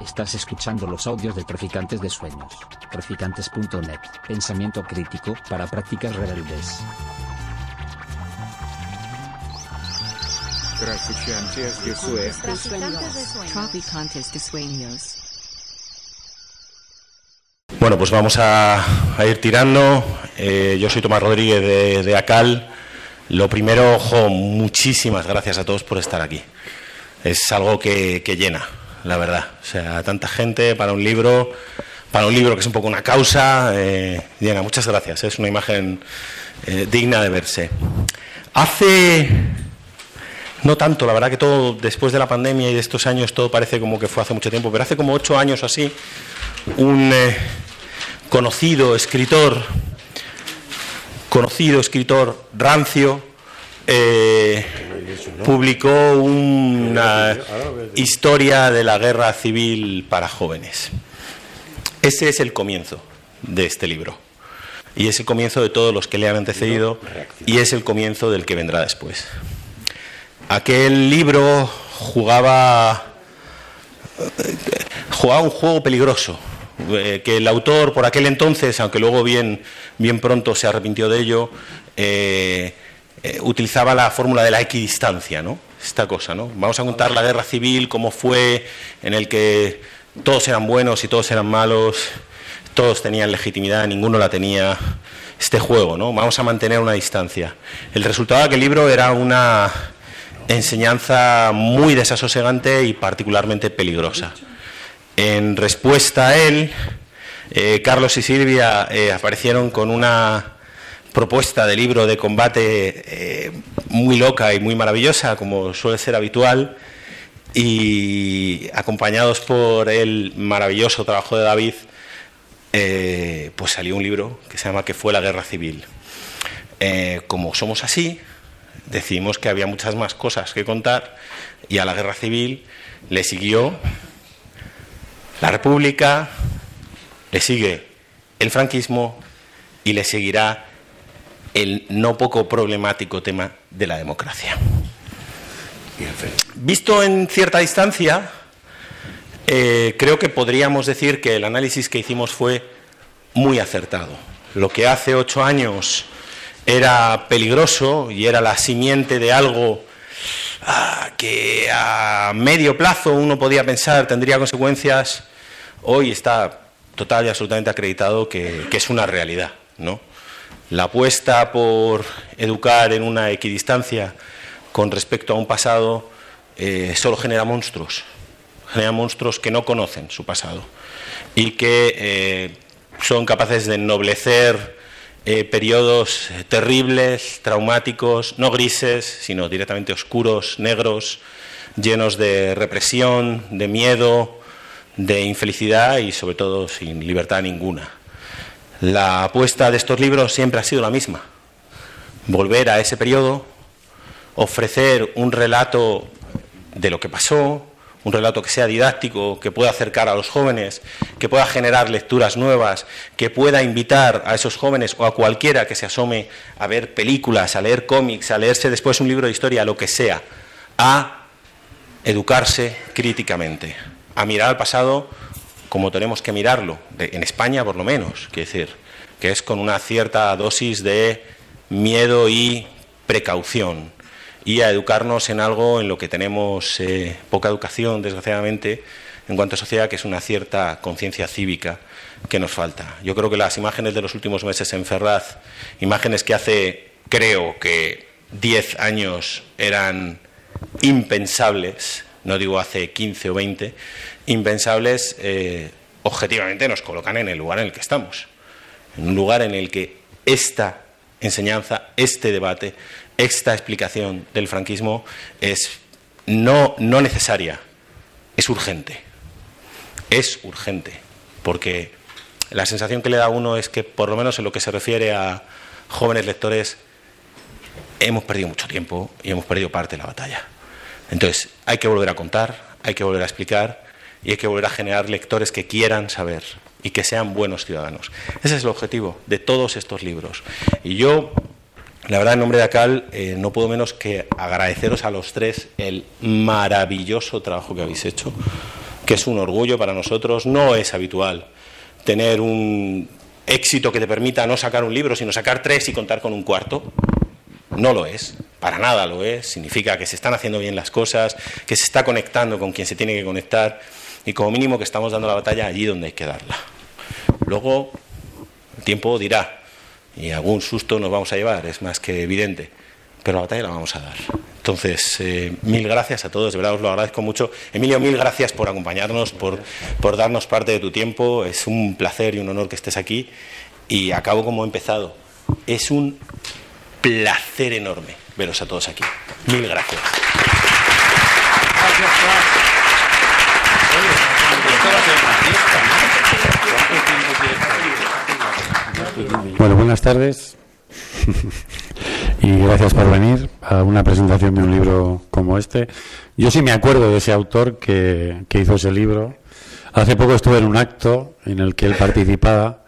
Estás escuchando los audios de Traficantes de Sueños. Traficantes.net. Pensamiento crítico para prácticas rebeldes. Traficantes de Sueños. Traficantes de sueños. Bueno, pues vamos a, a ir tirando. Eh, yo soy Tomás Rodríguez de, de ACAL. Lo primero, ojo, muchísimas gracias a todos por estar aquí. Es algo que, que llena, la verdad. O sea, tanta gente para un libro, para un libro que es un poco una causa, eh, llena. Muchas gracias. Es una imagen eh, digna de verse. Hace no tanto, la verdad que todo después de la pandemia y de estos años todo parece como que fue hace mucho tiempo, pero hace como ocho años o así, un eh, conocido escritor, conocido escritor rancio, eh, publicó una historia de la guerra civil para jóvenes. Ese es el comienzo de este libro. Y es el comienzo de todos los que le han antecedido y es el comienzo del que vendrá después. Aquel libro jugaba, jugaba un juego peligroso, eh, que el autor por aquel entonces, aunque luego bien, bien pronto se arrepintió de ello, eh, eh, utilizaba la fórmula de la equidistancia, ¿no? Esta cosa, ¿no? Vamos a contar la guerra civil, cómo fue, en el que todos eran buenos y todos eran malos, todos tenían legitimidad, ninguno la tenía. Este juego, ¿no? Vamos a mantener una distancia. El resultado de aquel libro era una enseñanza muy desasosegante y particularmente peligrosa. En respuesta a él, eh, Carlos y Silvia eh, aparecieron con una propuesta de libro de combate eh, muy loca y muy maravillosa, como suele ser habitual, y acompañados por el maravilloso trabajo de David, eh, pues salió un libro que se llama Que fue la guerra civil. Eh, como somos así, decidimos que había muchas más cosas que contar y a la guerra civil le siguió la República, le sigue el franquismo y le seguirá el no poco problemático tema de la democracia. Visto en cierta distancia, eh, creo que podríamos decir que el análisis que hicimos fue muy acertado. Lo que hace ocho años era peligroso y era la simiente de algo ah, que a medio plazo uno podía pensar tendría consecuencias, hoy está total y absolutamente acreditado que, que es una realidad, ¿no? La apuesta por educar en una equidistancia con respecto a un pasado eh, solo genera monstruos, genera monstruos que no conocen su pasado y que eh, son capaces de ennoblecer eh, periodos terribles, traumáticos, no grises, sino directamente oscuros, negros, llenos de represión, de miedo, de infelicidad y sobre todo sin libertad ninguna. La apuesta de estos libros siempre ha sido la misma. Volver a ese periodo, ofrecer un relato de lo que pasó, un relato que sea didáctico, que pueda acercar a los jóvenes, que pueda generar lecturas nuevas, que pueda invitar a esos jóvenes o a cualquiera que se asome a ver películas, a leer cómics, a leerse después un libro de historia, lo que sea, a educarse críticamente, a mirar al pasado como tenemos que mirarlo, en España por lo menos, quiero decir, que es con una cierta dosis de miedo y precaución, y a educarnos en algo en lo que tenemos eh, poca educación, desgraciadamente, en cuanto a sociedad, que es una cierta conciencia cívica que nos falta. Yo creo que las imágenes de los últimos meses en Ferraz, imágenes que hace, creo que 10 años eran impensables, no digo hace 15 o 20, impensables, eh, objetivamente nos colocan en el lugar en el que estamos. En un lugar en el que esta enseñanza, este debate, esta explicación del franquismo es no, no necesaria, es urgente. Es urgente, porque la sensación que le da a uno es que, por lo menos en lo que se refiere a jóvenes lectores, hemos perdido mucho tiempo y hemos perdido parte de la batalla. Entonces, hay que volver a contar, hay que volver a explicar y hay que volver a generar lectores que quieran saber y que sean buenos ciudadanos. Ese es el objetivo de todos estos libros. Y yo, la verdad, en nombre de ACAL, eh, no puedo menos que agradeceros a los tres el maravilloso trabajo que habéis hecho. que es un orgullo para nosotros. No es habitual tener un éxito que te permita no sacar un libro, sino sacar tres y contar con un cuarto. No lo es, para nada lo es. Significa que se están haciendo bien las cosas, que se está conectando con quien se tiene que conectar y como mínimo que estamos dando la batalla allí donde hay que darla. Luego, el tiempo dirá y algún susto nos vamos a llevar, es más que evidente, pero la batalla la vamos a dar. Entonces, eh, mil gracias a todos, de verdad os lo agradezco mucho. Emilio, mil gracias por acompañarnos, por, por darnos parte de tu tiempo. Es un placer y un honor que estés aquí. Y acabo como he empezado. Es un placer enorme veros a todos aquí. Mil gracias. Bueno, buenas tardes y gracias por venir a una presentación de un libro como este. Yo sí me acuerdo de ese autor que, que hizo ese libro. Hace poco estuve en un acto en el que él participaba,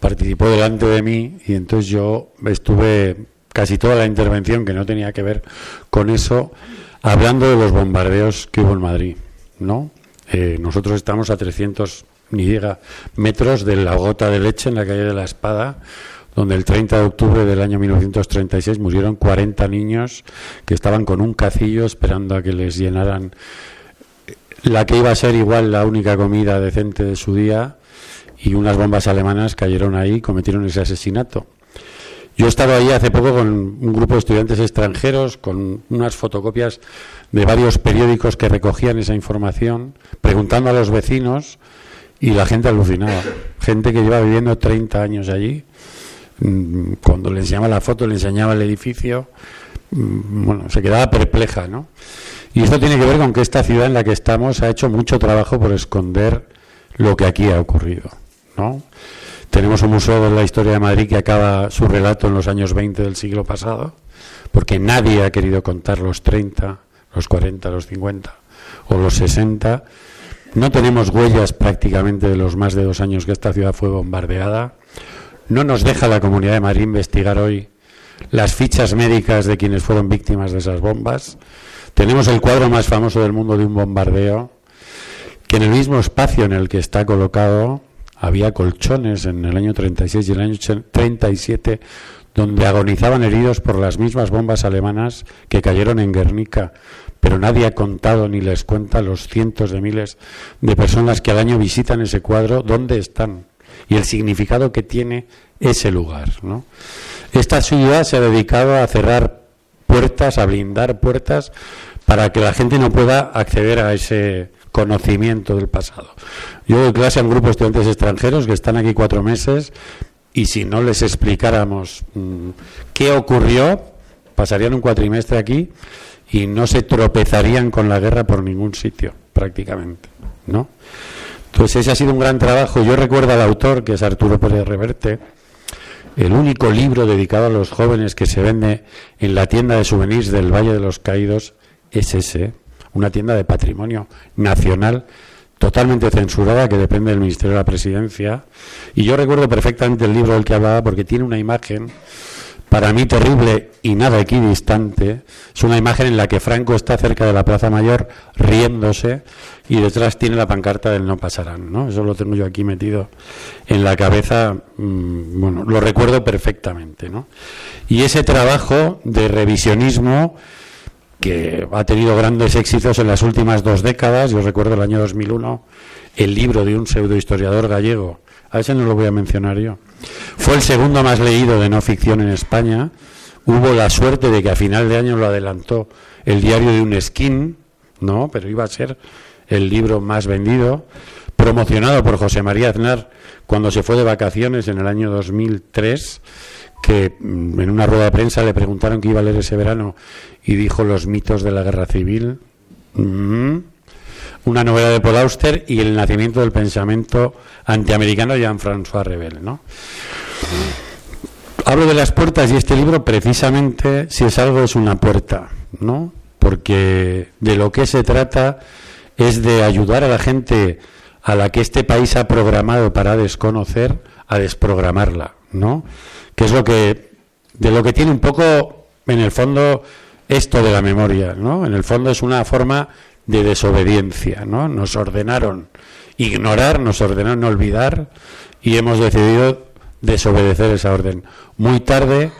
participó delante de mí y entonces yo estuve casi toda la intervención que no tenía que ver con eso, hablando de los bombardeos que hubo en Madrid, ¿no? Eh, nosotros estamos a 300 ni metros de la gota de leche en la calle de la Espada, donde el 30 de octubre del año 1936 murieron 40 niños que estaban con un cacillo esperando a que les llenaran la que iba a ser igual la única comida decente de su día y unas bombas alemanas cayeron ahí y cometieron ese asesinato. Yo he estado ahí hace poco con un grupo de estudiantes extranjeros, con unas fotocopias de varios periódicos que recogían esa información, preguntando a los vecinos y la gente alucinaba. Gente que lleva viviendo 30 años allí, mm, cuando le enseñaba la foto, le enseñaba el edificio, mm, bueno, se quedaba perpleja, ¿no? Y esto tiene que ver con que esta ciudad en la que estamos ha hecho mucho trabajo por esconder lo que aquí ha ocurrido, ¿no? Tenemos un museo de la historia de Madrid que acaba su relato en los años 20 del siglo pasado, porque nadie ha querido contar los 30, los 40, los 50 o los 60. No tenemos huellas prácticamente de los más de dos años que esta ciudad fue bombardeada. No nos deja la Comunidad de Madrid investigar hoy las fichas médicas de quienes fueron víctimas de esas bombas. Tenemos el cuadro más famoso del mundo de un bombardeo, que en el mismo espacio en el que está colocado había colchones en el año 36 y el año 37 donde agonizaban heridos por las mismas bombas alemanas que cayeron en Guernica, pero nadie ha contado ni les cuenta los cientos de miles de personas que al año visitan ese cuadro, dónde están y el significado que tiene ese lugar. ¿no? Esta ciudad se ha dedicado a cerrar puertas, a blindar puertas, para que la gente no pueda acceder a ese conocimiento del pasado. Yo doy clase a un grupo de estudiantes extranjeros que están aquí cuatro meses y si no les explicáramos mm, qué ocurrió, pasarían un cuatrimestre aquí y no se tropezarían con la guerra por ningún sitio, prácticamente, ¿no? Entonces ese ha sido un gran trabajo. Yo recuerdo al autor, que es Arturo Pérez Reverte, el único libro dedicado a los jóvenes que se vende en la tienda de souvenirs del Valle de los Caídos es ese, una tienda de patrimonio nacional totalmente censurada que depende del Ministerio de la Presidencia. Y yo recuerdo perfectamente el libro del que hablaba porque tiene una imagen para mí terrible y nada equidistante. Es una imagen en la que Franco está cerca de la Plaza Mayor riéndose y detrás tiene la pancarta del no pasarán. ¿no? Eso lo tengo yo aquí metido en la cabeza. Mm, bueno, lo recuerdo perfectamente. ¿no? Y ese trabajo de revisionismo que ha tenido grandes éxitos en las últimas dos décadas. Yo recuerdo el año 2001 el libro de un pseudohistoriador gallego, a ese no lo voy a mencionar yo. Fue el segundo más leído de no ficción en España. Hubo la suerte de que a final de año lo adelantó el diario de un skin, ¿no? Pero iba a ser el libro más vendido, promocionado por José María Aznar cuando se fue de vacaciones en el año 2003 que mm, en una rueda de prensa le preguntaron qué iba a leer ese verano y dijo Los mitos de la guerra civil, mm, una novela de Paul Auster y el nacimiento del pensamiento antiamericano de Jean-François Rebel. ¿no? Hablo de las puertas y este libro precisamente, si es algo, es una puerta, ¿no? porque de lo que se trata es de ayudar a la gente a la que este país ha programado para desconocer, a desprogramarla, ¿no? Que es lo que de lo que tiene un poco en el fondo esto de la memoria, ¿no? En el fondo es una forma de desobediencia, ¿no? Nos ordenaron ignorar, nos ordenaron olvidar y hemos decidido desobedecer esa orden. Muy tarde,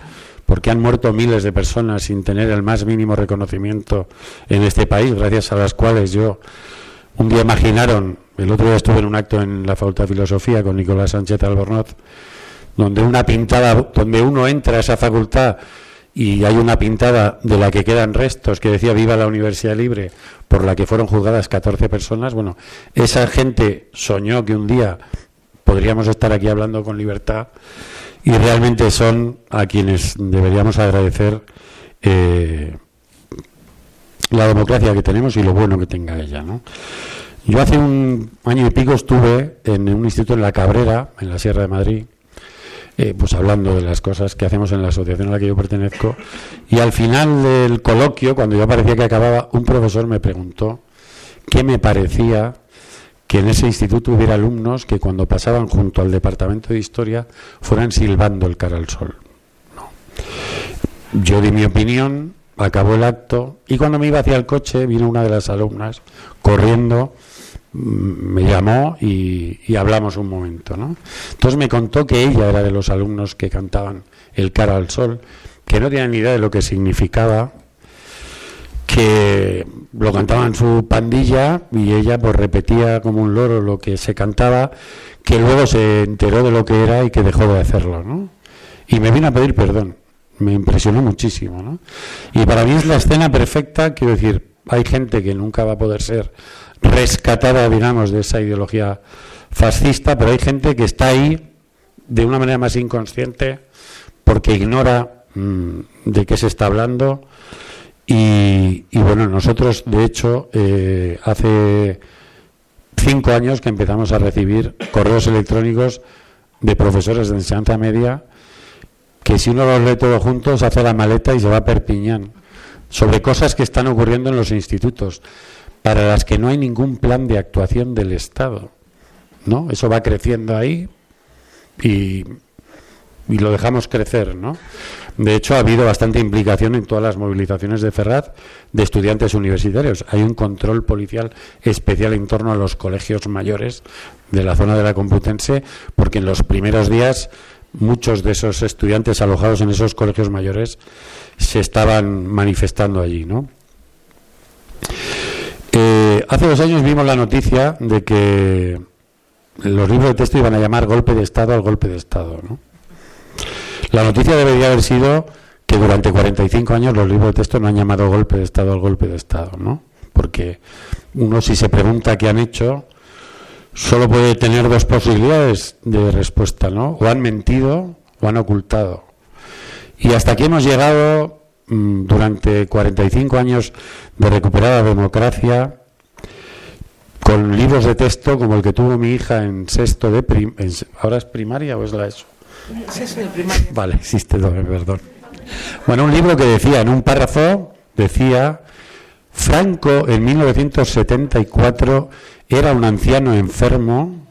porque han muerto miles de personas sin tener el más mínimo reconocimiento en este país, gracias a las cuales yo un día imaginaron, el otro día estuve en un acto en la Facultad de Filosofía con Nicolás Sánchez Albornoz, donde una pintada, donde uno entra a esa facultad y hay una pintada de la que quedan restos que decía viva la Universidad Libre, por la que fueron juzgadas 14 personas, bueno, esa gente soñó que un día podríamos estar aquí hablando con libertad y realmente son a quienes deberíamos agradecer eh, la democracia que tenemos y lo bueno que tenga ella. ¿no? Yo hace un año y pico estuve en un instituto en La Cabrera, en la Sierra de Madrid, eh, pues hablando de las cosas que hacemos en la asociación a la que yo pertenezco, y al final del coloquio, cuando ya parecía que acababa, un profesor me preguntó qué me parecía que en ese instituto hubiera alumnos que cuando pasaban junto al departamento de historia fueran silbando el cara al sol. Yo di mi opinión, acabó el acto y cuando me iba hacia el coche vino una de las alumnas corriendo, me llamó y, hablamos un momento. ¿no? Entonces me contó que ella era de los alumnos que cantaban el cara al sol, que no tenían ni idea de lo que significaba que lo cantaba en su pandilla y ella pues repetía como un loro lo que se cantaba, que luego se enteró de lo que era y que dejó de hacerlo, ¿no? Y me vino a pedir perdón, me impresionó muchísimo, ¿no? Y para mí es la escena perfecta, quiero decir, hay gente que nunca va a poder ser rescatada, digamos, de esa ideología fascista, pero hay gente que está ahí de una manera más inconsciente porque ignora mm, de qué se está hablando. Y, bueno, nosotros, de hecho, eh, hace cinco años que empezamos a recibir correos electrónicos de profesores de enseñanza media que si uno los lee todos juntos hace la maleta y se va a Perpiñán sobre cosas que están ocurriendo en los institutos para las que no hay ningún plan de actuación del Estado. ¿no? Eso va creciendo ahí y, y lo dejamos crecer, ¿no? De hecho, ha habido bastante implicación en todas las movilizaciones de Ferraz de estudiantes universitarios. Hay un control policial especial en torno a los colegios mayores de la zona de la Complutense, porque en los primeros días muchos de esos estudiantes alojados en esos colegios mayores se estaban manifestando allí, ¿no? Hace dos años vimos la noticia de que los libros de texto iban a llamar golpe de Estado al golpe de Estado, ¿no? La noticia debería haber sido que durante 45 años los libros de texto no han llamado golpe de Estado al golpe de Estado, ¿no? Porque uno si se pregunta qué han hecho, solo puede tener dos posibilidades de respuesta, ¿no? O han mentido o han ocultado. Y hasta aquí hemos llegado durante 45 años de recuperada democracia con libros de texto como el que tuvo mi hija en sexto de prim ahora es primaria o es la ESO Vale, existe doble, perdón. Bueno, un libro que decía, en un párrafo, decía, Franco en 1974 era un anciano enfermo,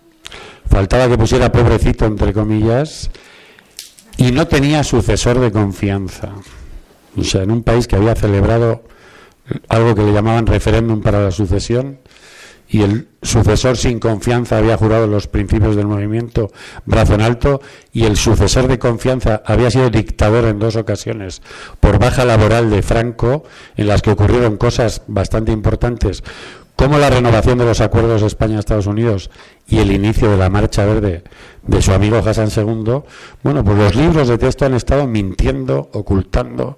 faltaba que pusiera pobrecito entre comillas, y no tenía sucesor de confianza. O sea, en un país que había celebrado algo que le llamaban referéndum para la sucesión, y el sucesor sin confianza había jurado los principios del movimiento brazo en alto y el sucesor de confianza había sido dictador en dos ocasiones por baja laboral de Franco, en las que ocurrieron cosas bastante importantes como la renovación de los acuerdos España-Estados Unidos y el inicio de la marcha verde de su amigo Hassan II, bueno, pues los libros de texto han estado mintiendo, ocultando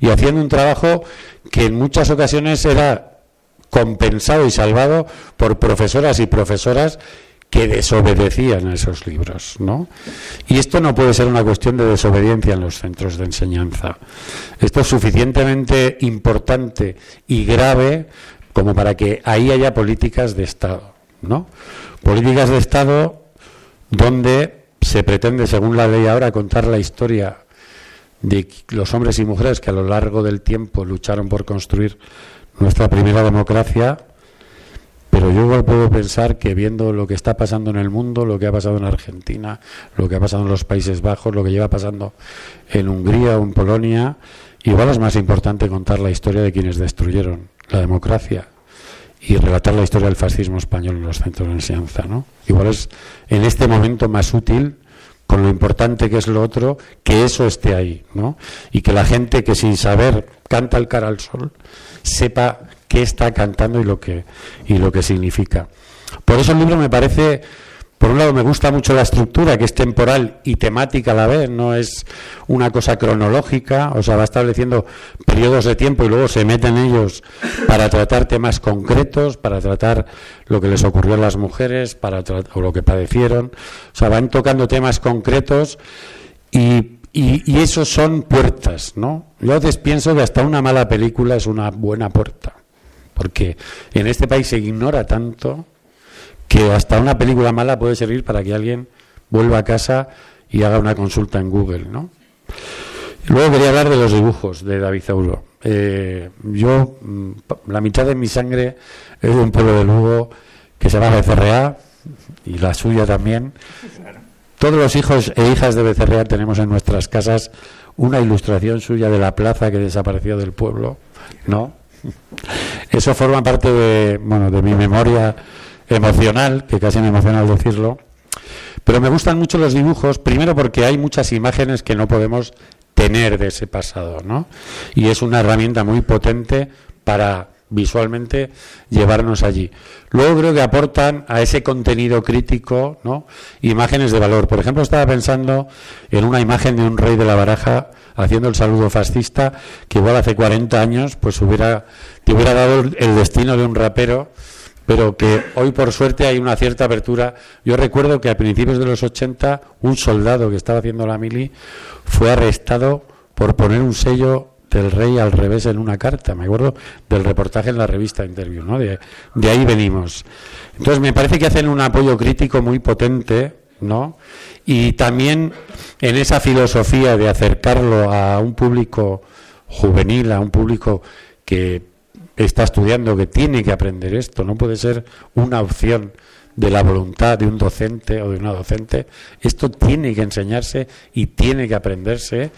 y haciendo un trabajo que en muchas ocasiones era compensado y salvado por profesoras y profesoras que desobedecían a esos libros, ¿no? Y esto no puede ser una cuestión de desobediencia en los centros de enseñanza. Esto es suficientemente importante y grave como para que ahí haya políticas de Estado, ¿no? Políticas de Estado donde se pretende, según la ley ahora, contar la historia de los hombres y mujeres que a lo largo del tiempo lucharon por construir nuestra primera democracia, pero yo igual puedo pensar que viendo lo que está pasando en el mundo, lo que ha pasado en Argentina, lo que ha pasado en los Países Bajos, lo que lleva pasando en Hungría o en Polonia, igual es más importante contar la historia de quienes destruyeron la democracia y relatar la historia del fascismo español en los centros de enseñanza. ¿no? Igual es en este momento más útil, con lo importante que es lo otro, que eso esté ahí. ¿no? Y que la gente que sin saber canta el cara al sol, sepa qué está cantando y lo que, y lo que significa. Por eso el libro me parece por un lado me gusta mucho la estructura, que es temporal y temática a la vez, no es una cosa cronológica, o sea, va estableciendo periodos de tiempo y luego se meten ellos para tratar temas concretos, para tratar lo que les ocurrió a las mujeres, para o lo que padecieron, o sea, van tocando temas concretos y, y, esos son puertas, ¿no? Yo a veces pienso que hasta una mala película es una buena puerta, porque en este país se ignora tanto que hasta una película mala puede servir para que alguien vuelva a casa y haga una consulta en Google, ¿no? Luego quería hablar de los dibujos de David Zauro. Eh, yo, mm, la mitad de mi sangre es de un pueblo de Lugo que se llama Becerrea y la suya también. Todos los hijos e hijas de Becerrea tenemos en nuestras casas una ilustración suya de la plaza que desapareció del pueblo, ¿no? Eso forma parte de, bueno, de mi memoria emocional, que casi me emociona decirlo. Pero me gustan mucho los dibujos, primero porque hay muchas imágenes que no podemos tener de ese pasado, ¿no? Y es una herramienta muy potente para visualmente llevarnos allí. Luego creo que aportan a ese contenido crítico, ¿no? Imágenes de valor. Por ejemplo, estaba pensando en una imagen de un rey de la baraja haciendo el saludo fascista que igual hace 40 años pues hubiera te hubiera dado el destino de un rapero pero que hoy por suerte hay una cierta apertura. Yo recuerdo que a principios de los 80 un soldado que estaba haciendo la mili fue arrestado por poner un sello del rey al revés en una carta. Me acuerdo del reportaje en la revista Interview, ¿no? De, de ahí venimos. Entonces me parece que hacen un apoyo crítico muy potente, ¿no? Y también en esa filosofía de acercarlo a un público juvenil, a un público que está estudiando, que tiene que aprender esto, no puede ser una opción de la voluntad de un docente o de una docente, esto tiene que enseñarse y tiene que aprenderse.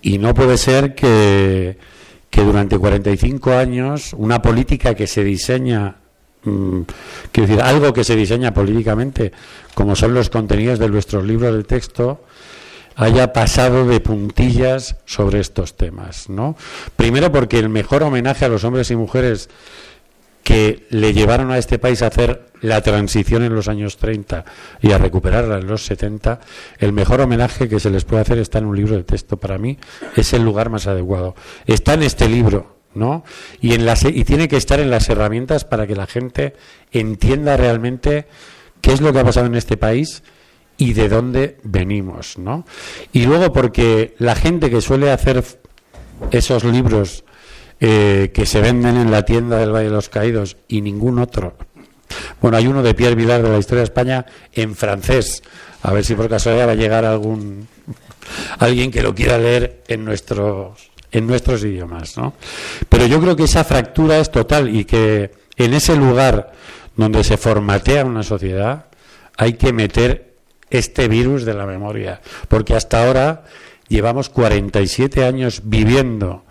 Y no puede ser que, que durante 45 años una política que se diseña mm, quiero decir, algo que se diseña políticamente, como son los contenidos de nuestros libros de texto, haya pasado de puntillas sobre estos temas, ¿no? Primero porque el mejor homenaje a los hombres y mujeres que le llevaron a este país a hacer la transición en los años 30 y a recuperarla en los 70, el mejor homenaje que se les puede hacer está en un libro de texto. Para mí es el lugar más adecuado. Está en este libro, ¿no? Y, en las, y tiene que estar en las herramientas para que la gente entienda realmente qué es lo que ha pasado en este país y de dónde venimos, ¿no? Y luego porque la gente que suele hacer esos libros eh, que se venden en la tienda del Valle de los Caídos y ningún otro. Bueno, hay uno de Pierre Vilar de la Historia de España en francés. A ver si por casualidad va a llegar algún alguien que lo quiera leer en nuestros en nuestros idiomas, ¿no? Pero yo creo que esa fractura es total y que en ese lugar donde se formatea una sociedad hay que meter este virus de la memoria, porque hasta ahora llevamos 47 años viviendo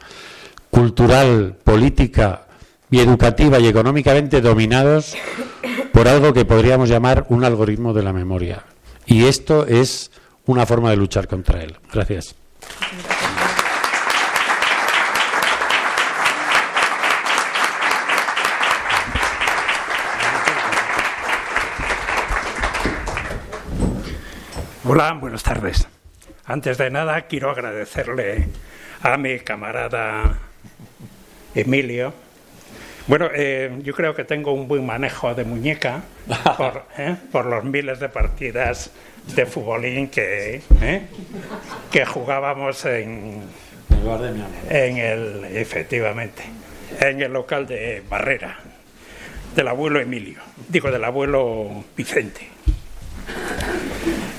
cultural, política y educativa y económicamente dominados por algo que podríamos llamar un algoritmo de la memoria. Y esto es una forma de luchar contra él. Gracias. Hola, buenas tardes. Antes de nada, quiero agradecerle a mi camarada Emilio. Bueno, eh, yo creo que tengo un buen manejo de muñeca por, eh, por los miles de partidas de futbolín que, eh, que jugábamos en, en el, efectivamente, en el local de Barrera, del abuelo Emilio, digo, del abuelo Vicente.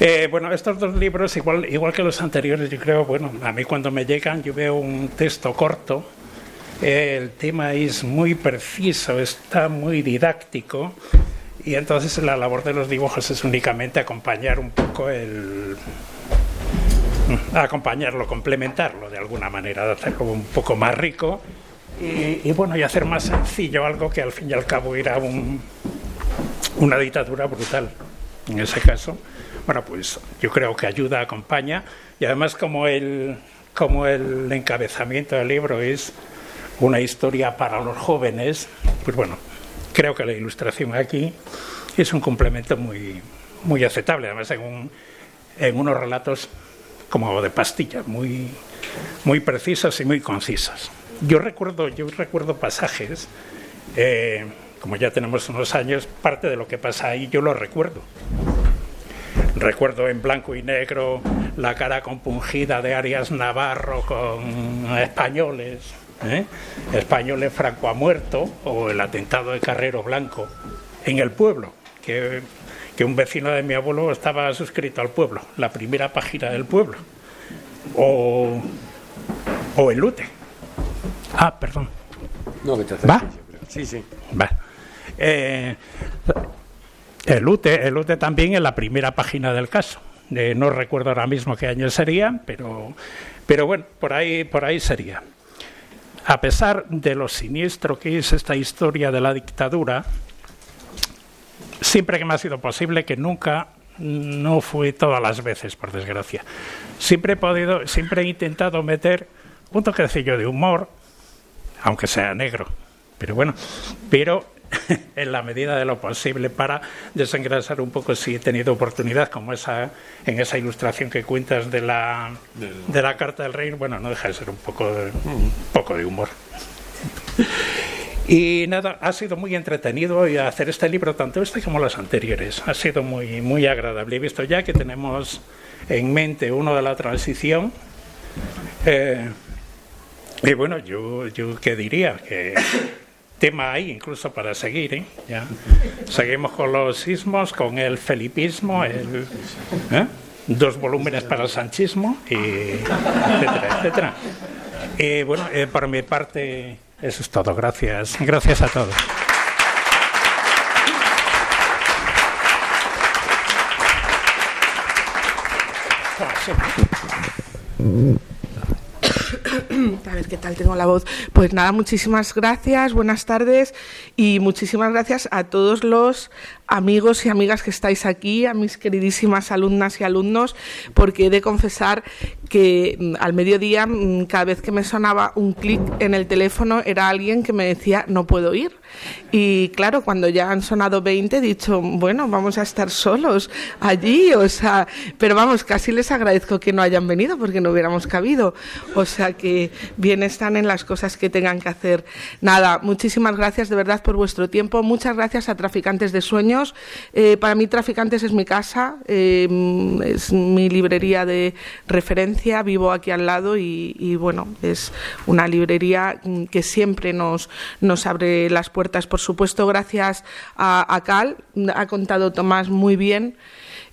Eh, bueno, estos dos libros, igual, igual que los anteriores, yo creo, bueno, a mí cuando me llegan yo veo un texto corto, el tema es muy preciso, está muy didáctico, y entonces la labor de los dibujos es únicamente acompañar un poco el acompañarlo, complementarlo de alguna manera, hacerlo un poco más rico y, bueno, y hacer más sencillo algo que al fin y al cabo era un, una dictadura brutal. En ese caso, bueno, pues yo creo que ayuda, acompaña y además como el, como el encabezamiento del libro es una historia para los jóvenes, pues bueno, creo que la ilustración aquí es un complemento muy, muy aceptable, además en, en unos relatos como de pastilla, muy, muy precisas y muy concisas. Yo recuerdo, yo recuerdo pasajes, eh, como ya tenemos unos años, parte de lo que pasa ahí yo lo recuerdo. Recuerdo en blanco y negro la cara compungida de Arias Navarro con españoles, ¿eh? españoles Franco ha muerto, o el atentado de Carrero Blanco en el pueblo, que que un vecino de mi abuelo estaba suscrito al pueblo, la primera página del pueblo. O, o el UTE. Ah, perdón. No, ¿Va? Sí, sí. Va. Eh, el UTE, el UTE también en la primera página del caso. Eh, no recuerdo ahora mismo qué año sería, pero, pero bueno, por ahí, por ahí sería. A pesar de lo siniestro que es esta historia de la dictadura, siempre que me ha sido posible, que nunca no fue todas las veces, por desgracia. Siempre he podido, siempre he intentado meter un toquecillo de humor, aunque sea negro, pero bueno, pero en la medida de lo posible para desengrasar un poco si he tenido oportunidad, como esa en esa ilustración que cuentas de la de la carta del rey, bueno, no deja de ser un poco de, un poco de humor. Y nada, ha sido muy entretenido hacer este libro, tanto este como los anteriores. Ha sido muy, muy agradable. He visto ya que tenemos en mente uno de la transición. Eh, y bueno, yo, yo qué diría, que tema hay incluso para seguir. ¿eh? Ya. Seguimos con los sismos, con el felipismo, el, ¿eh? dos volúmenes para el sanchismo, etcétera, etcétera. Y bueno, eh, por mi parte eso es todo. Gracias. Gracias a todos. A ver qué tal tengo la voz. Pues nada, muchísimas gracias, buenas tardes y muchísimas gracias a todos los amigos y amigas que estáis aquí, a mis queridísimas alumnas y alumnos, porque he de confesar que mm, al mediodía, mm, cada vez que me sonaba un clic en el teléfono, era alguien que me decía, no puedo ir. Y claro, cuando ya han sonado 20, he dicho, bueno, vamos a estar solos allí, o sea, pero vamos, casi les agradezco que no hayan venido porque no hubiéramos cabido. O sea que bien están en las cosas que tengan que hacer. Nada, muchísimas gracias de verdad por vuestro tiempo. Muchas gracias a Traficantes de Sueños. Eh, para mí, Traficantes es mi casa, eh, es mi librería de referencia. Vivo aquí al lado y, bueno, es una librería que siempre nos, nos abre las puertas. Por supuesto, gracias a, a Cal. Ha contado Tomás muy bien.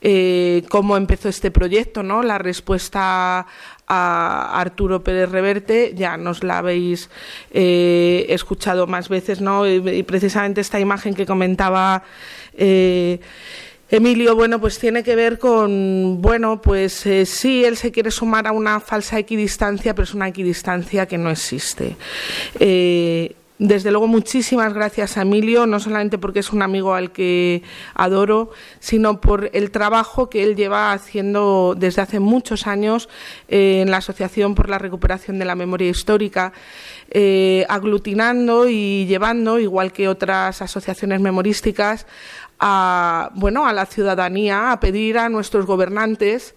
Eh, cómo empezó este proyecto, ¿no? La respuesta a Arturo Pérez Reverte, ya nos la habéis eh, escuchado más veces, ¿no? Y, precisamente esta imagen que comentaba eh, Emilio, bueno, pues tiene que ver con, bueno, pues eh, sí, él se quiere sumar a una falsa equidistancia, pero es una equidistancia que no existe. Desde luego, muchísimas gracias a Emilio, no solamente porque es un amigo al que adoro, sino por el trabajo que él lleva haciendo desde hace muchos años eh, en la Asociación por la Recuperación de la Memoria Histórica, eh, aglutinando y llevando, igual que otras asociaciones memorísticas, a, bueno, a la ciudadanía a pedir a nuestros gobernantes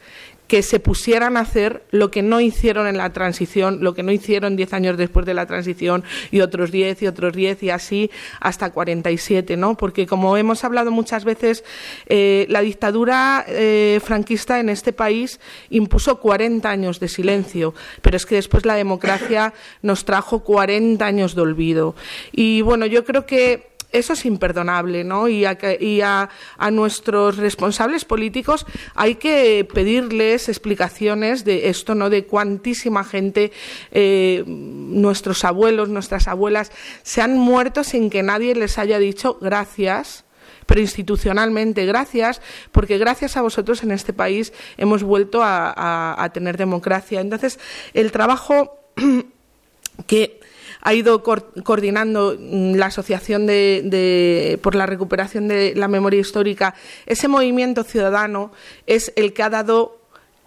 que se pusieran a hacer lo que no hicieron en la transición, lo que no hicieron diez años después de la transición y otros diez y otros diez y así hasta 47, ¿no? Porque como hemos hablado muchas veces, eh, la dictadura eh, franquista en este país impuso 40 años de silencio, pero es que después la democracia nos trajo 40 años de olvido. Y bueno, yo creo que eso es imperdonable, ¿no? Y, a, nuestros responsables políticos hay que pedirles explicaciones de esto, ¿no? De cuantísima gente, eh, nuestros abuelos, nuestras abuelas, se han muerto sin que nadie les haya dicho gracias pero institucionalmente gracias, porque gracias a vosotros en este país hemos vuelto a tener democracia. Entonces, el trabajo que ha ido coordinando mm, la Asociación de, por la Recuperación de la Memoria Histórica, ese movimiento ciudadano es el que ha dado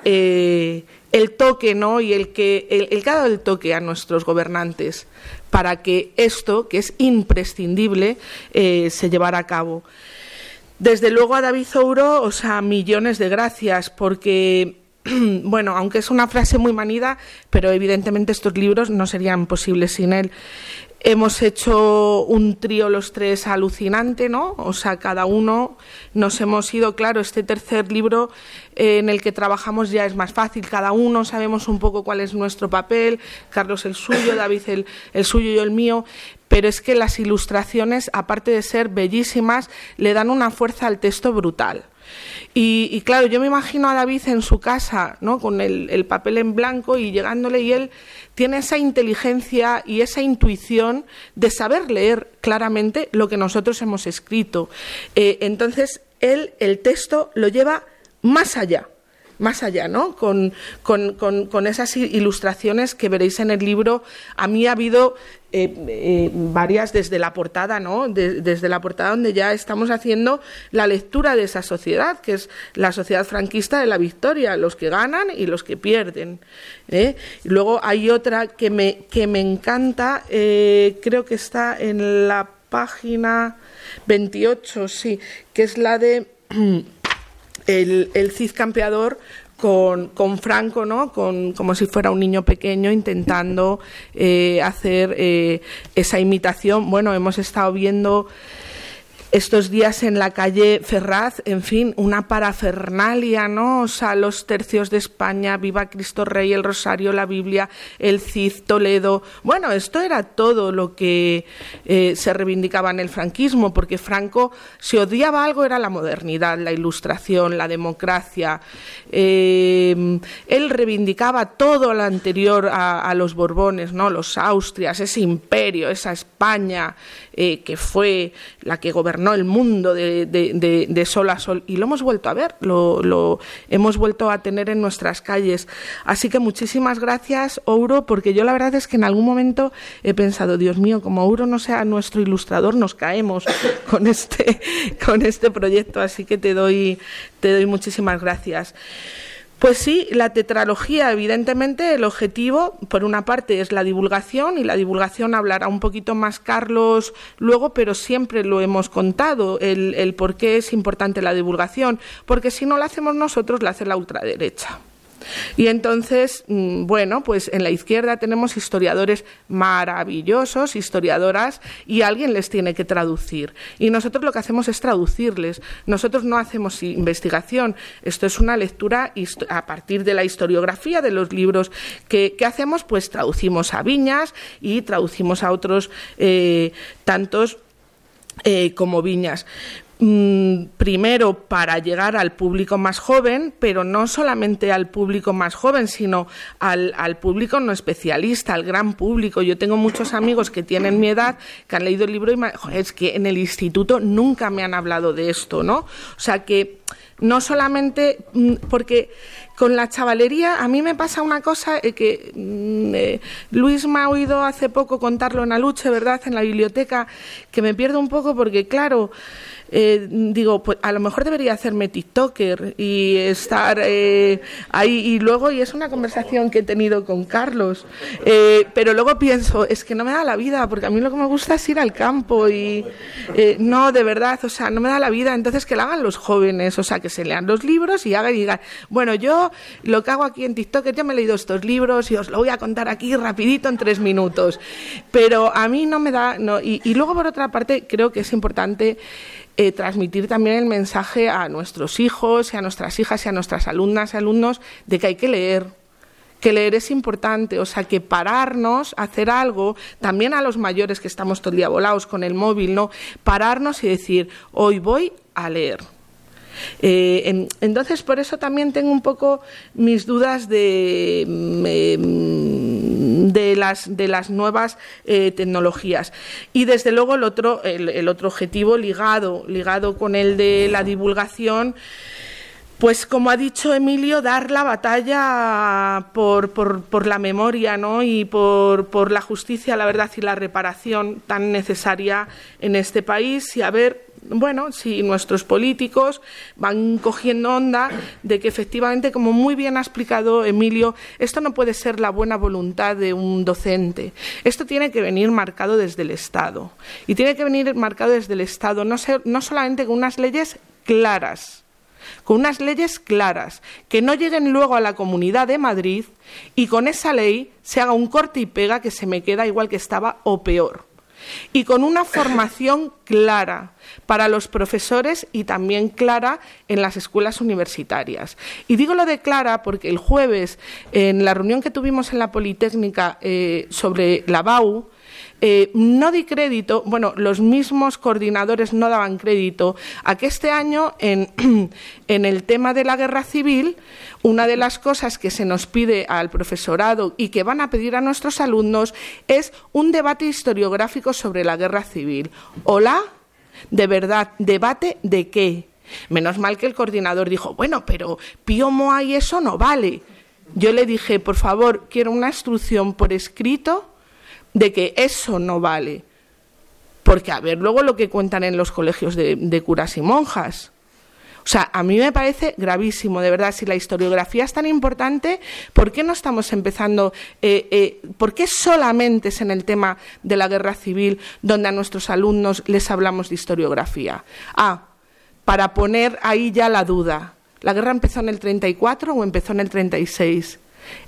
eh, el toque, ¿no? Y el que, el, ha dado el toque a nuestros gobernantes para que esto, que es imprescindible, eh, se llevara a cabo. Desde luego a David Zouro, o sea, millones de gracias, porque bueno, aunque es una frase muy manida, pero evidentemente estos libros no serían posibles sin él. Hemos hecho un trío los tres alucinante, ¿no? O sea, cada uno nos hemos ido, claro, este tercer libro eh, en el que trabajamos ya es más fácil, cada uno sabemos un poco cuál es nuestro papel, Carlos el suyo, David el, el suyo y el mío, pero es que las ilustraciones, aparte de ser bellísimas, le dan una fuerza al texto brutal. Y, claro, yo me imagino a David en su casa, ¿no? con el, papel en blanco y llegándole y él tiene esa inteligencia y esa intuición de saber leer claramente lo que nosotros hemos escrito. Eh, entonces, él el texto lo lleva más allá más allá, ¿no? Con, esas ilustraciones que veréis en el libro. A mí ha habido eh, eh, varias desde la portada, ¿no? desde la portada donde ya estamos haciendo la lectura de esa sociedad, que es la sociedad franquista de la victoria, los que ganan y los que pierden. ¿eh? luego hay otra que me, que me encanta, creo que está en la página 28, sí, que es la de el, el Cid campeador con, con, Franco, ¿no? Con, como si fuera un niño pequeño intentando eh, hacer eh, esa imitación. Bueno, hemos estado viendo estos días en la calle Ferraz, en fin, una parafernalia, ¿no? O sea, los tercios de España, Viva Cristo Rey, el Rosario, la Biblia, el Cid, Toledo. Bueno, esto era todo lo que eh, se reivindicaba en el franquismo, porque Franco, si odiaba algo, era la modernidad, la ilustración, la democracia. Eh, él reivindicaba todo lo anterior a, los Borbones, ¿no? Los Austrias, ese imperio, esa España eh, que fue la que gobernó el mundo de, sol a sol y lo hemos vuelto a ver, lo, hemos vuelto a tener en nuestras calles. Así que muchísimas gracias, Ouro, porque yo la verdad es que en algún momento he pensado, Dios mío, como Ouro no sea nuestro ilustrador, nos caemos con este, con este proyecto, así que te doy, te doy muchísimas gracias. Pues sí, la tetralogía, evidentemente, el objetivo, por una parte, es la divulgación, y la divulgación hablará un poquito más Carlos luego, pero siempre lo hemos contado, el, el por qué es importante la divulgación, porque si no la hacemos nosotros, la hace la ultraderecha. Y entonces, mm, bueno, pues en la izquierda tenemos historiadores maravillosos, historiadoras, y alguien les tiene que traducir. Y nosotros lo que hacemos es traducirles. Nosotros no hacemos investigación. Esto es una lectura a partir de la historiografía de los libros que, hacemos, pues traducimos a Viñas y traducimos a otros eh, tantos eh, como Viñas. Mm, primero para llegar al público más joven, pero no solamente al público más joven, sino al, público no especialista, al gran público. Yo tengo muchos amigos que tienen mi edad, que han leído el libro y es que en el instituto nunca me han hablado de esto, ¿no? O sea que no solamente mm, porque con la chavalería a mí me pasa una cosa eh, que mm, eh, Luis me ha oído hace poco contarlo en Aluche, ¿verdad? En la biblioteca, que me pierdo un poco porque, claro, eh, digo, pues a lo mejor debería hacerme TikToker y estar eh, ahí. Y luego, y es una conversación que he tenido con Carlos, eh, pero luego pienso, es que no me da la vida, porque a mí lo que me gusta es ir al campo y no, de verdad, o sea, no me da la vida. Entonces, que lo hagan los jóvenes, o sea, que se lean los libros y hagan y digan, bueno, yo lo que hago aquí en TikTok, yo me he leído estos libros y os lo voy a contar aquí rapidito en tres minutos. Pero a mí no me da, no, y luego por otra parte, creo que es importante eh, transmitir también el mensaje a nuestros hijos y a nuestras hijas y a nuestras alumnas y alumnos de que hay que leer, que leer es importante, o sea, que pararnos, hacer algo, también a los mayores que estamos todo el día volados con el móvil, ¿no? Pararnos y decir, hoy voy a leer. Eh, entonces, por eso también tengo un poco mis dudas de, mm, de, las, de las nuevas eh, tecnologías. Y desde luego el otro, el, otro objetivo ligado, ligado con el de la divulgación pues como ha dicho Emilio, dar la batalla por, por, la memoria ¿no? y por, por, la justicia, la verdad y la reparación tan necesaria en este país y a ver bueno, si nuestros políticos van cogiendo onda de que efectivamente, como muy bien ha explicado Emilio, esto no puede ser la buena voluntad de un docente. Esto tiene que venir marcado desde el Estado. Y tiene que venir marcado desde el Estado, no, no solamente con unas leyes claras, con unas leyes claras, que no lleguen luego a la Comunidad de Madrid y con esa ley se haga un corte y pega que se me queda igual que estaba o peor y con una formación clara para los profesores y también clara en las escuelas universitarias. Y digo lo de clara porque el jueves, en la reunión que tuvimos en la Politécnica eh, sobre la BAU, eh, no di crédito, bueno, los mismos coordinadores no daban crédito a que este año en, en el tema de la guerra civil, una de las cosas que se nos pide al profesorado y que van a pedir a nuestros alumnos es un debate historiográfico sobre la guerra civil. Hola, de verdad, debate de qué. Menos mal que el coordinador dijo, bueno, pero Pío Moa y eso no vale. Yo le dije, por favor, quiero una instrucción por escrito de que eso no vale. Porque a ver luego lo que cuentan en los colegios de, curas y monjas. O sea, a mí me parece gravísimo, de verdad, si la historiografía es tan importante, ¿por qué no estamos empezando, eh, eh, por qué solamente es en el tema de la guerra civil donde a nuestros alumnos les hablamos de historiografía? Ah, para poner ahí ya la duda, ¿la guerra empezó en el 34 o empezó en el 36?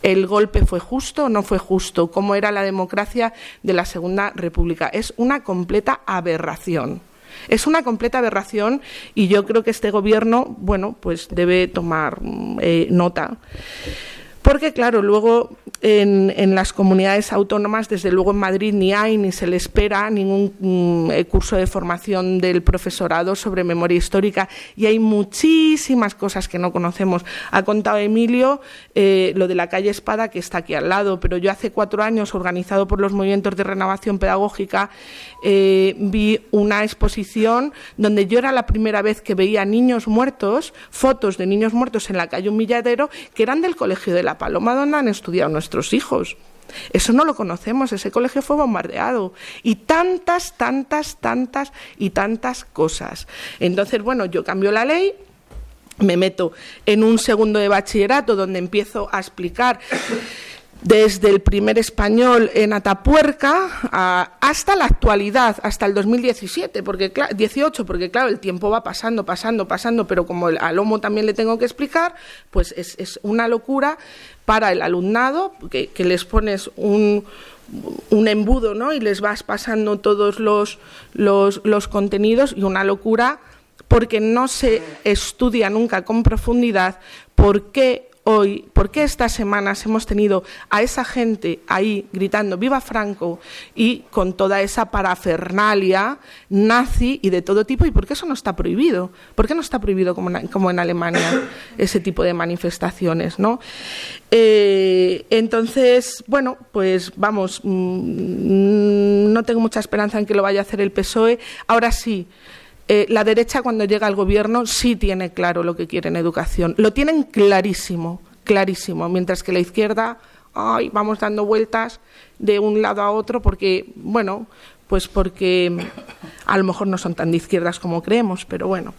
¿El golpe fue justo o no fue justo? ¿Cómo era la democracia de la Segunda República? Es una completa aberración. Es una completa aberración y yo creo que este gobierno, bueno, pues debe tomar eh, nota. Porque, claro, luego en, las comunidades autónomas, desde luego en Madrid ni hay ni se le espera ningún mm, eh, curso de formación del profesorado sobre memoria histórica y hay muchísimas cosas que no conocemos. Ha contado Emilio eh, lo de la calle Espada, que está aquí al lado, pero yo hace cuatro años, organizado por los movimientos de renovación pedagógica, eh, vi una exposición donde yo era la primera vez que veía niños muertos, fotos de niños muertos en la calle Humilladero, que eran del Colegio de la Paloma donde han estudiado nuestros hijos. Eso no lo conocemos, ese colegio fue bombardeado. Y tantas, tantas, tantas y tantas cosas. Entonces, bueno, yo cambio la ley, me meto en un segundo de bachillerato donde empiezo a explicar desde el primer español en Atapuerca hasta la actualidad, hasta el 2017, porque 18, porque claro, el tiempo va pasando, pasando, pasando, pero como al Lomo también le tengo que explicar, pues es, una locura para el alumnado, que, les pones un, un embudo ¿no? y les vas pasando todos los, los, los contenidos y una locura porque no se estudia nunca con profundidad por qué hoy, por qué estas semanas hemos tenido a esa gente ahí gritando Viva Franco y con toda esa parafernalia nazi y de todo tipo, y por qué eso no está prohibido. ¿Por qué no está prohibido como en, Alemania ese tipo de manifestaciones? ¿no? Eh, entonces, bueno, pues vamos, mm, no tengo mucha esperanza en que lo vaya a hacer el PSOE. Ahora sí. Eh, la derecha cuando llega al gobierno sí tiene claro lo que quiere en educación. Lo tienen clarísimo, clarísimo, mientras que la izquierda, ay, vamos dando vueltas de un lado a otro porque, bueno, pues porque a lo mejor no son tan de izquierdas como creemos, pero bueno.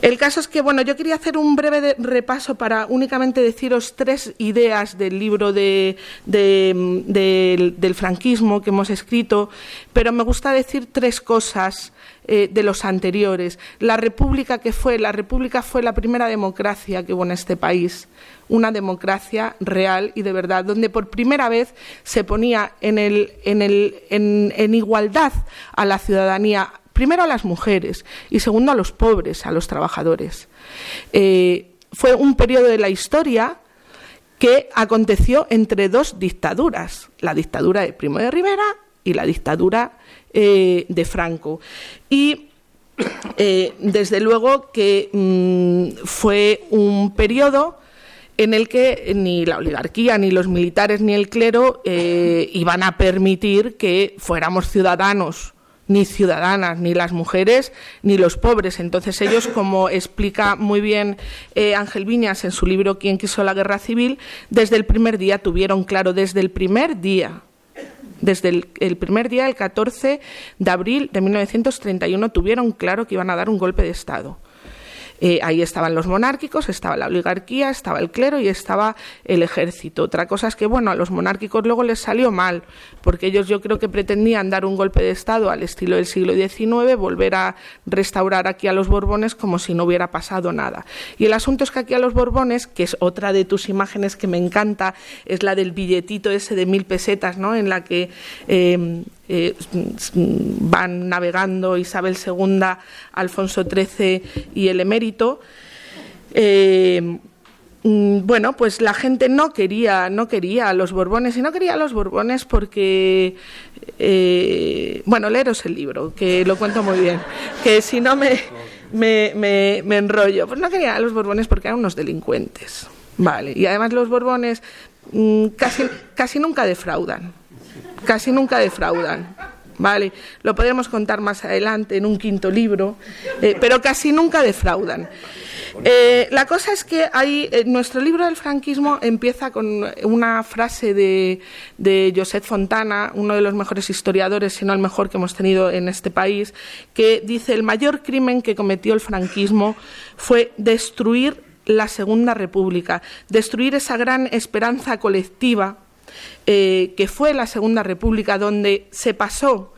El caso es que, bueno, yo quería hacer un breve repaso para únicamente deciros tres ideas del libro de, del franquismo que hemos escrito, pero me gusta decir tres cosas eh, de los anteriores. La república que fue, la república fue la primera democracia que hubo en este país, una democracia real y de verdad, donde por primera vez se ponía en, el, en, el, en, igualdad a la ciudadanía, primero a las mujeres y segundo a los pobres, a los trabajadores. Eh, fue un periodo de la historia que aconteció entre dos dictaduras, la dictadura de Primo de Rivera y la dictadura eh, de Franco. Y eh, desde luego que mm, fue un periodo en el que ni la oligarquía, ni los militares, ni el clero eh, iban a permitir que fuéramos ciudadanos ni ciudadanas, ni las mujeres, ni los pobres. Entonces ellos, como explica muy bien Ángel Viñas en su libro Quién quiso la guerra civil, desde el primer día tuvieron claro, desde el primer día, desde el, el, primer día, el 14 de abril de 1931, tuvieron claro que iban a dar un golpe de Estado. Eh, ahí estaban los monárquicos, estaba la oligarquía, estaba el clero y estaba el ejército. Otra cosa es que, bueno, a los monárquicos luego les salió mal, porque ellos yo creo que pretendían dar un golpe de Estado al estilo del siglo XIX, volver a restaurar aquí a los Borbones como si no hubiera pasado nada. Y el asunto es que aquí a los Borbones, que es otra de tus imágenes que me encanta, es la del billetito ese de mil pesetas, ¿no? En la que eh, eh, van navegando Isabel II, Alfonso XIII y el emérito. Eh, mm, bueno, pues la gente no quería, no quería a los Borbones y no quería a los Borbones porque, eh, bueno, leeros el libro, que lo cuento muy bien, que si no me, me, me, enrollo, pues no quería a los Borbones porque eran unos delincuentes, vale, y además los Borbones mm, casi, casi nunca defraudan casi nunca defraudan. Vale, lo podemos contar más adelante en un quinto libro, eh, pero casi nunca defraudan. Eh, la cosa es que hay, eh, nuestro libro del franquismo empieza con una frase de, de Josep Fontana, uno de los mejores historiadores, si no el mejor que hemos tenido en este país, que dice el mayor crimen que cometió el franquismo fue destruir la Segunda República, destruir esa gran esperanza colectiva eh, que fue la Segunda República, donde se pasó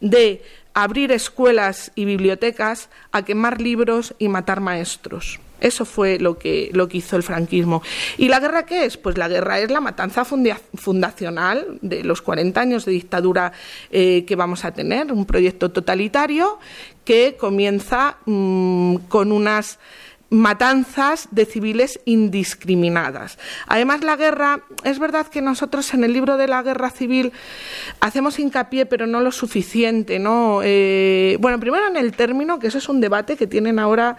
de abrir escuelas y bibliotecas a quemar libros y matar maestros. Eso fue lo que, lo que hizo el franquismo. ¿Y la guerra qué es? Pues la guerra es la matanza fundacional de los 40 años de dictadura eh, que vamos a tener, un proyecto totalitario que comienza mmm, con unas matanzas de civiles indiscriminadas. Además, la guerra, es verdad que nosotros en el libro de la guerra civil hacemos hincapié, pero no lo suficiente, ¿no? Eh, bueno, primero en el término, que eso es un debate que tienen ahora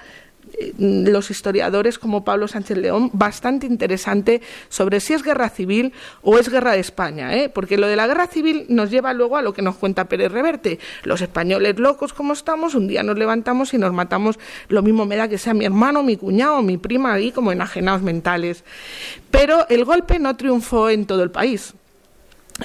los historiadores como Pablo Sánchez León bastante interesante sobre si es guerra civil o es guerra de España, ¿eh? porque lo de la guerra civil nos lleva luego a lo que nos cuenta Pérez Reverte. Los españoles locos como estamos, un día nos levantamos y nos matamos, lo mismo me da que sea mi hermano, mi cuñado, mi prima, ahí como enajenados mentales. Pero el golpe no triunfó en todo el país.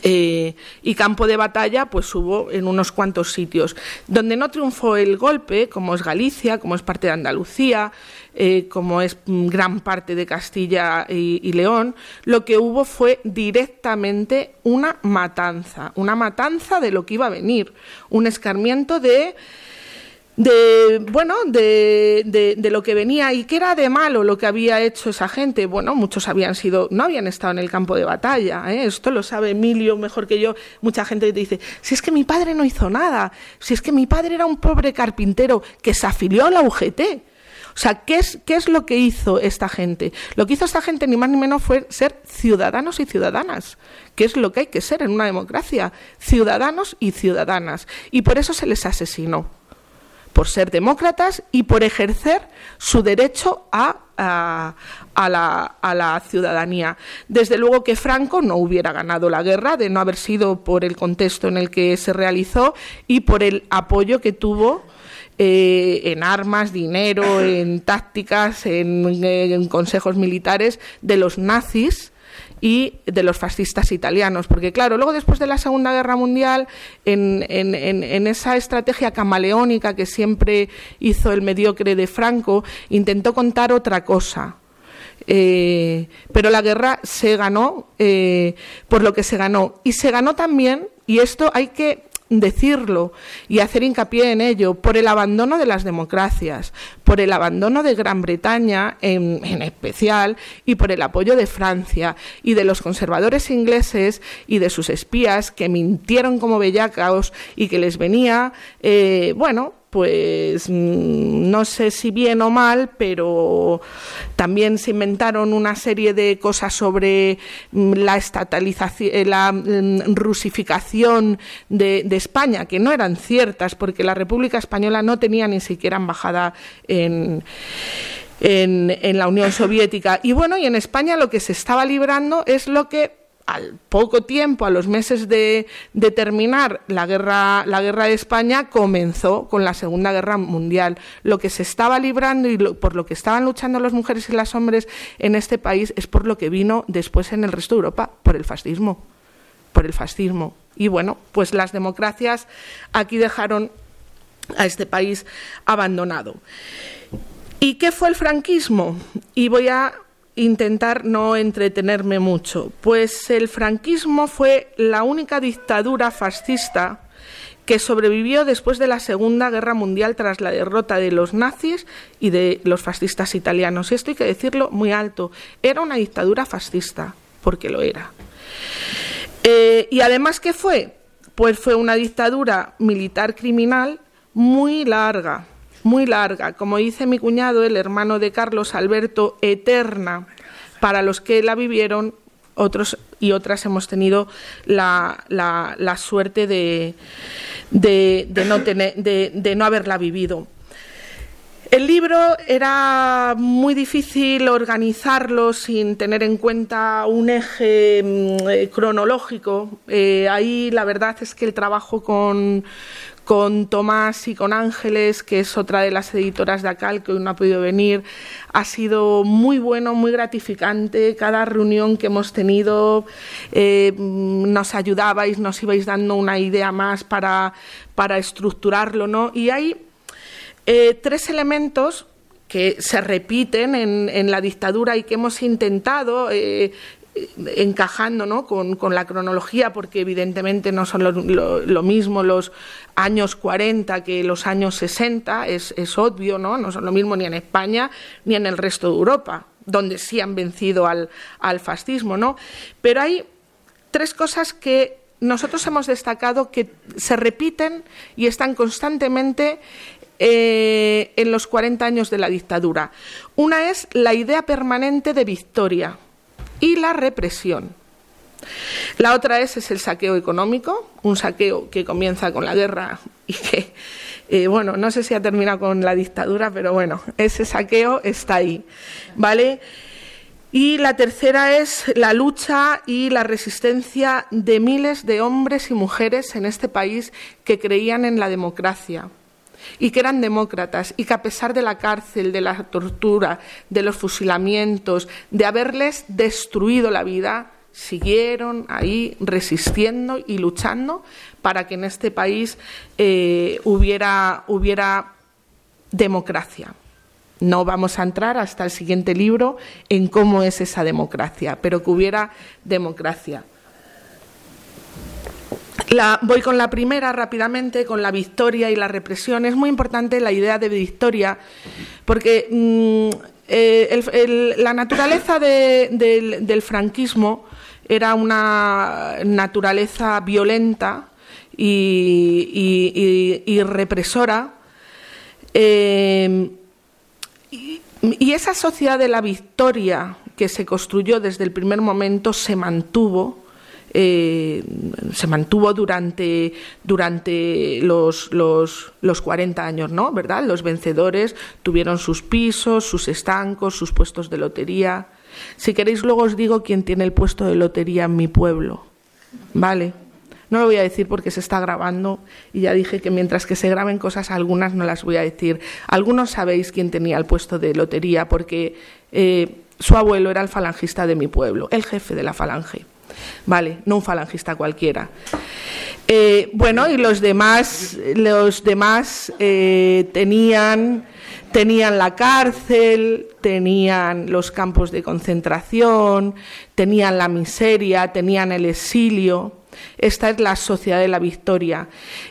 Eh, y campo de batalla pues hubo en unos cuantos sitios. Donde no triunfó el golpe, como es Galicia, como es parte de Andalucía, eh, como es gran parte de Castilla y, León, lo que hubo fue directamente una matanza, una matanza de lo que iba a venir, un escarmiento de de bueno de, de, lo que venía y qué era de malo lo que había hecho esa gente bueno muchos habían sido no habían estado en el campo de batalla ¿eh? esto lo sabe Emilio mejor que yo mucha gente te dice si es que mi padre no hizo nada si es que mi padre era un pobre carpintero que se afilió a la UGT o sea, ¿qué es, ¿qué es lo que hizo esta gente? Lo que hizo esta gente, ni más ni menos, fue ser ciudadanos y ciudadanas, que es lo que hay que ser en una democracia, ciudadanos y ciudadanas. Y por eso se les asesinó por ser demócratas y por ejercer su derecho a, la, ciudadanía. Desde luego que Franco no hubiera ganado la guerra de no haber sido por el contexto en el que se realizó y por el apoyo que tuvo eh, en armas, dinero, en tácticas, en consejos militares de los nazis y de los fascistas italianos. Porque, claro, luego después de la Segunda Guerra Mundial, en, esa estrategia camaleónica que siempre hizo el mediocre de Franco, intentó contar otra cosa. Eh, pero la guerra se ganó eh, por lo que se ganó. Y se ganó también, y esto hay que decirlo y hacer hincapié en ello por el abandono de las democracias, por el abandono de Gran Bretaña en, en, especial y por el apoyo de Francia y de los conservadores ingleses y de sus espías que mintieron como bellacos y que les venía, eh, bueno, pues no sé si bien o mal, pero también se inventaron una serie de cosas sobre la estatalización, la rusificación de, de, España, que no eran ciertas, porque la República Española no tenía ni siquiera embajada en. En, en la Unión Soviética. Y bueno, y en España lo que se estaba librando es lo que al poco tiempo, a los meses de, terminar la guerra, la guerra de España, comenzó con la Segunda Guerra Mundial. Lo que se estaba librando y por lo que estaban luchando las mujeres y los hombres en este país es por lo que vino después en el resto de Europa, por el fascismo. Por el fascismo. Y bueno, pues las democracias aquí dejaron a este país abandonado. ¿Y qué fue el franquismo? Y voy a intentar no entretenerme mucho. Pues el franquismo fue la única dictadura fascista que sobrevivió después de la Segunda Guerra Mundial tras la derrota de los nazis y de los fascistas italianos. Y esto hay que decirlo muy alto. Era una dictadura fascista, porque lo era. Eh, y además, ¿qué fue? Pues fue una dictadura militar criminal muy larga, muy larga, como dice mi cuñado, el hermano de Carlos Alberto, eterna. Para los que la vivieron, otros y otras hemos tenido la, la, suerte de, de, no tener, de, no haberla vivido. El libro era muy difícil organizarlo sin tener en cuenta un eje mm, eh, cronológico. Eh, ahí la verdad es que el trabajo con, con Tomás y con Ángeles, que es otra de las editoras de ACAL, que hoy no ha podido venir. Ha sido muy bueno, muy gratificante. Cada reunión que hemos tenido eh, nos ayudabais, nos ibais dando una idea más para, para estructurarlo. ¿no? Y hay eh, tres elementos que se repiten en, la dictadura y que hemos intentado eh, encajando ¿no? con, la cronología, porque evidentemente no son lo, mismo los años 40 que los años 60, es, obvio, ¿no? no son lo mismo ni en España ni en el resto de Europa, donde sí han vencido al, fascismo. ¿no? Pero hay tres cosas que nosotros hemos destacado que se repiten y están constantemente eh, en los 40 años de la dictadura. Una es la idea permanente de victoria y la represión. La otra es, es el saqueo económico, un saqueo que comienza con la guerra y que, eh, bueno, no sé si ha terminado con la dictadura, pero bueno, ese saqueo está ahí, ¿vale? Y la tercera es la lucha y la resistencia de miles de hombres y mujeres en este país que creían en la democracia, y que eran demócratas y que a pesar de la cárcel, de la tortura, de los fusilamientos, de haberles destruido la vida, siguieron ahí resistiendo y luchando para que en este país eh, hubiera, hubiera democracia. No vamos a entrar hasta el siguiente libro en cómo es esa democracia, pero que hubiera democracia voy con la primera rápidamente, con la victoria y la represión. Es muy importante la idea de victoria, porque mm, eh, la naturaleza del, franquismo era una naturaleza violenta y, represora. Eh, y esa sociedad de la victoria que se construyó desde el primer momento se mantuvo eh, se mantuvo durante, durante los, los, los 40 años, ¿no? ¿Verdad? Los vencedores tuvieron sus pisos, sus estancos, sus puestos de lotería. Si queréis, luego os digo quién tiene el puesto de lotería en mi pueblo. ¿Vale? No lo voy a decir porque se está grabando y ya dije que mientras que se graben cosas, algunas no las voy a decir. Algunos sabéis quién tenía el puesto de lotería porque eh, su abuelo era el falangista de mi pueblo, el jefe de la falange. Vale, no un falangista cualquiera. Eh, bueno, y los demás, los demás eh, tenían, tenían la cárcel, tenían los campos de concentración, tenían la miseria, tenían el exilio. Esta es la sociedad de la victoria.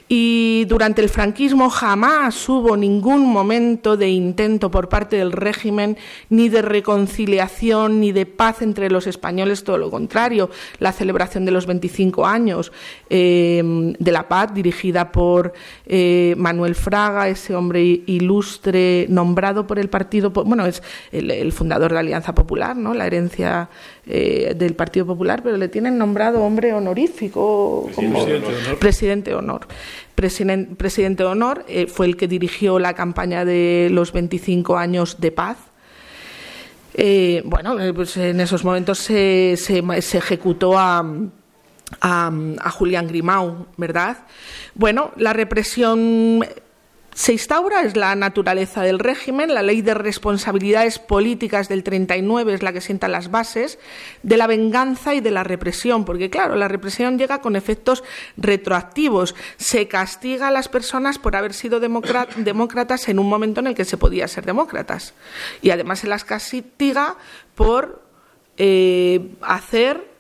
Y durante el franquismo jamás hubo ningún momento de intento por parte del régimen ni de reconciliación ni de paz entre los españoles, todo lo contrario. La celebración de los 25 años em, de la paz, dirigida por eh, Manuel Fraga, ese hombre ilustre nombrado por el Partido, bueno, es el, fundador de la Alianza Popular, ¿no? la herencia eh, del Partido Popular, pero le tienen nombrado hombre honorífico como presidente de honor presidente de honor, eh, fue el que dirigió la campaña de los 25 años de paz. Eh, bueno, eh, pues en esos momentos se, se, se ejecutó a, a, a Julián Grimau, ¿verdad? Bueno, la represión se instaura, es la naturaleza del régimen, la ley de responsabilidades políticas del 39 es la que sienta las bases de la venganza y de la represión, porque claro, la represión llega con efectos retroactivos, se castiga a las personas por haber sido demócratas en un momento en el que se podía ser demócratas y además se las castiga por eh, hacer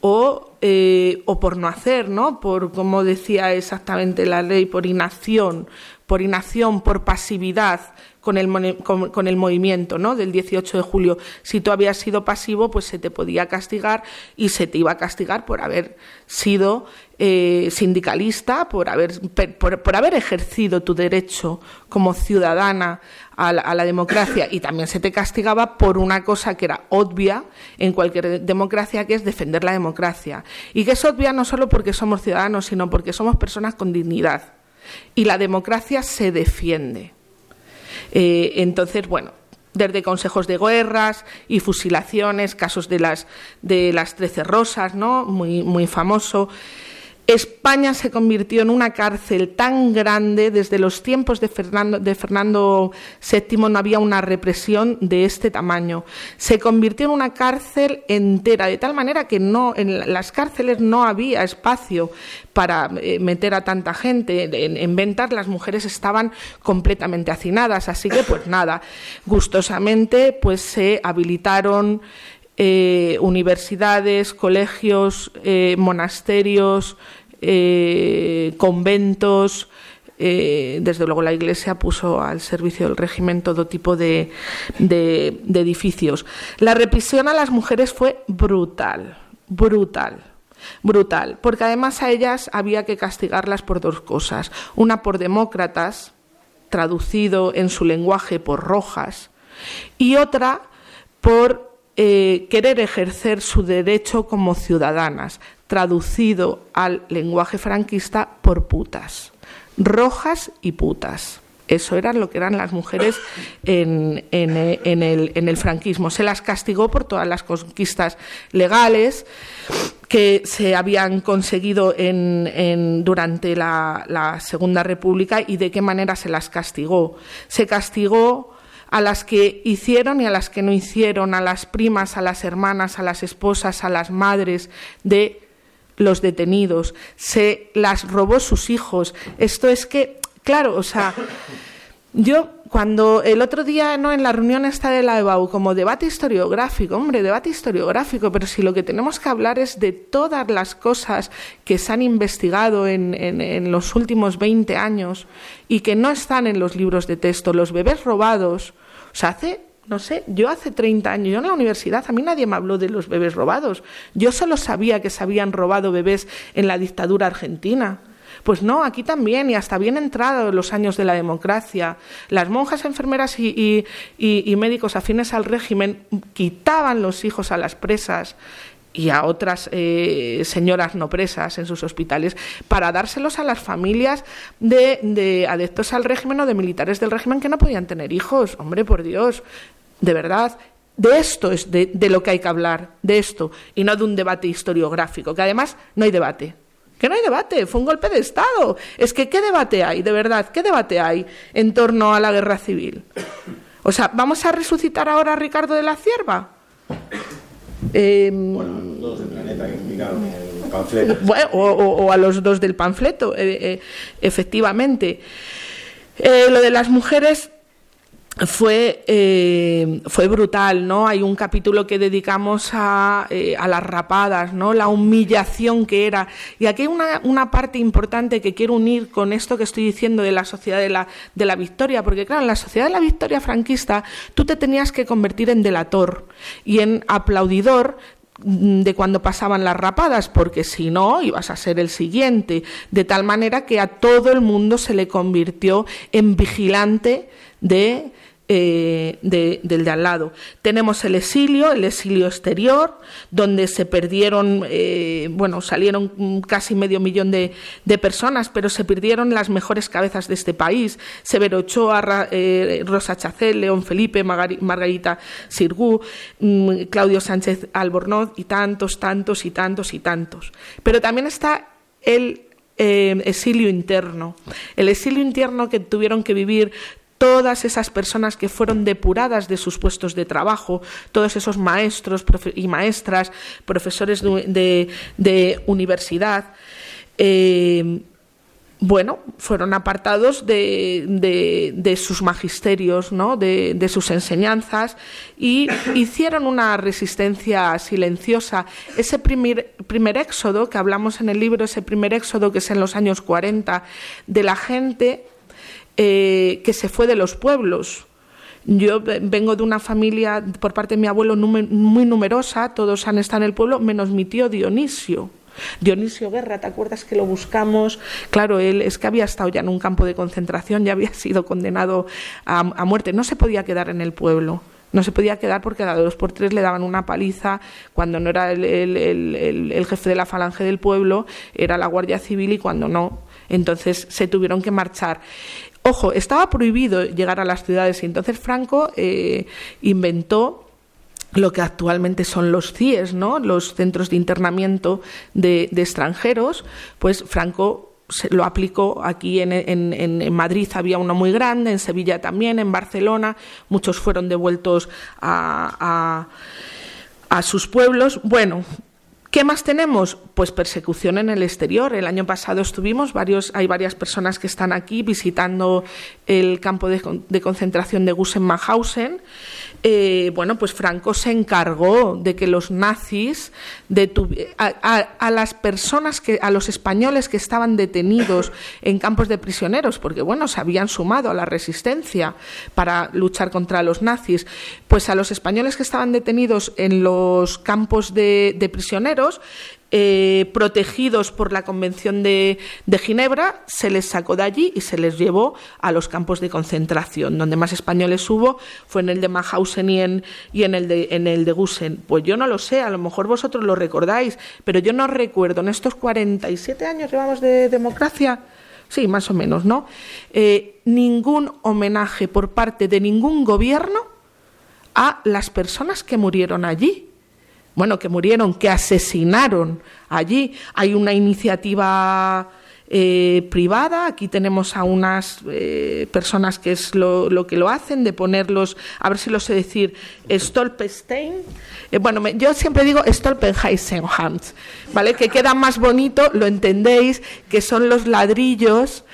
eh, o, por no hacer, ¿no? Por, como decía exactamente la ley, por inacción, por inacción, por pasividad con el, con, con el movimiento ¿no? del 18 de julio. Si tú habías sido pasivo, pues se te podía castigar y se te iba a castigar por haber sido eh, sindicalista, por haber, por, haber ejercido tu derecho como ciudadana a la, a la, democracia y también se te castigaba por una cosa que era obvia en cualquier democracia, que es defender la democracia. Y que es obvia no solo porque somos ciudadanos, sino porque somos personas con dignidad y la democracia se defiende. Eh, entonces, bueno, desde consejos de guerras y fusilaciones, casos de las de las Trece Rosas, ¿no? Muy, muy famoso. España se convirtió en una cárcel tan grande, desde los tiempos de Fernando, VII no había una represión de este tamaño. Se convirtió en una cárcel entera, de tal manera que no, en las cárceles no había espacio para eh, meter a tanta gente. En, en ventas las mujeres estaban completamente hacinadas, así que pues nada, gustosamente pues se habilitaron eh, universidades, colegios, eh, monasterios, eh, conventos. Desde luego la Iglesia puso al servicio del régimen todo tipo de, de, de edificios. La represión a las mujeres fue brutal, brutal brutal, porque además a ellas había que castigarlas por dos cosas. Una por demócratas, traducido en su lenguaje por rojas, y otra por eh, querer ejercer su derecho como ciudadanas, traducido al lenguaje franquista por putas, rojas y putas. Eso era lo que eran las mujeres en, en, el, franquismo. Se las castigó por todas las conquistas legales que se habían conseguido durante la Segunda República y de qué manera se las castigó. Se castigó a las que hicieron y a las que no hicieron, a las primas, a las hermanas, a las esposas, a las madres de los detenidos, se las robó sus hijos. Esto es que, claro, o sea, yo cuando el otro día no en la reunión esta de la EBAU como debate historiográfico, hombre, debate historiográfico, pero si lo que tenemos que hablar es de todas las cosas que se han investigado en, en, en los últimos 20 años y que no están en los libros de texto, los bebés robados, o sea, hace no sé, yo hace 30 años, yo en la universidad, a mí nadie me habló de los bebés robados. Yo solo sabía que se habían robado bebés en la dictadura argentina. Pues no, aquí también, y hasta bien entrados los años de la democracia. Las monjas, enfermeras y, médicos afines al régimen quitaban los hijos a las presas y a otras eh, señoras no presas en sus hospitales para dárselos a las familias de, de, adeptos al régimen o de militares del régimen que no podían tener hijos. Hombre, por Dios, de verdad. De esto es de lo que hay que hablar, de esto, y no de un debate historiográfico, que además no hay debate. Que no hay debate, fue un golpe de Estado. Es que, ¿qué debate hay, de verdad? ¿Qué debate hay en torno a la guerra civil? O sea, ¿vamos a resucitar ahora a Ricardo de la Cierva? Eh, bueno, dos del planeta que explicaron el panfleto. Bueno, o, o, o, a los dos del panfleto, eh, eh, efectivamente. Eh, lo de las mujeres fue, eh, fue brutal, ¿no? Hay un capítulo que dedicamos a, eh, a, las rapadas, ¿no? La humillación que era. Y aquí hay una, una, parte importante que quiero unir con esto que estoy diciendo de la sociedad de la, de la victoria, porque claro, en la sociedad de la victoria franquista tú te tenías que convertir en delator y en aplaudidor de cuando pasaban las rapadas, porque si no ibas a ser el siguiente, de tal manera que a todo el mundo se le convirtió en vigilante de eh, del de al lado. Tenemos el exilio, el exilio exterior, donde se perdieron, eh, bueno, salieron casi medio millón de, personas, pero se perdieron las mejores cabezas de este país. Severo Ochoa, eh, Rosa Chacel, León Felipe, Margarita Sirgú, mm, Claudio Sánchez Albornoz y tantos, tantos y tantos y tantos. Pero también está el exilio interno. El exilio interno que tuvieron que vivir todas esas personas que fueron depuradas de sus puestos de trabajo, todos esos maestros y maestras, profesores de, universidad, eh, bueno, fueron apartados de, sus magisterios, ¿no? de, sus enseñanzas y hicieron una resistencia silenciosa. Ese primer, primer éxodo que hablamos en el libro, ese primer éxodo que es en los años 40, de la gente eh, que se fue de los pueblos. Yo vengo de una familia, por parte de mi abuelo, muy numerosa, todos han estado en el pueblo, menos mi tío Dionisio. Dionisio Guerra, ¿te acuerdas que lo buscamos? Claro, él es que había estado ya en un campo de concentración, ya había sido condenado a, muerte, no se podía quedar en el pueblo. No se podía quedar porque a dos por tres le daban una paliza cuando no era el, el, jefe de la falange del pueblo, era la Guardia Civil y cuando no, entonces se tuvieron que marchar. Ojo, estaba prohibido llegar a las ciudades y entonces Franco eh, inventó lo que actualmente son los CIES, ¿no? los centros de internamiento de, extranjeros, pues Franco lo aplicó aquí en, Madrid había uno muy grande, en Sevilla también, en Barcelona, muchos fueron devueltos a, a, a sus pueblos. Bueno, ¿Qué más tenemos? Pues persecución en el exterior. El año pasado estuvimos, varios, hay varias personas que están aquí visitando el campo de, concentración de Gusen-Mauthausen eh, bueno, pues Franco se encargó de que los nazis a, las personas que, a los españoles que estaban detenidos en campos de prisioneros, porque bueno, se habían sumado a la resistencia para luchar contra los nazis, pues a los españoles que estaban detenidos en los campos de prisioneros eh, protegidos por la Convención de, Ginebra, se les sacó de allí y se les llevó a los campos de concentración. Donde más españoles hubo fue en el de Mauthausen y en, el, de, en Gusen. Pues yo no lo sé, a lo mejor vosotros lo recordáis, pero yo no recuerdo en estos 47 años llevamos de democracia. Sí, más o menos, ¿no? Eh, ningún homenaje por parte de ningún gobierno a las personas que murieron allí bueno, que murieron, que asesinaron allí. Hay una iniciativa eh, privada, aquí tenemos a unas eh, personas que es lo, que lo hacen, de ponerlos, a ver si lo sé decir, Stolpenstein. Eh, bueno, yo siempre digo Stolpenheisenhans, ¿vale? Que queda más bonito, lo entendéis, que son los ladrillos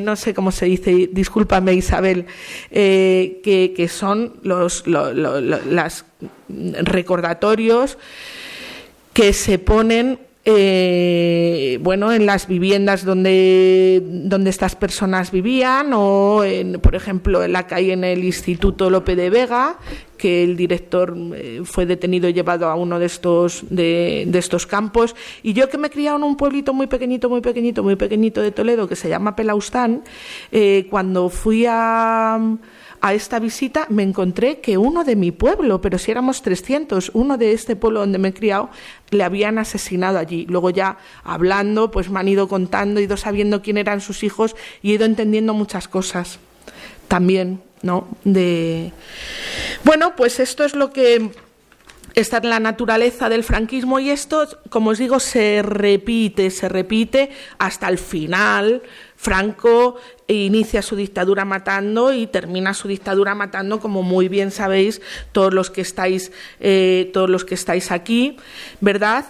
no sé cómo se dice, discúlpame Isabel, que, son los, las recordatorios que se ponen eh, bueno, en las viviendas donde, donde estas personas vivían o, en, por ejemplo, en la calle en el Instituto Lope de Vega, que el director eh, fue detenido y llevado a uno de estos, de, de, estos campos. Y yo que me he criado en un pueblito muy pequeñito, muy pequeñito, muy pequeñito de Toledo, que se llama Pelaustán, eh, cuando fui a a esta visita me encontré que uno de mi pueblo, pero si éramos 300, uno de este pueblo donde me he criado, le habían asesinado allí. Luego ya hablando, pues me han ido contando, ido sabiendo quién eran sus hijos y he ido entendiendo muchas cosas también, ¿no? De Bueno, pues esto es lo que está en la naturaleza del franquismo y esto, como os digo, se repite, se repite hasta el final. Franco inicia su dictadura matando y termina su dictadura matando, como muy bien sabéis todos los que estáis, eh, todos los que estáis aquí, ¿verdad?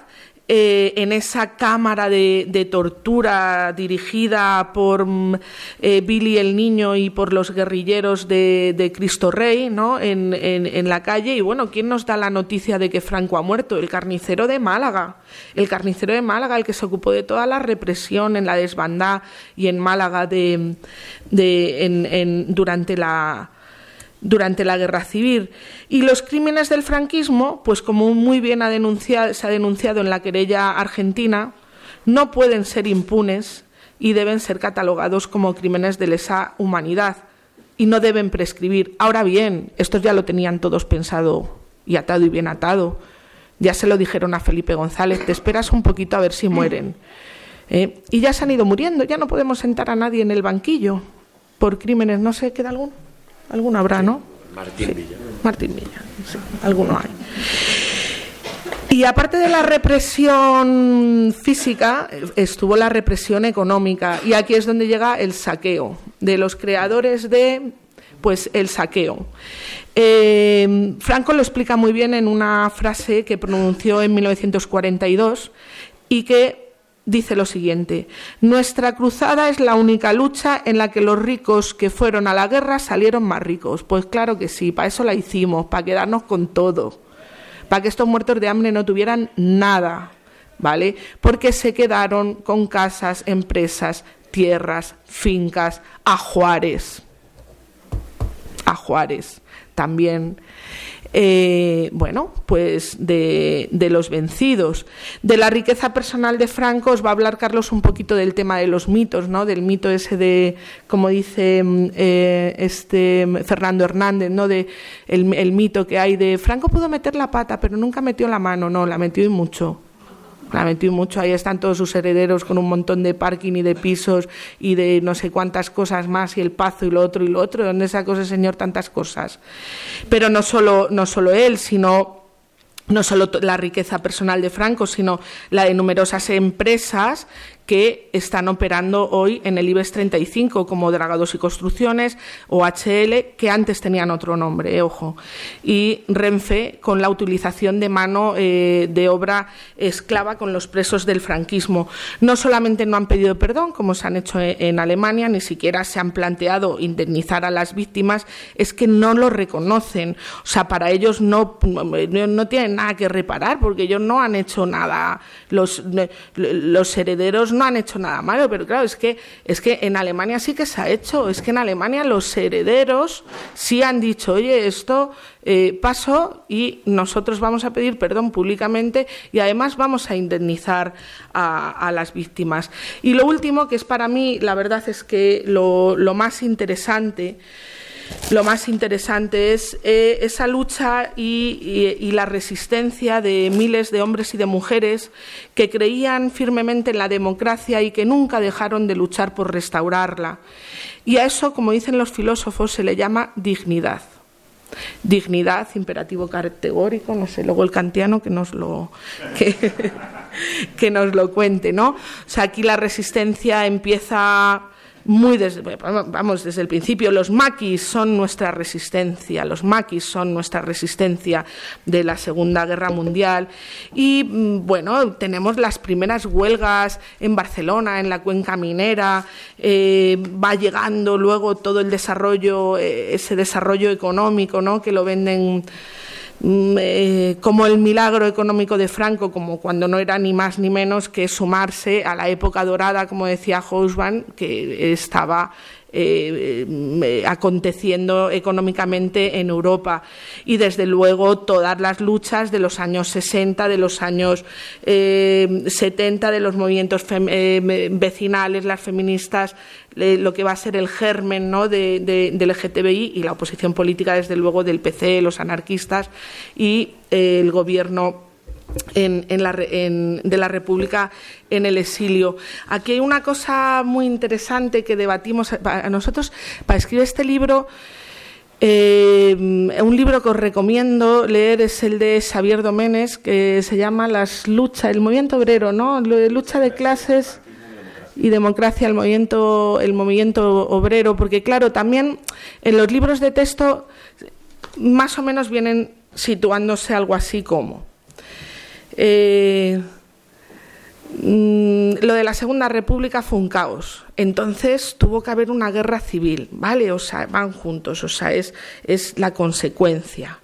Eh, en esa cámara de, tortura dirigida por mm, eh, Billy el Niño y por los guerrilleros de, Cristo Rey, ¿no? En, en, la calle. Y bueno, ¿quién nos da la noticia de que Franco ha muerto? El carnicero de Málaga. El carnicero de Málaga, el que se ocupó de toda la represión en la desbandada y en Málaga de, en, durante la durante la guerra civil. Y los crímenes del franquismo, pues como muy bien ha denunciado, se ha denunciado en la querella argentina, no pueden ser impunes y deben ser catalogados como crímenes de lesa humanidad. y no deben prescribir. Ahora bien, estos ya lo tenían todos pensado y atado y bien atado. Ya se lo dijeron a Felipe González, te esperas un poquito a ver si mueren. Eh, y ya se han ido muriendo, ya no podemos sentar a nadie en el banquillo por crímenes, no sé, ¿queda alguno? Alguno habrá, ¿no? Martín Villa. Martín Villa, sí, alguno hay. Y aparte de la represión física, estuvo la represión económica. Y aquí es donde llega el saqueo de los creadores de pues el saqueo. Eh, Franco lo explica muy bien en una frase que pronunció en 1942 y que dice lo siguiente, nuestra cruzada es la única lucha en la que los ricos que fueron a la guerra salieron más ricos. Pues claro que sí, para eso la hicimos, para quedarnos con todo, para que estos muertos de hambre no tuvieran nada, ¿vale? Porque se quedaron con casas, empresas, tierras, fincas, ajuares. Ajuares también eh, bueno, pues de, los vencidos. De la riqueza personal de Franco os va a hablar Carlos un poquito del tema de los mitos, ¿no? Del mito ese de, como dice mm, eh, este Fernando Hernández, ¿no? De el, el mito que hay de Franco pudo meter la pata, pero nunca metió la mano, no, la metió y mucho. La mucho, ahí están todos sus herederos con un montón de parking y de pisos y de no sé cuántas cosas más y el pazo y lo otro y lo otro. ¿Dónde sacó ese señor tantas cosas? Pero no solo, no solo él, sino no solo la riqueza personal de Franco, sino la de numerosas empresas que están operando hoy en el IBEX 35, como Dragados y Construcciones o HL, que antes tenían otro nombre, eh, ojo. Y Renfe, con la utilización de mano eh, de obra esclava con los presos del franquismo. No solamente no han pedido perdón, como se han hecho en Alemania, ni siquiera se han planteado indemnizar a las víctimas, es que no lo reconocen. O sea, para ellos no, no tienen nada que reparar, porque ellos no han hecho nada. Los, los herederos no han hecho nada malo, pero claro, es que, es que en Alemania sí que se ha hecho, es que en Alemania los herederos sí han dicho, oye, esto eh, pasó y nosotros vamos a pedir perdón públicamente y además vamos a indemnizar a, las víctimas. Y lo último, que es para mí, la verdad es que lo, lo más interesante, lo más interesante es eh, esa lucha y, la resistencia de miles de hombres y de mujeres que creían firmemente en la democracia y que nunca dejaron de luchar por restaurarla. Y a eso, como dicen los filósofos, se le llama dignidad. Dignidad, imperativo categórico, no sé, luego el kantiano que nos lo, que, que nos lo cuente, ¿no? O sea, aquí la resistencia empieza muy desde, vamos, desde el principio. Los maquis son nuestra resistencia, los maquis son nuestra resistencia de la Segunda Guerra Mundial. Y mm, bueno, tenemos las primeras huelgas en Barcelona, en la cuenca minera, eh, va llegando luego todo el desarrollo, eh, ese desarrollo económico, ¿no? que lo venden eh, como el milagro económico de Franco, como cuando no era ni más ni menos que sumarse a la época dorada, como decía Hobsbawm, que estaba eh, eh, aconteciendo económicamente en Europa. Y desde luego todas las luchas de los años 60, de los años 70, de los movimientos vecinales, las feministas, lo que va a ser el germen ¿no? de, del LGTBI y la oposición política, desde luego, del PC, los anarquistas y eh, el gobierno en, la, de la República en el exilio. Aquí hay una cosa muy interesante que debatimos a nosotros para escribir este libro. Eh, un libro que os recomiendo leer es el de Xavier Doménez, que se llama Las luchas, el movimiento obrero, ¿no? Lucha de clases y democracia, el movimiento, el movimiento obrero, porque claro, también en los libros de texto más o menos vienen situándose algo así como eh, mm, lo de la Segunda República fue un caos. Entonces tuvo que haber una guerra civil, ¿vale? O sea, van juntos, o sea, es, es la consecuencia.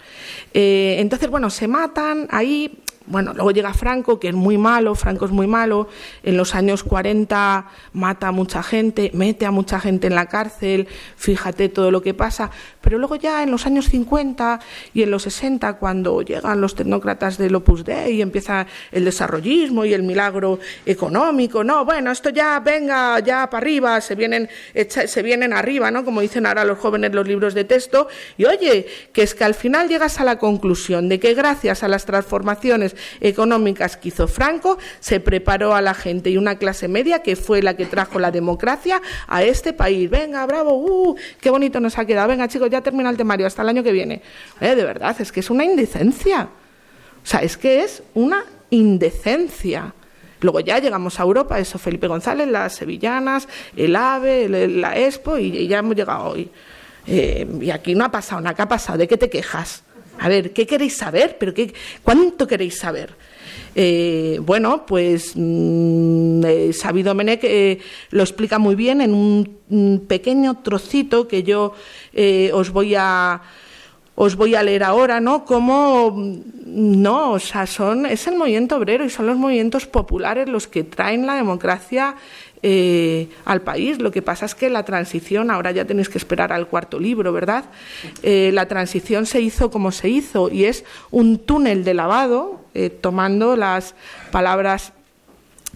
Eh, entonces, bueno, se matan ahí, bueno, luego llega Franco, que es muy malo, Franco es muy malo, en los años 40 mata a mucha gente, mete a mucha gente en la cárcel, fíjate todo lo que pasa, pero luego ya en los años 50 y en los 60, cuando llegan los tecnócratas del Opus Dei y empieza el desarrollismo y el milagro económico, no, bueno, esto ya venga, ya para arriba, se vienen, se vienen arriba, ¿no? Como dicen ahora los jóvenes los libros de texto, y oye, que es que al final llegas a la conclusión de que gracias a las transformaciones económicas que hizo Franco, se preparó a la gente y una clase media que fue la que trajo la democracia a este país. Venga, bravo, uh, qué bonito nos ha quedado. Venga, chicos, ya termina el temario, hasta el año que viene. Eh, de verdad, es que es una indecencia. O sea, es que es una indecencia. Luego ya llegamos a Europa, eso Felipe González, las sevillanas, el AVE, la Expo, y, ya hemos llegado hoy. Eh, y aquí no ha pasado nada, ¿qué ha pasado? ¿De qué te quejas? A ver, ¿qué queréis saber? ¿Pero cuánto queréis saber? Eh, bueno, pues mm, eh, Sabido eh, lo explica muy bien en un, pequeño trocito que yo os voy a os voy a leer ahora, ¿no? Como no, o sea, son es el movimiento obrero y son los movimientos populares los que traen la democracia eh, al país. Lo que pasa es que la transición, ahora ya tenéis que esperar al cuarto libro, ¿verdad? Eh, la transición se hizo como se hizo y es un túnel de lavado, eh, tomando las palabras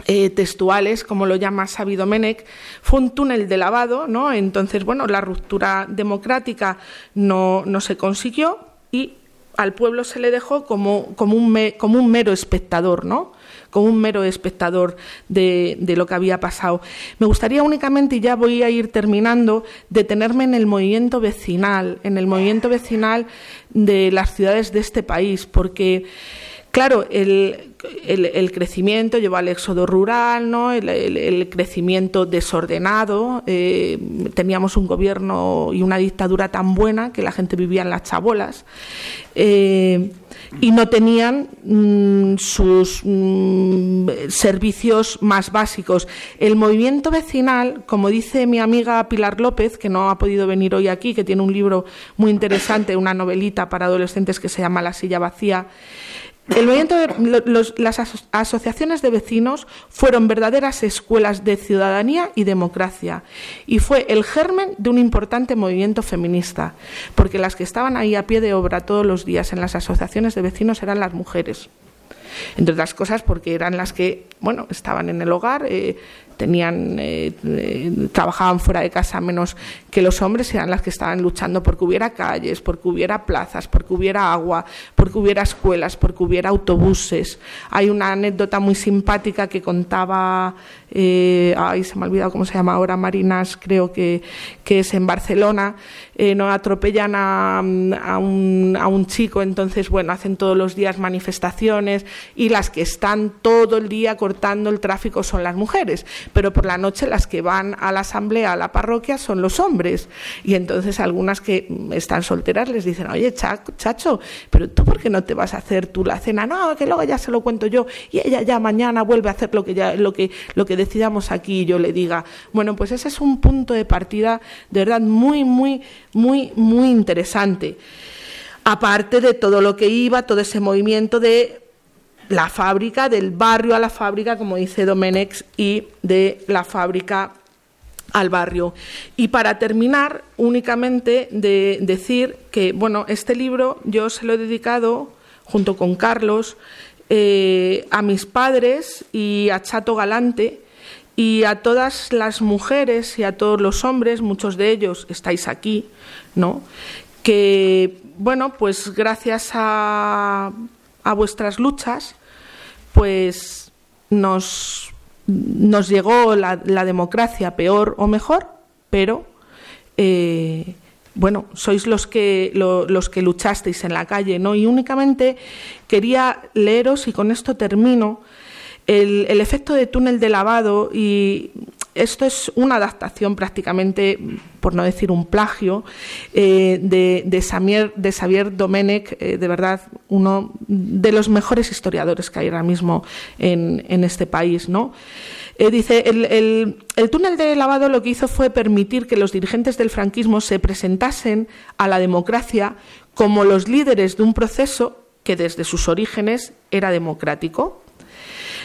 textuales, como lo llama Sabido Menec, fue un túnel de lavado, ¿no? Entonces, bueno, la ruptura democrática no, no se consiguió y al pueblo se le dejó como, como, un, como un mero espectador, ¿no? Como un mero espectador de, lo que había pasado. Me gustaría únicamente, y ya voy a ir terminando, detenerme en el movimiento vecinal, en el movimiento vecinal de las ciudades de este país, porque Claro, el, crecimiento llevó al éxodo rural, ¿no? el, crecimiento desordenado. Eh, teníamos un gobierno y una dictadura tan buena que la gente vivía en las chabolas. Eh, y no tenían mm, sus mm, servicios más básicos. El movimiento vecinal, como dice mi amiga Pilar López, que no ha podido venir hoy aquí, que tiene un libro muy interesante, una novelita para adolescentes que se llama La silla vacía, el movimiento las asociaciones de vecinos fueron verdaderas escuelas de ciudadanía y democracia y fue el germen de un importante movimiento feminista, porque las que estaban ahí a pie de obra todos los días en las asociaciones de vecinos eran las mujeres. Entre otras cosas porque eran las que, bueno, estaban en el hogar, eh, tenían eh, eh, trabajaban fuera de casa menos que los hombres eran las que estaban luchando porque hubiera calles, porque hubiera plazas, porque hubiera agua, porque hubiera escuelas, porque hubiera autobuses. Hay una anécdota muy simpática que contaba, eh, ay, se me ha olvidado cómo se llama ahora, Marinas, creo que, que es en Barcelona, eh, no atropellan a, a, un, a un chico, entonces, bueno, hacen todos los días manifestaciones y las que están todo el día cortando el tráfico son las mujeres pero por la noche las que van a la asamblea, a la parroquia, son los hombres. Y entonces algunas que están solteras les dicen, oye, chacho, pero tú por qué no te vas a hacer tú la cena? No, que luego ya se lo cuento yo y ella ya mañana vuelve a hacer lo que, ya, lo que, lo que decidamos aquí y yo le diga. Bueno, pues ese es un punto de partida de verdad muy, muy, muy, muy interesante aparte de todo lo que iba, todo ese movimiento de la fábrica, del barrio a la fábrica, como dice Domenex, y de la fábrica al barrio. Y para terminar, únicamente de decir que, bueno, este libro yo se lo he dedicado, junto con Carlos, eh, a mis padres y a Chato Galante, y a todas las mujeres y a todos los hombres, muchos de ellos estáis aquí, ¿no? Que, bueno, pues gracias a a vuestras luchas, pues nos, nos llegó la, democracia peor o mejor, pero eh, bueno, sois los que, los que luchasteis en la calle, ¿no? Y únicamente quería leeros, y con esto termino, el, el efecto de túnel de lavado y esto es una adaptación prácticamente, por no decir un plagio, eh, de, de, Xavier, Domenech, eh, de verdad uno de los mejores historiadores que hay ahora mismo en, este país. ¿no? Eh, dice, el, el túnel de lavado lo que hizo fue permitir que los dirigentes del franquismo se presentasen a la democracia como los líderes de un proceso que desde sus orígenes era democrático.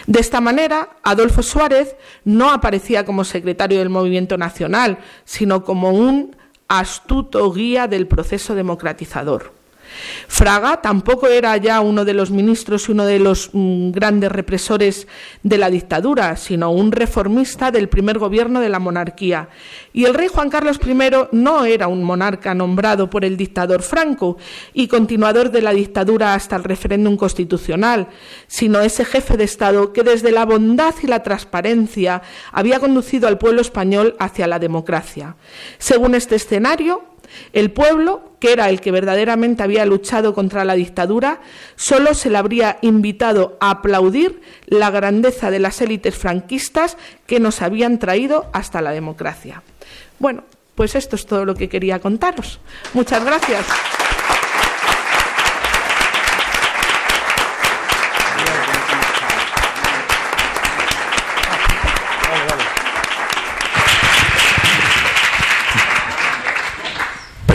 De esta manera, Adolfo Suárez no aparecía como secretario del Movimiento Nacional, sino como un astuto guía del proceso democratizador. Fraga tampoco era ya uno de los ministros y uno de los mm, grandes represores de la dictadura, sino un reformista del primer gobierno de la monarquía. Y el rey Juan Carlos I no era un monarca nombrado por el dictador Franco y continuador de la dictadura hasta el referéndum constitucional, sino ese jefe de Estado que desde la bondad y la transparencia había conducido al pueblo español hacia la democracia. Según este escenario, el pueblo, que era el que verdaderamente había luchado contra la dictadura, solo se le habría invitado a aplaudir la grandeza de las élites franquistas que nos habían traído hasta la democracia. Bueno, pues esto es todo lo que quería contaros. Muchas gracias.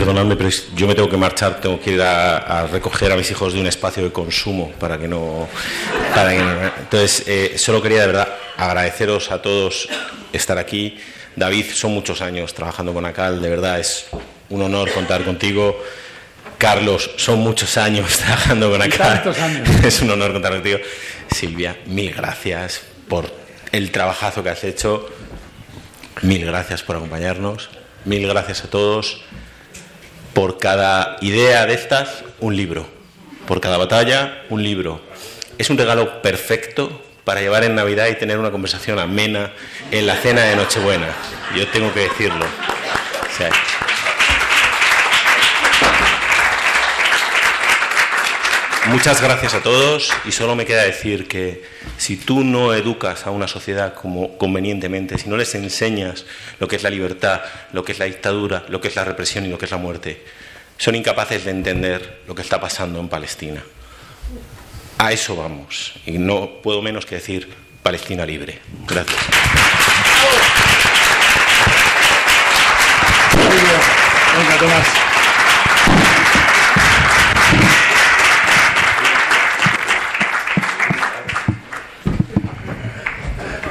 Perdonadme, pero yo me tengo que marchar, tengo que ir a, recoger a mis hijos de un espacio de consumo para que no. entonces, eh, solo quería de verdad agradeceros a todos estar aquí. David, son muchos años trabajando con ACAL, de verdad es un honor contar contigo. Carlos, son muchos años trabajando con ACAL. Es un honor contar contigo. Silvia, mil gracias por el trabajazo que has hecho. Mil gracias por acompañarnos. Mil gracias a todos por cada idea de estas, un libro. Por cada batalla, un libro. Es un regalo perfecto para llevar en Navidad y tener una conversación amena en la cena de Nochebuena. Yo tengo que decirlo. Muchas gracias a todos y solo me queda decir que si tú no educas a una sociedad como convenientemente, si no les enseñas lo que es la libertad, lo que es la dictadura, lo que es la represión y lo que es la muerte, son incapaces de entender lo que está pasando en Palestina. A eso vamos y no puedo menos que decir Palestina libre. Gracias.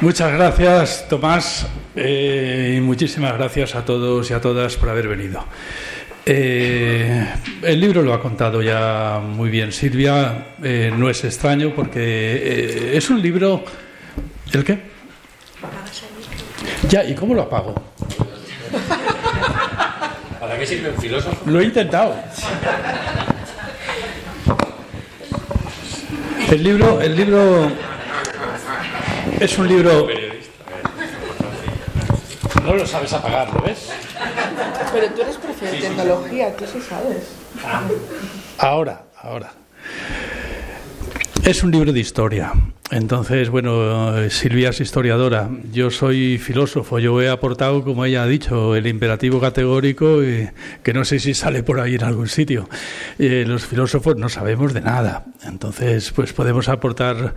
Muchas gracias, Tomás, eh, y muchísimas gracias a todos y a todas por haber venido. Eh, el libro lo ha contado ya muy bien Silvia, eh, no es extraño porque es un libro... ¿El qué? Ya, ¿y cómo lo apago? ¿Para qué sirve un filósofo? Lo he intentado. El libro, el libro es un libro. No lo sabes apagar, ¿lo ves? Pero tú eres profe de tecnología, tú sí sabes. Ahora, ahora. Es un libro de historia. Entonces, bueno, Silvia es historiadora, yo soy filósofo, yo he aportado, como ella ha dicho, el imperativo categórico, que no sé si sale por ahí en algún sitio. Eh, los filósofos no sabemos de nada, entonces, pues podemos aportar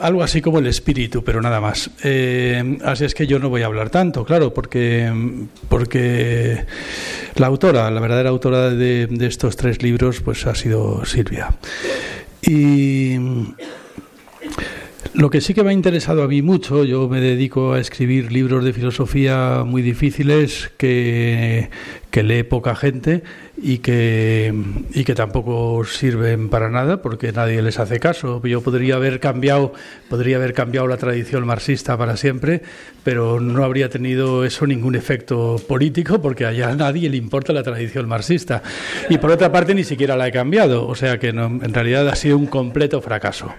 algo así como el espíritu, pero nada más. Eh, así es que yo no voy a hablar tanto, claro, porque, porque la autora, la verdadera autora de, de estos tres libros, pues ha sido Silvia. Y lo que sí que me ha interesado a mí mucho, yo me dedico a escribir libros de filosofía muy difíciles que, que lee poca gente y que, y que tampoco sirven para nada porque nadie les hace caso. Yo podría haber cambiado, podría haber cambiado la tradición marxista para siempre, pero no habría tenido eso ningún efecto político porque allá nadie le importa la tradición marxista. Y por otra parte ni siquiera la he cambiado, o sea que en realidad ha sido un completo fracaso.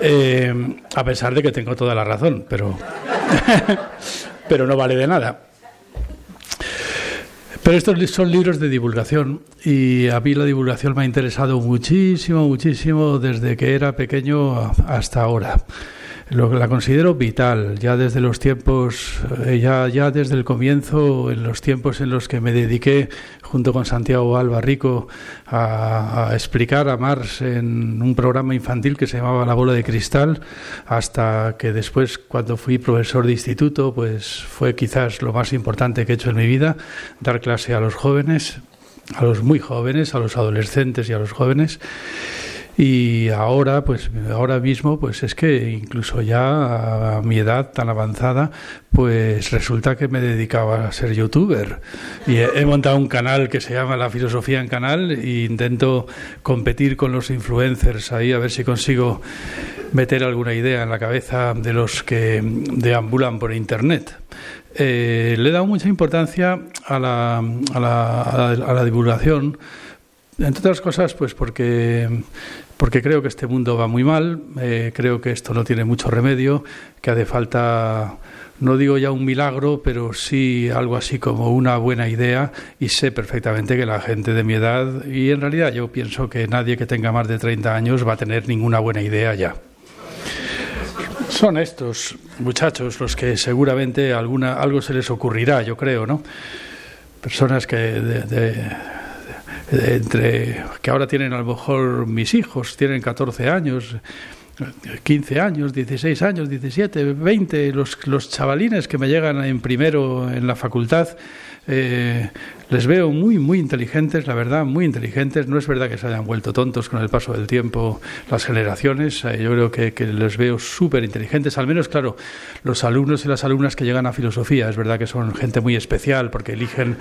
Eh, a pesar de que tengo toda la razón, pero, pero no vale de nada. Pero estos son libros de divulgación y a mí la divulgación me ha interesado muchísimo, muchísimo desde que era pequeño hasta ahora. Lo, la considero vital, ya desde los tiempos, eh, ya, ya desde el comienzo, en los tiempos en los que me dediqué junto con Santiago Alba Rico a, explicar a Marx en un programa infantil que se llamaba La bola de cristal, hasta que después, cuando fui profesor de instituto, pues fue quizás lo más importante que he hecho en mi vida, dar clase a los jóvenes, a los muy jóvenes, a los adolescentes y a los jóvenes. Y ahora, pues ahora mismo, pues es que incluso ya a mi edad tan avanzada, pues resulta que me dedicaba a ser youtuber. Y he, montado un canal que se llama La Filosofía en Canal e intento competir con los influencers ahí a ver si consigo meter alguna idea en la cabeza de los que deambulan por internet. Eh, le he dado mucha importancia a la, a la, a la divulgación entre otras cosas, pues porque porque creo que este mundo va muy mal, eh, creo que esto no tiene mucho remedio, que hace falta, no digo ya un milagro, pero sí algo así como una buena idea y sé perfectamente que la gente de mi edad, y en realidad yo pienso que nadie que tenga más de 30 años va a tener ninguna buena idea ya. Son estos muchachos los que seguramente alguna, algo se les ocurrirá, yo creo, ¿no? Personas que de entre que ahora tienen a lo mejor mis hijos, tienen 14 años, 15 años, 16 años, 17, 20, los, los chavalines que me llegan en primero en la facultad, eh, les veo muy, muy inteligentes, la verdad, muy inteligentes. No es verdad que se hayan vuelto tontos con el paso del tiempo las generaciones. Eh, yo creo que, que les veo súper inteligentes. Al menos, claro, los alumnos y las alumnas que llegan a filosofía, es verdad que son gente muy especial porque eligen,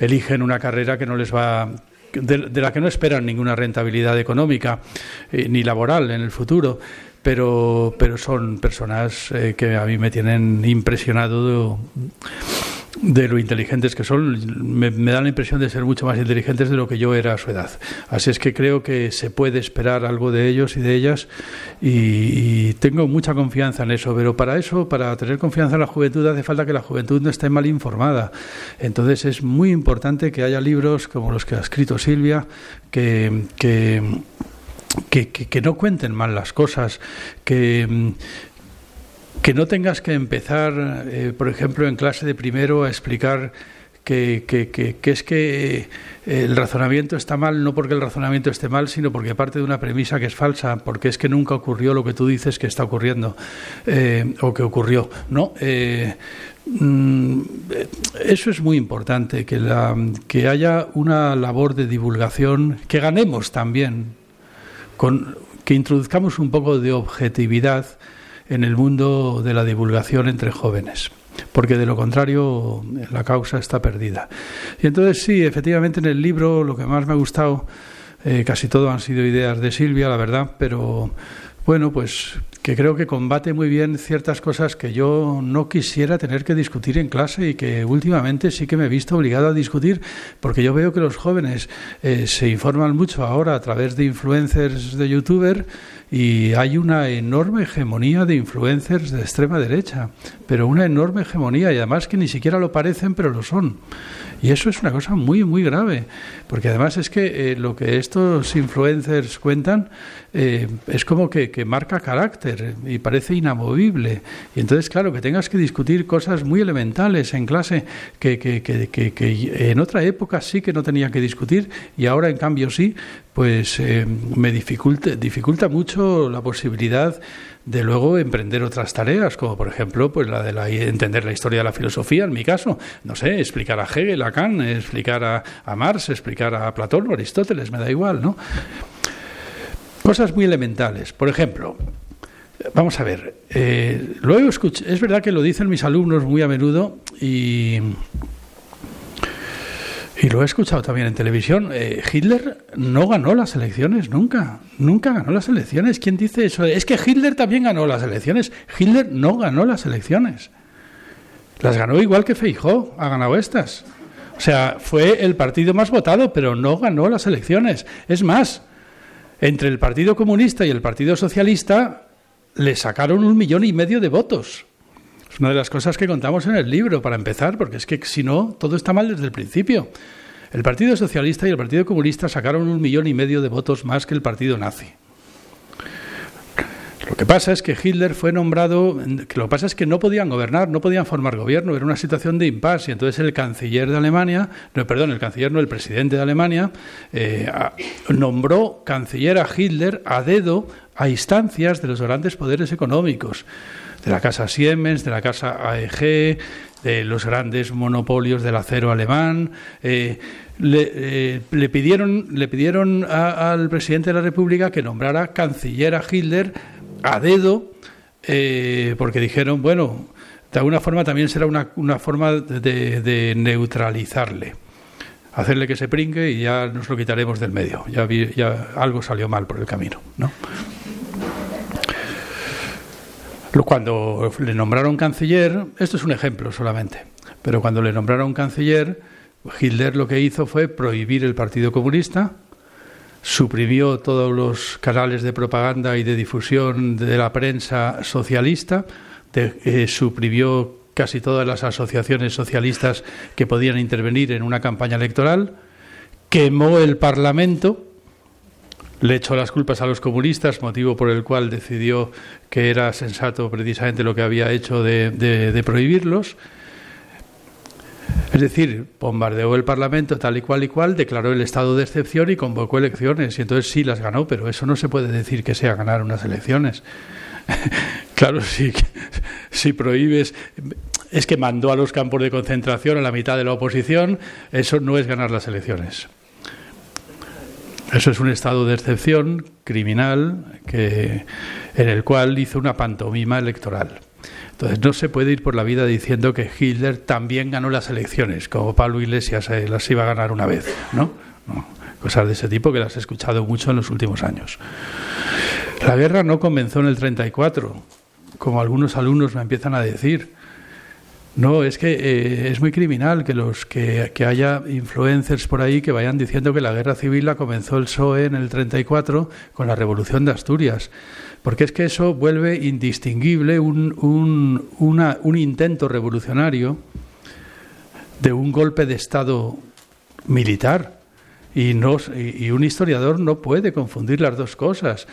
eligen una carrera que no les va de, la que no esperan ninguna rentabilidad económica eh, ni laboral en el futuro, pero, pero son personas eh, que a mí me tienen impresionado lo inteligentes que son. Me, me, da la impresión de ser mucho más inteligentes de lo que yo era a su edad. Así es que creo que se puede esperar algo de ellos y de ellas y, tengo mucha confianza en eso. Pero para eso, para tener confianza en la juventud, hace falta que la juventud no esté mal informada. Entonces es muy importante que haya libros como los que ha escrito Silvia, que que, que, que, no cuenten mal las cosas, que, que no tengas que empezar, eh, por ejemplo, en clase de primero a explicar que, que, es que el razonamiento está mal no porque el razonamiento esté mal, sino porque parte de una premisa que es falsa, porque es que nunca ocurrió lo que tú dices que está ocurriendo eh, o que ocurrió. No, eh, mm, eso es muy importante, que, la, que haya una labor de divulgación, que ganemos también, con, que introduzcamos un poco de objetividad en el mundo de la divulgación entre jóvenes porque de lo contrario la causa está perdida. Y entonces sí, efectivamente en el libro lo que más me ha gustado, eh, casi todo han sido ideas de Silvia, la verdad, pero bueno, pues que creo que combate muy bien ciertas cosas que yo no quisiera tener que discutir en clase y que últimamente sí que me he visto obligado a discutir, porque yo veo que los jóvenes eh, se informan mucho ahora a través de influencers de youtuber y hay una enorme hegemonía de influencers de extrema derecha, pero una enorme hegemonía y además que ni siquiera lo parecen, pero lo son. Y eso es una cosa muy, muy grave, porque además es que eh, lo que estos influencers cuentan eh, es como que, que, marca carácter y parece inamovible. Y entonces, claro, que tengas que discutir cosas muy elementales en clase que, en otra época sí que no tenía que discutir y ahora en cambio sí, pues eh, me dificulta, dificulta mucho la posibilidad de luego emprender otras tareas, como por ejemplo pues la de la, entender la historia de la filosofía, en mi caso, no sé, explicar a Hegel, a Kant, explicar a, a Marx, explicar a Platón o Aristóteles, me da igual, ¿no? Cosas muy elementales. Por ejemplo, vamos a ver, eh, luego es verdad que lo dicen mis alumnos muy a menudo y y lo he escuchado también en televisión. Eh, Hitler no ganó las elecciones nunca. Nunca ganó las elecciones. ¿Quién dice eso? Es que Hitler también ganó las elecciones. Hitler no ganó las elecciones. Las ganó igual que Feijó. Ha ganado estas. O sea, fue el partido más votado, pero no ganó las elecciones. Es más, entre el Partido Comunista y el Partido Socialista le sacaron un millón y medio de votos. Una de las cosas que contamos en el libro, para empezar, porque es que si no, todo está mal desde el principio. El Partido Socialista y el Partido Comunista sacaron un millón y medio de votos más que el Partido Nazi. Lo que pasa es que Hitler fue nombrado, lo que pasa es que no podían gobernar, no podían formar gobierno, era una situación de impasse. Y entonces el canciller de Alemania, no, perdón, el canciller no, el presidente de Alemania, eh, nombró canciller a Hitler a dedo a instancias de los grandes poderes económicos de la casa Siemens, de la casa AEG, de los grandes monopolios del acero alemán. Eh, le, le, pidieron, le pidieron al presidente de la República que nombrara canciller a Hitler a dedo, porque dijeron, bueno, de alguna forma también será una, una forma de, de neutralizarle hacerle que se pringue y ya nos lo quitaremos del medio. Ya, ya algo salió mal por el camino, ¿no? Cuando le nombraron canciller, esto es un ejemplo solamente, pero cuando le nombraron canciller, Hitler lo que hizo fue prohibir el Partido Comunista, suprimió todos los canales de propaganda y de difusión de la prensa socialista, eh, suprimió casi todas las asociaciones socialistas que podían intervenir en una campaña electoral, quemó el Parlamento, le echó las culpas a los comunistas, motivo por el cual decidió que era sensato precisamente lo que había hecho de, prohibirlos. Es decir, bombardeó el Parlamento tal y cual y cual, declaró el estado de excepción y convocó elecciones. Y entonces sí las ganó, pero eso no se puede decir que sea ganar unas elecciones. claro, si, si prohíbes, es que mandó a los campos de concentración a la mitad de la oposición, eso no es ganar las elecciones. Eso es un estado de excepción criminal que, en el cual hizo una pantomima electoral. Entonces no se puede ir por la vida diciendo que Hitler también ganó las elecciones, como Pablo Iglesias eh, las iba a ganar una vez, ¿no? Cosas de ese tipo que las he escuchado mucho en los últimos años. La guerra no comenzó en el 34, como algunos alumnos me empiezan a decir. No, es que eh, es muy criminal que los que, haya influencers por ahí que vayan diciendo que la guerra civil la comenzó el PSOE en el 34 con la revolución de Asturias, porque es que eso vuelve indistinguible un, un, un intento revolucionario de un golpe de Estado militar. Y, no, y un historiador no puede confundir las dos cosas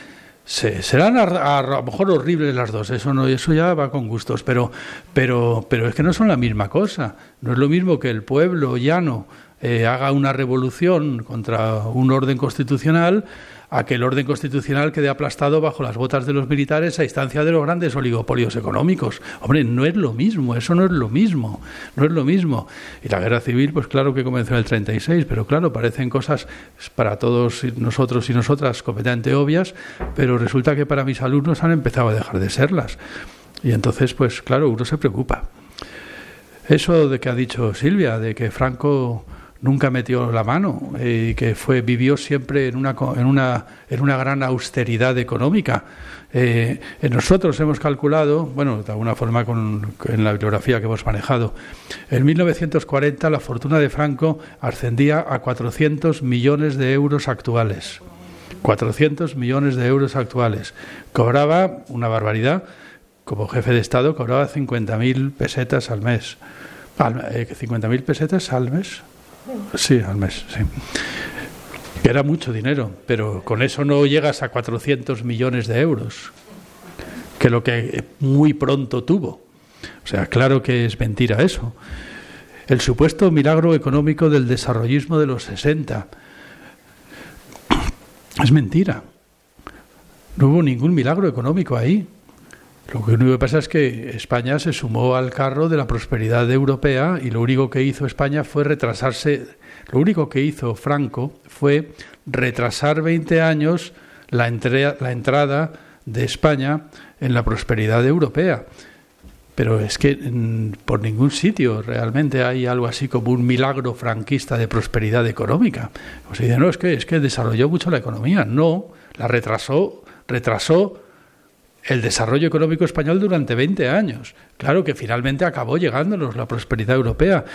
serán a, lo mejor horribles las dos, eso no, eso ya va con gustos, pero, pero, pero es que no son la misma cosa. No es lo mismo que el pueblo llano eh, haga una revolución contra un orden constitucional a que el orden constitucional quede aplastado bajo las botas de los militares a instancia de los grandes oligopolios económicos. Hombre, no es lo mismo, eso no es lo mismo, no es lo mismo. Y la guerra civil, pues claro que comenzó en el 36, pero claro, parecen cosas para todos nosotros y nosotras completamente obvias, pero resulta que para mis alumnos han empezado a dejar de serlas. Y entonces, pues claro, uno se preocupa. Eso de que ha dicho Silvia, de que Franco nunca metió la mano y que fue vivió siempre en una en una en una gran austeridad económica. Eh, nosotros hemos calculado bueno de alguna forma con, en la bibliografía que hemos manejado en 1940 la fortuna de Franco ascendía a 400 millones de euros actuales. 400 millones de euros actuales. Cobraba una barbaridad. Como jefe de Estado cobraba 50.000 pesetas al mes. 50.000 eh, pesetas al mes Sí, al mes, sí. Era mucho dinero, pero con eso no llegas a 400 millones de euros, que lo que muy pronto tuvo. O sea, claro que es mentira eso. El supuesto milagro económico del desarrollismo de los 60 es mentira. No hubo ningún milagro económico ahí. Lo único que pasa es que España se sumó al carro de la prosperidad europea y lo único que hizo España fue retrasarse, lo único que hizo Franco fue retrasar 20 años la, la entrada de España en la prosperidad europea. Pero es que por ningún sitio realmente hay algo así como un milagro franquista de prosperidad económica. O sea, no, es que, es que desarrolló mucho la economía. No, la retrasó, retrasó el desarrollo económico español durante 20 años. Claro que finalmente acabó llegándonos la prosperidad europea.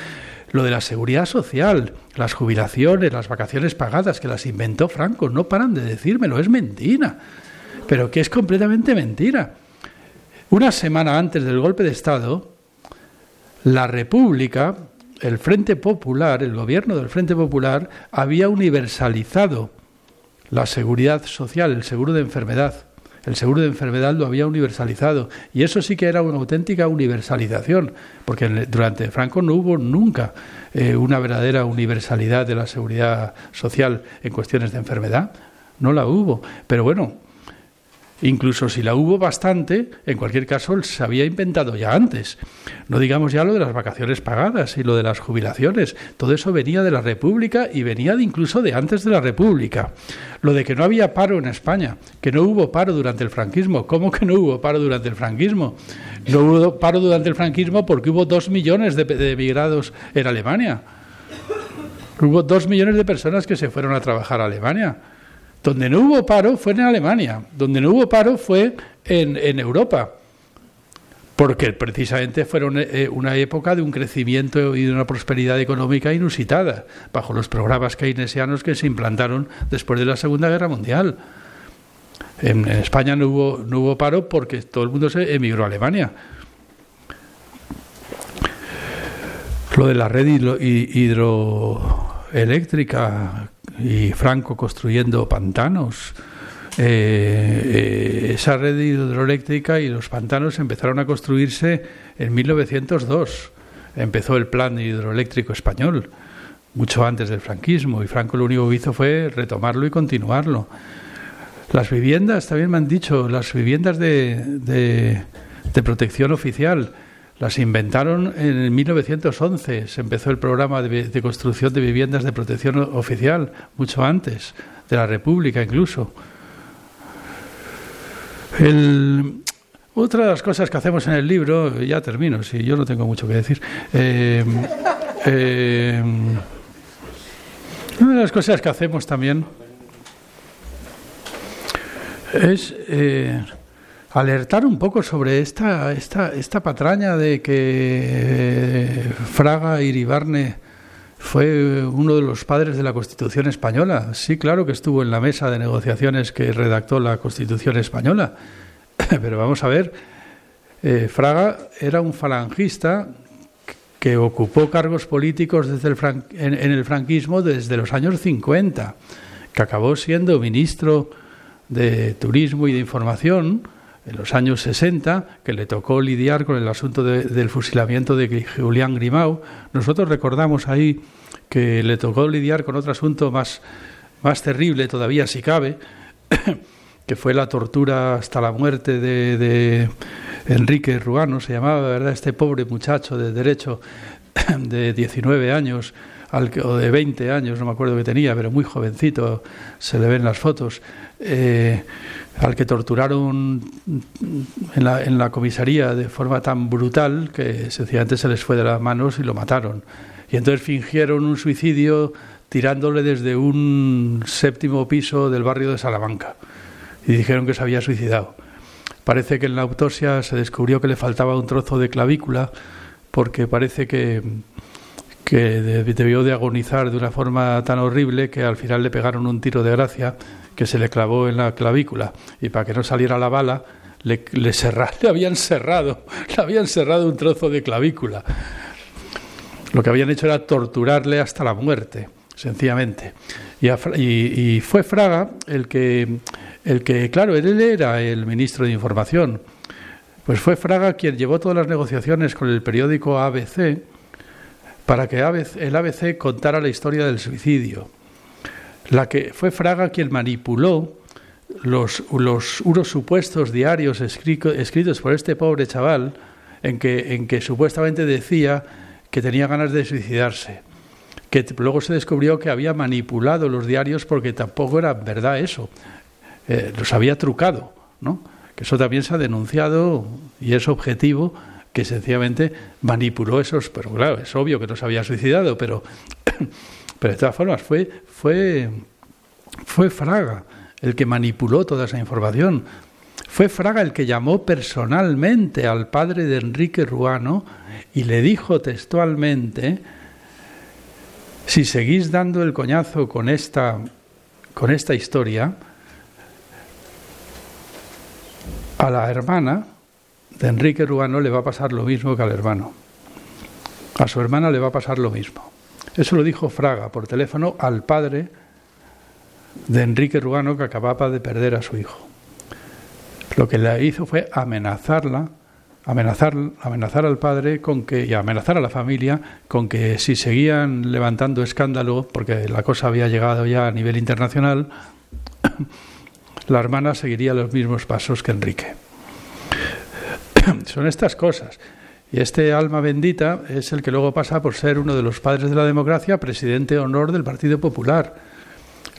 Lo de la seguridad social, las jubilaciones, las vacaciones pagadas, que las inventó Franco, no paran de decírmelo, es mentira. Pero que es completamente mentira. Una semana antes del golpe de Estado, la República, el Frente Popular, el gobierno del Frente Popular, había universalizado la seguridad social, el seguro de enfermedad el seguro de enfermedad lo había universalizado. Y eso sí que era una auténtica universalización, porque durante Franco no hubo nunca eh, una verdadera universalidad de la seguridad social en cuestiones de enfermedad. No la hubo. Pero bueno, Incluso si la hubo bastante, en cualquier caso se había inventado ya antes. No digamos ya lo de las vacaciones pagadas y lo de las jubilaciones. Todo eso venía de la República y venía de incluso de antes de la República. Lo de que no había paro en España, que no hubo paro durante el franquismo. ¿Cómo que no hubo paro durante el franquismo? No hubo paro durante el franquismo porque hubo dos millones de, de emigrados en Alemania. Hubo dos millones de personas que se fueron a trabajar a Alemania. Donde no hubo paro fue en Alemania, donde no hubo paro fue en, Europa, porque precisamente fueron eh, una época de un crecimiento y de una prosperidad económica inusitada, bajo los programas keynesianos que se implantaron después de la Segunda Guerra Mundial. En, España no hubo, no hubo paro porque todo el mundo se emigró a Alemania. Lo de la red hidroeléctrica y Franco construyendo pantanos. Eh, eh, esa red hidroeléctrica y los pantanos empezaron a construirse en 1902. Empezó el plan hidroeléctrico español, mucho antes del franquismo, y Franco lo único que hizo fue retomarlo y continuarlo. Las viviendas, también me han dicho, las viviendas de, de protección oficial, las inventaron en 1911. Se empezó el programa de, construcción de viviendas de protección oficial, mucho antes, de la República incluso. otra de las cosas que hacemos en el libro, ya termino, si yo no tengo mucho que decir. Eh, eh, una de las cosas que hacemos también es eh, alertar un poco sobre esta, esta, esta patraña de que Fraga Iribarne fue uno de los padres de la Constitución española. Sí, claro que estuvo en la mesa de negociaciones que redactó la Constitución española. Pero vamos a ver, eh, Fraga era un falangista que ocupó cargos políticos desde el en, en, el franquismo desde los años 50, que acabó siendo ministro de Turismo y de Información en los años 60, que le tocó lidiar con el asunto del fusilamiento de Julián Grimau. Nosotros recordamos ahí que le tocó lidiar con otro asunto más, más terrible todavía, si cabe, que fue la tortura hasta la muerte de, Enrique Ruano, se llamaba, ¿verdad? Este pobre muchacho de derecho de 19 años, o de 20 años, no me acuerdo que tenía, pero muy jovencito, se le ven las fotos. Eh, al que torturaron en la, comisaría de forma tan brutal que sencillamente se les fue de las manos y lo mataron. Y entonces fingieron un suicidio tirándole desde un séptimo piso del barrio de Salamanca y dijeron que se había suicidado. Parece que en la autopsia se descubrió que le faltaba un trozo de clavícula porque parece que, que debió de agonizar de una forma tan horrible que al final le pegaron un tiro de gracia que se le clavó en la clavícula y para que no saliera la bala le, le, le habían cerrado, le habían cerrado un trozo de clavícula. Lo que habían hecho era torturarle hasta la muerte, sencillamente. Y, fue Fraga el que, el que, claro, él era el ministro de Información. Pues fue Fraga quien llevó todas las negociaciones con el periódico ABC para que el ABC contara la historia del suicidio la que fue Fraga quien manipuló los, unos supuestos diarios escritos por este pobre chaval en que, en que supuestamente decía que tenía ganas de suicidarse, que luego se descubrió que había manipulado los diarios porque tampoco era verdad eso, eh, los había trucado, ¿no? que eso también se ha denunciado y es objetivo que sencillamente manipuló esos, pero claro, es obvio que no se había suicidado, pero Pero de todas formas, fue, fue, fue Fraga el que manipuló toda esa información. Fue Fraga el que llamó personalmente al padre de Enrique Ruano y le dijo textualmente, si seguís dando el coñazo con esta, con esta historia, a la hermana de Enrique Ruano le va a pasar lo mismo que al hermano. A su hermana le va a pasar lo mismo. Eso lo dijo Fraga por teléfono al padre de Enrique Rugano que acababa de perder a su hijo. Lo que le hizo fue amenazarla, amenazar, amenazar al padre con que, y amenazar a la familia con que si seguían levantando escándalo, porque la cosa había llegado ya a nivel internacional, la hermana seguiría los mismos pasos que Enrique. Son estas cosas. Y este alma bendita es el que luego pasa por ser uno de los padres de la democracia, presidente de honor del Partido Popular.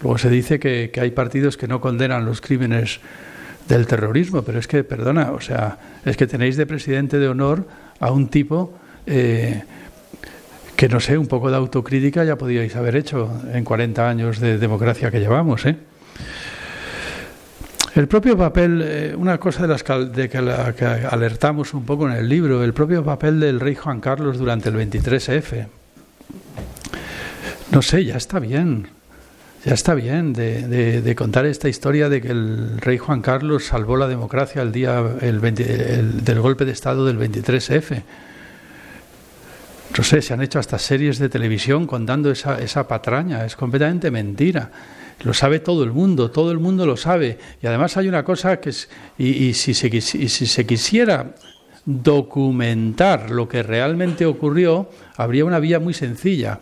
Luego se dice que, hay partidos que no condenan los crímenes del terrorismo, pero es que, perdona, o sea, es que tenéis de presidente de honor a un tipo eh, que, no sé, un poco de autocrítica ya podíais haber hecho en 40 años de democracia que llevamos, ¿eh? El propio papel, eh, una cosa de las de que, alertamos un poco en el libro, el propio papel del rey Juan Carlos durante el 23F. No sé, ya está bien, ya está bien de, contar esta historia de que el rey Juan Carlos salvó la democracia el día del golpe de Estado del 23F. No sé, se han hecho hasta series de televisión contando esa, esa patraña, es completamente mentira. Lo sabe todo el mundo, todo el mundo lo sabe. Y además hay una cosa que es, y, si, se, y si se quisiera documentar lo que realmente ocurrió, habría una vía muy sencilla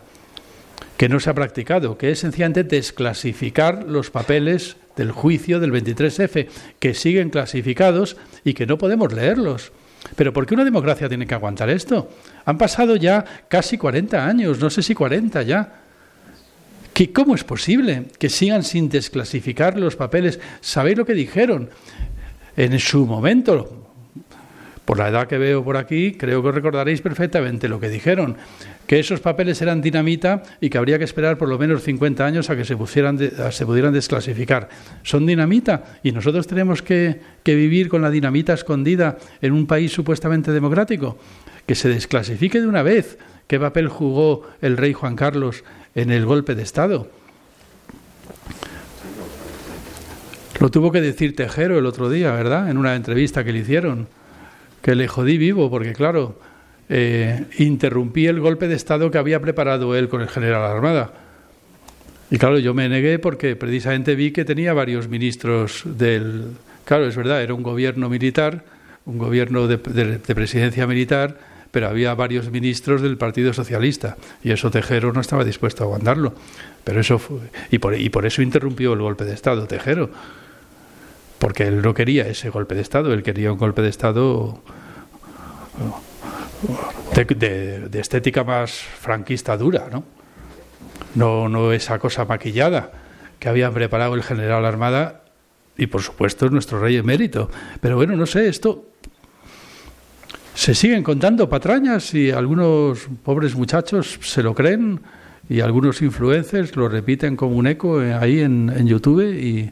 que no se ha practicado, que es sencillamente desclasificar los papeles del juicio del 23F, que siguen clasificados y que no podemos leerlos. Pero ¿por qué una democracia tiene que aguantar esto? Han pasado ya casi 40 años, no sé si 40 ya. ¿Cómo es posible que sigan sin desclasificar los papeles? ¿Sabéis lo que dijeron? En su momento, por la edad que veo por aquí, creo que recordaréis perfectamente lo que dijeron, que esos papeles eran dinamita y que habría que esperar por lo menos 50 años a que se, pusieran se pudieran desclasificar. Son dinamita y nosotros tenemos que, que vivir con la dinamita escondida en un país supuestamente democrático. Que se desclasifique de una vez. ¿Qué papel jugó el rey Juan Carlos en el golpe de Estado. Lo tuvo que decir Tejero el otro día, ¿verdad? En una entrevista que le hicieron, que le jodí vivo, porque claro, eh, interrumpí el golpe de Estado que había preparado él con el general Armada. Y claro, yo me negué porque precisamente vi que tenía varios ministros del... Claro, es verdad, era un gobierno militar, un gobierno de presidencia militar, pero había varios ministros del Partido Socialista y eso Tejero no estaba dispuesto a aguantarlo. Pero eso y, por, y por eso interrumpió el golpe de Estado Tejero, porque él no quería ese golpe de Estado, él quería un golpe de Estado de, estética más franquista dura, ¿no? No, no esa cosa maquillada que había preparado el general Armada y por supuesto nuestro rey emérito. Pero bueno, no sé, esto se siguen contando patrañas y algunos pobres muchachos se lo creen y algunos influencers lo repiten como un eco eh, ahí en, YouTube y,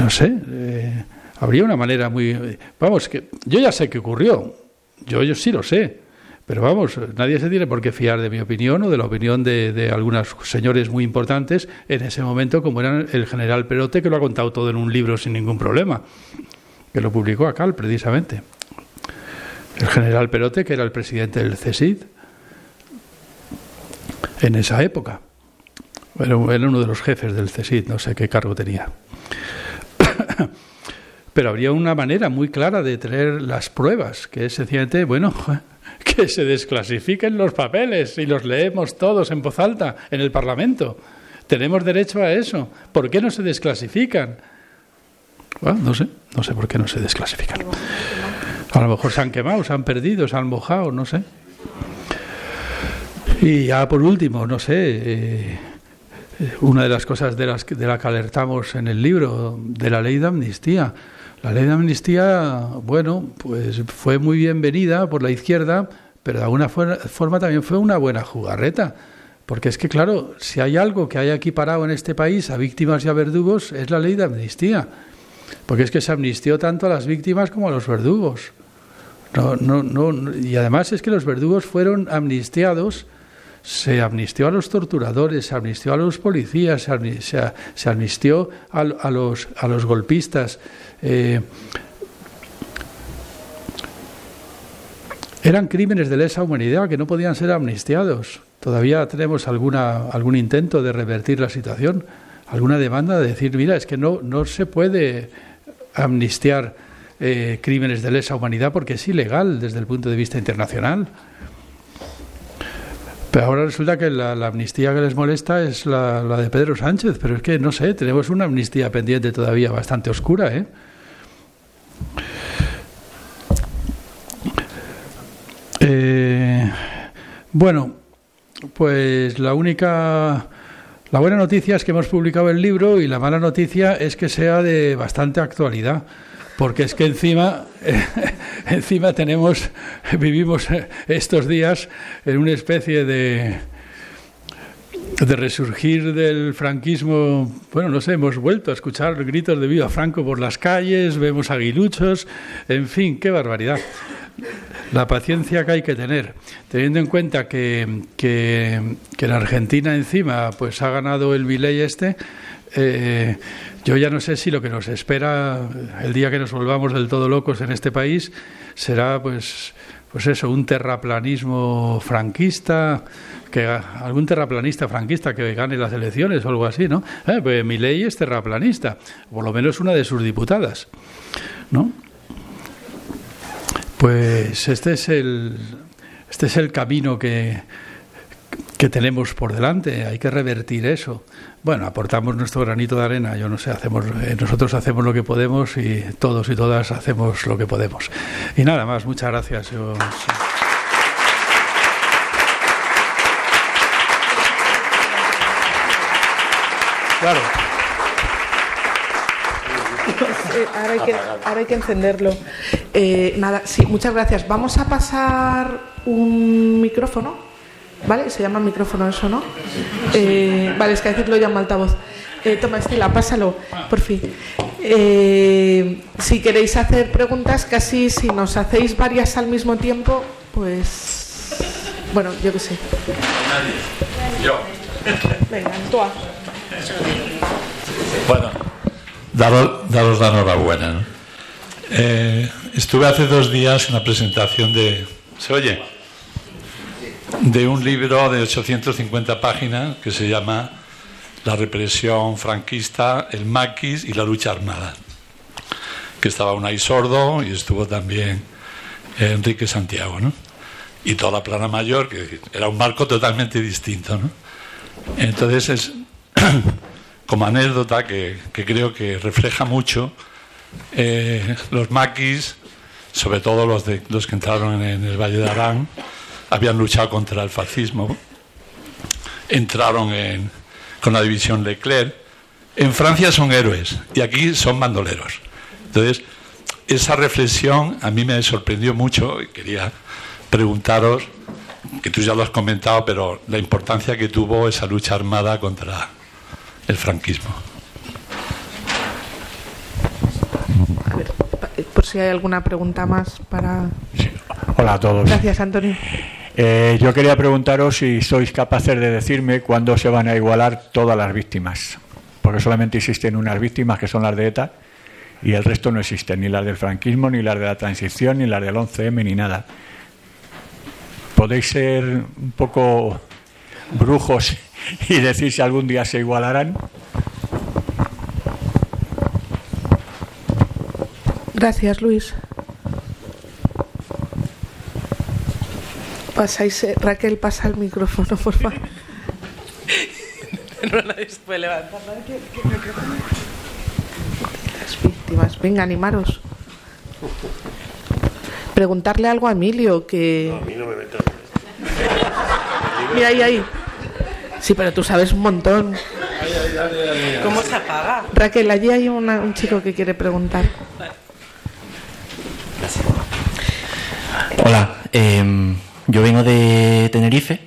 no sé, eh, habría una manera muy... Vamos, que yo ya sé qué ocurrió, yo, yo sí lo sé, pero vamos, nadie se tiene por qué fiar de mi opinión o de la opinión de, de algunos señores muy importantes en ese momento, como era el general Perote, que lo ha contado todo en un libro sin ningún problema, que lo publicó acá precisamente el general Perote, que era el presidente del CESID en esa época. Era, uno de los jefes del CESID, no sé qué cargo tenía. Pero habría una manera muy clara de tener las pruebas, que es sencillamente, bueno, que se desclasifiquen los papeles y los leemos todos en voz alta en el Parlamento. Tenemos derecho a eso. ¿Por qué no se desclasifican? Bueno, no sé, no sé por qué no se desclasifican. A lo mejor se han quemado, se han perdido, se han mojado, no sé. Y ya por último, no sé, eh, una de las cosas de, las, de la que alertamos en el libro, de la ley de amnistía. La ley de amnistía, bueno, pues fue muy bienvenida por la izquierda, pero de alguna forma también fue una buena jugarreta. Porque es que, claro, si hay algo que haya equiparado en este país a víctimas y a verdugos, es la ley de amnistía. Porque es que se amnistió tanto a las víctimas como a los verdugos. No, no, no, y además es que los verdugos fueron amnistiados, se amnistió a los torturadores, se amnistió a los policías, se, amnistió a, los, a los golpistas. Eh, eran crímenes de lesa humanidad que no podían ser amnistiados. Todavía tenemos alguna, algún intento de revertir la situación, alguna demanda de decir, mira, es que no, no se puede amnistiar eh, crímenes de lesa humanidad porque es ilegal desde el punto de vista internacional. Pero ahora resulta que la, amnistía que les molesta es la, de Pedro Sánchez, pero es que no sé, tenemos una amnistía pendiente todavía bastante oscura, ¿eh? eh bueno, pues la única la buena noticia es que hemos publicado el libro y la mala noticia es que sea de bastante actualidad, porque es que encima, encima tenemos, vivimos estos días en una especie de, de resurgir del franquismo, bueno, no sé, hemos vuelto a escuchar gritos de viva Franco por las calles, vemos aguiluchos, en fin, qué barbaridad. La paciencia que hay que tener, teniendo en cuenta que, que, en Argentina encima pues ha ganado el Milei este, eh, yo ya no sé si lo que nos espera el día que nos volvamos del todo locos en este país será pues pues eso, un terraplanismo franquista, que algún terraplanista franquista que gane las elecciones o algo así, ¿no? Eh, pues mi ley es terraplanista, por lo menos una de sus diputadas, ¿no? Pues este es el, este es el camino que, que tenemos por delante. Hay que revertir eso. Bueno, aportamos nuestro granito de arena. Yo no sé, hacemos, eh, nosotros hacemos lo que podemos y todos y todas hacemos lo que podemos. Y nada más. Muchas gracias. Claro. Ahora, hay que, ahora, hay que, encenderlo. Eh, nada, sí, muchas gracias. Vamos a pasar un micrófono, ¿vale? Se llama micrófono eso, ¿no? Eh, vale, es que a veces lo llama altavoz. toma, Estela, pásalo, por fin. si queréis hacer preguntas, casi si nos hacéis varias al mismo tiempo, pues. Bueno, yo qué sé. Yo. Venga, tú. Bueno, daros, la enhorabuena. Eh, estuve hace dos días en la presentación de. ¿Se oye? De un libro de 850 páginas que se llama La represión franquista, el maquis y la lucha armada. Que estaba Unai Sordo y estuvo también Enrique Santiago, ¿no? Y toda la plana mayor, que era un marco totalmente distinto, ¿no? Entonces es como anécdota que, creo que refleja mucho eh, los maquis, sobre todo los, de, los que entraron en el Valle de Arán, habían luchado contra el fascismo, entraron en, con la división Leclerc. En Francia son héroes y aquí son bandoleros. Entonces, esa reflexión a mí me sorprendió mucho y quería preguntaros, que tú ya lo has comentado, pero la importancia que tuvo esa lucha armada contra el franquismo. A ver, por si hay alguna pregunta más para. Hola a todos. Gracias, Antonio. Eh, yo quería preguntaros si sois capaces de decirme cuándo se van a igualar todas las víctimas, porque solamente existen unas víctimas que son las de ETA y el resto no existen, ni las del franquismo, ni las de la transición, ni las del 11M, ni nada. ¿Podéis ser un poco brujos y decir si algún día se igualarán. Gracias, Luis. Pasáis, eh, Raquel, pasa el micrófono, por favor. no puede levantar. Las víctimas. Venga, animaros. Preguntarle algo a Emilio que. No, a mí no me metas. Mira, ahí, ahí. Sí, pero tú sabes un montón. ¿Cómo se apaga? Raquel, allí hay un chico que quiere preguntar. Hola, em, yo vengo de Tenerife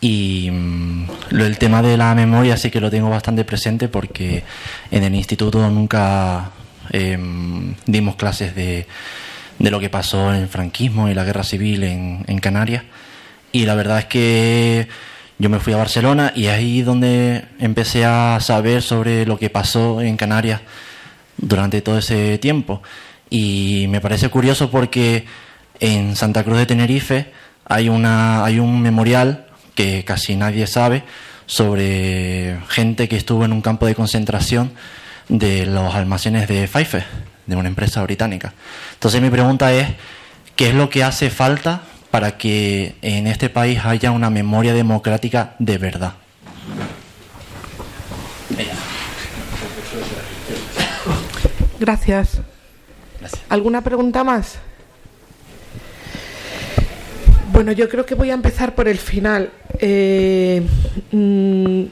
y mm, el tema de la memoria sí que lo tengo bastante presente porque en el instituto nunca em, dimos clases de, de, lo que pasó en el franquismo y la guerra civil en, en Canarias y la verdad es que yo me fui a Barcelona y ahí donde empecé a saber sobre lo que pasó en Canarias durante todo ese tiempo. Y me parece curioso porque en Santa Cruz de Tenerife hay, una, hay un memorial que casi nadie sabe sobre gente que estuvo en un campo de concentración de los almacenes de Pfeiffer, de una empresa británica. Entonces mi pregunta es, ¿qué es lo que hace falta para que en este país haya una memoria democrática de verdad. Gracias. ¿Alguna pregunta más? Bueno, yo creo que voy a empezar por el final. Eh, mm,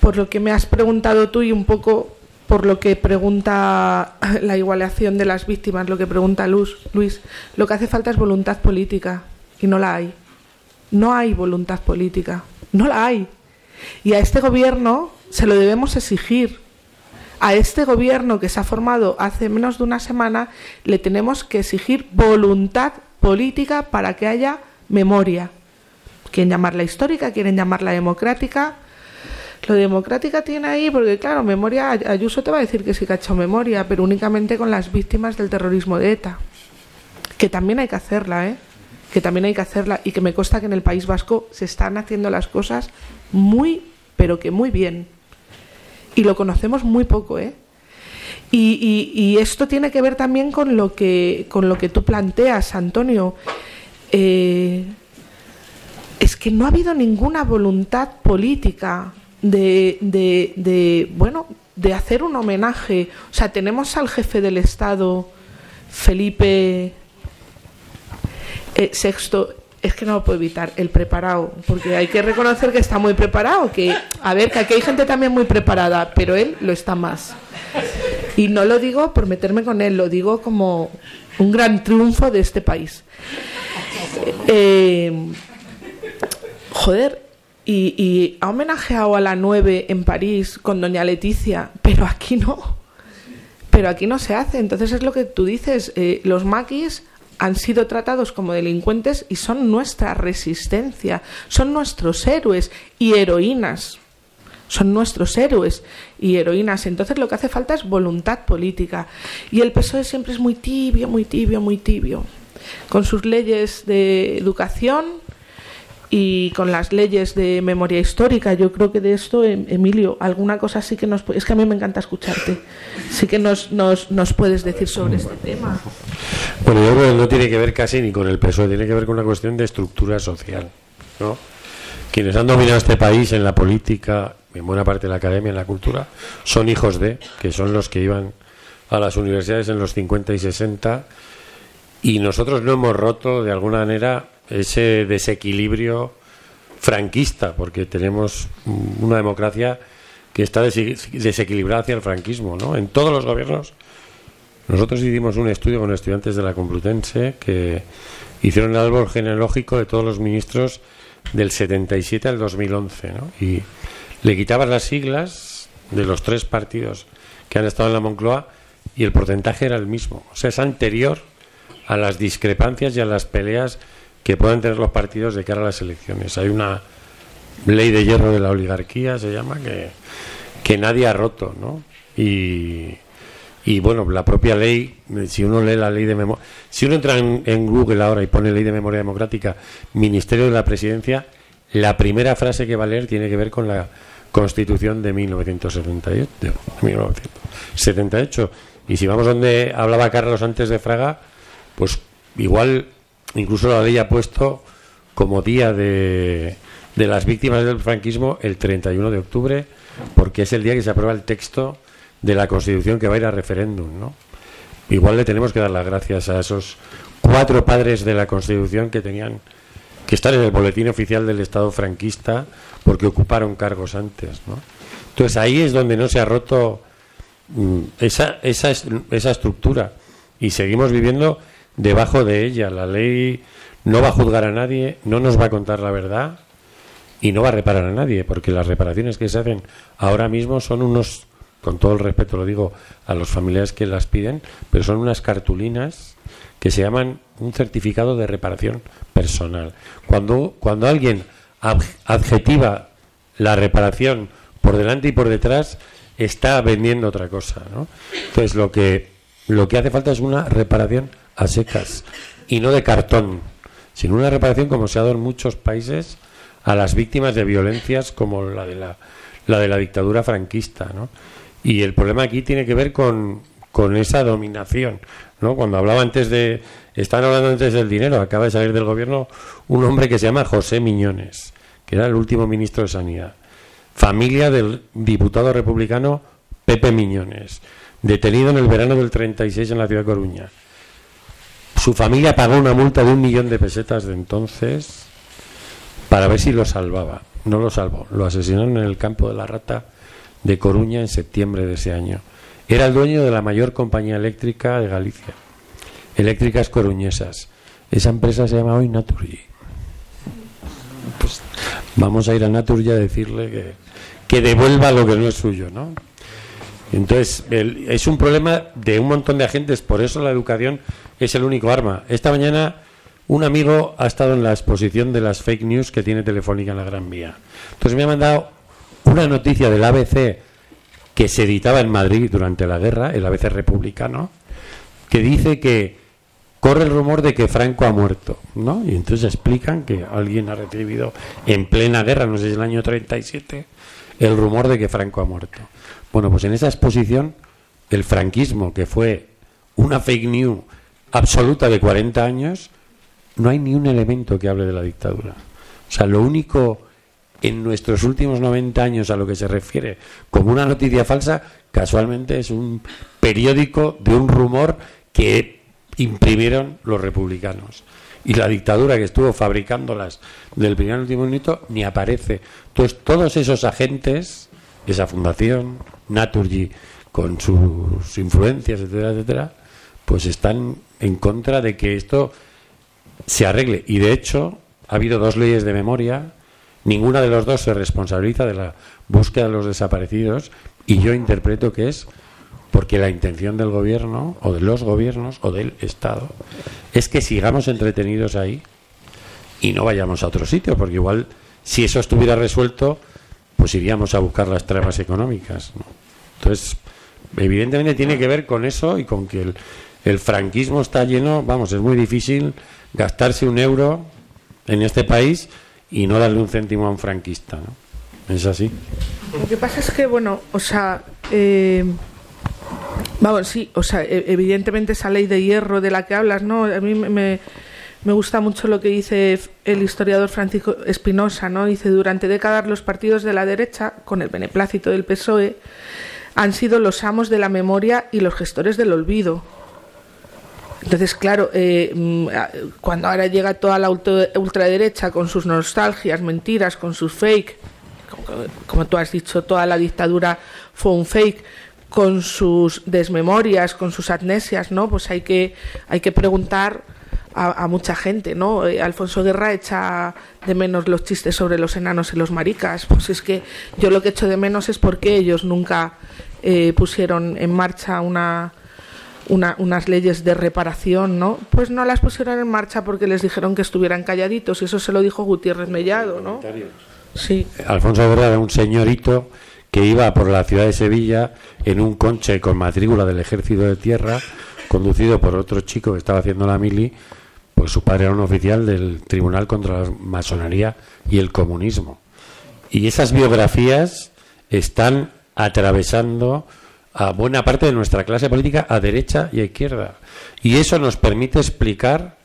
por lo que me has preguntado tú y un poco por lo que pregunta la igualación de las víctimas, lo que pregunta Luz, Luis, lo que hace falta es voluntad política y no la hay. No hay voluntad política, no la hay. Y a este gobierno se lo debemos exigir. A este gobierno que se ha formado hace menos de una semana le tenemos que exigir voluntad política para que haya memoria. Quieren llamarla histórica, quieren llamarla democrática. Lo democrática tiene ahí, porque claro, memoria, Ayuso te va a decir que sí que ha hecho memoria, pero únicamente con las víctimas del terrorismo de ETA. Que también hay que hacerla, ¿eh? Que también hay que hacerla y que me consta que en el País Vasco se están haciendo las cosas muy, pero que muy bien y lo conocemos muy poco, ¿eh? Y, y, esto tiene que ver también con lo que, con lo que tú planteas, Antonio. Eh, es que no ha habido ninguna voluntad política de, de, bueno, de hacer un homenaje. O sea, tenemos al jefe del Estado, Felipe eh, VI, es que no lo puedo evitar, el preparado, porque hay que reconocer que está muy preparado, que a ver, que aquí hay gente también muy preparada, pero él lo está más. Y no lo digo por meterme con él, lo digo como un gran triunfo de este país. Eh, joder, y, ha homenajeado a la 9 en París con doña Leticia, pero aquí no. Pero aquí no se hace. Entonces es lo que tú dices, eh, los maquis han sido tratados como delincuentes y son nuestra resistencia, son nuestros héroes y heroínas. Son nuestros héroes y heroínas. Entonces lo que hace falta es voluntad política. Y el PSOE siempre es muy tibio, muy tibio, muy tibio. Con sus leyes de educación, y con las leyes de memoria histórica. Yo creo que de esto, em, Emilio, alguna cosa sí que nos... Es que a mí me encanta escucharte. Sí que nos, nos, nos puedes decir sobre este tema. Bueno, yo creo que no tiene que ver casi ni con el PSOE, tiene que ver con una cuestión de estructura social. ¿no? Quienes han dominado este país en la política, en buena parte de la academia, en la cultura, son hijos de, que son los que iban a las universidades en los 50 y 60, y nosotros no hemos roto de alguna manera ese desequilibrio franquista, porque tenemos una democracia que está desequilibrada hacia el franquismo, ¿no? En todos los gobiernos. Nosotros hicimos un estudio con estudiantes de la Complutense que hicieron el árbol genealógico de todos los ministros del 77 al 2011, ¿no? Y le quitabas las siglas de los tres partidos que han estado en la Moncloa y el porcentaje era el mismo. O sea, es anterior a las discrepancias y a las peleas que puedan tener los partidos de cara a las elecciones. Hay una ley de hierro de la oligarquía, se llama, que, que nadie ha roto, ¿no? Y, y bueno, la propia ley, si uno lee la ley de memoria, si uno entra en, Google ahora y pone ley de memoria democrática, Ministerio de la Presidencia, la primera frase que va a leer tiene que ver con la Constitución de 1978. De 1978. Y si vamos donde hablaba Carlos antes de Fraga, pues igual Incluso la ley ha puesto como día de, de las víctimas del franquismo el 31 de octubre, porque es el día que se aprueba el texto de la Constitución que va a ir a referéndum, ¿no? Igual le tenemos que dar las gracias a esos cuatro padres de la Constitución que tenían que estar en el boletín oficial del Estado franquista porque ocuparon cargos antes, ¿no? Entonces ahí es donde no se ha roto mm, esa, esa, esa estructura y seguimos viviendo debajo de ella. La ley no va a juzgar a nadie, no nos va a contar la verdad y no va a reparar a nadie, porque las reparaciones que se hacen ahora mismo son unos, con todo el respeto lo digo a los familiares que las piden, pero son unas cartulinas que se llaman un certificado de reparación personal. Cuando, cuando alguien adjetiva la reparación por delante y por detrás, está vendiendo otra cosa. ¿no? Entonces, lo que, lo que hace falta es una reparación a secas y no de cartón, sino una reparación como se ha dado en muchos países a las víctimas de violencias como la de la, la de la dictadura franquista. ¿no? Y el problema aquí tiene que ver con, con esa dominación. ¿no? Cuando hablaba antes de. Están hablando antes del dinero, acaba de salir del gobierno un hombre que se llama José Miñones, que era el último ministro de Sanidad. Familia del diputado republicano Pepe Miñones, detenido en el verano del 36 en la ciudad de Coruña. Su familia pagó una multa de un millón de pesetas de entonces para ver si lo salvaba. No lo salvó, lo asesinaron en el campo de la Rata de Coruña en septiembre de ese año. Era el dueño de la mayor compañía eléctrica de Galicia, Eléctricas Coruñesas. Esa empresa se llama hoy Naturgy. Pues vamos a ir a Naturgy a decirle que, que devuelva lo que no es suyo, ¿no? Entonces, es un problema de un montón de agentes, por eso la educación es el único arma. Esta mañana un amigo ha estado en la exposición de las fake news que tiene Telefónica en la Gran Vía. Entonces me ha mandado una noticia del ABC que se editaba en Madrid durante la guerra, el ABC republicano, que dice que corre el rumor de que Franco ha muerto, ¿no? Y entonces explican que alguien ha recibido en plena guerra, no sé si el año 37, el rumor de que Franco ha muerto. Bueno, pues en esa exposición, el franquismo, que fue una fake news absoluta de 40 años, no hay ni un elemento que hable de la dictadura. O sea, lo único en nuestros últimos 90 años a lo que se refiere como una noticia falsa, casualmente es un periódico de un rumor que imprimieron los republicanos. Y la dictadura que estuvo fabricándolas del primer al último minuto ni aparece. Entonces, todos esos agentes, esa fundación, Naturgy, con sus influencias, etcétera, etcétera, pues están en contra de que esto se arregle. Y de hecho, ha habido dos leyes de memoria Ninguna de los dos se responsabiliza de la búsqueda de los desaparecidos y yo interpreto que es porque la intención del gobierno o de los gobiernos o del Estado es que sigamos entretenidos ahí y no vayamos a otro sitio, porque igual si eso estuviera resuelto, pues iríamos a buscar las tramas económicas. Entonces, evidentemente tiene que ver con eso y con que el, el franquismo está lleno, vamos, es muy difícil gastarse un euro en este país y no darle un céntimo a un franquista. ¿no? ¿Es así? Lo que pasa es que, bueno, o sea, eh, vamos, sí, o sea, e, evidentemente esa ley de hierro de la que hablas, ¿no? A mí me, me gusta mucho lo que dice el historiador Francisco Espinosa, ¿no? Dice, durante décadas los partidos de la derecha, con el beneplácito del PSOE, han sido los amos de la memoria y los gestores del olvido. Entonces, claro, eh, mm, cuando ahora llega toda la ultraderecha con sus nostalgias, mentiras, con sus fake, como, tú has dicho, toda la dictadura fue un fake, con sus desmemorias, con sus amnesias, ¿no? Pues hay que, hay que preguntar a, mucha gente, ¿no? Eh, Alfonso Guerra echa de menos los chistes sobre los enanos y los maricas. Pues es que yo lo que echo de menos es porque ellos nunca eh, pusieron en marcha una unas leyes de reparación, ¿no? Pues no las pusieron en marcha porque les dijeron que estuvieran calladitos y eso se lo dijo Gutiérrez Mellado, ¿no? Sí. Alfonso Guerra era un señorito que iba por la ciudad de Sevilla en un conche con matrícula del Ejército de Tierra, conducido por otro chico que estaba haciendo la mili, pues su padre era un oficial del Tribunal contra la Masonería y el Comunismo. Y esas biografías están atravesando a buena parte de nuestra clase política a derecha y a izquierda. Y eso nos permite explicar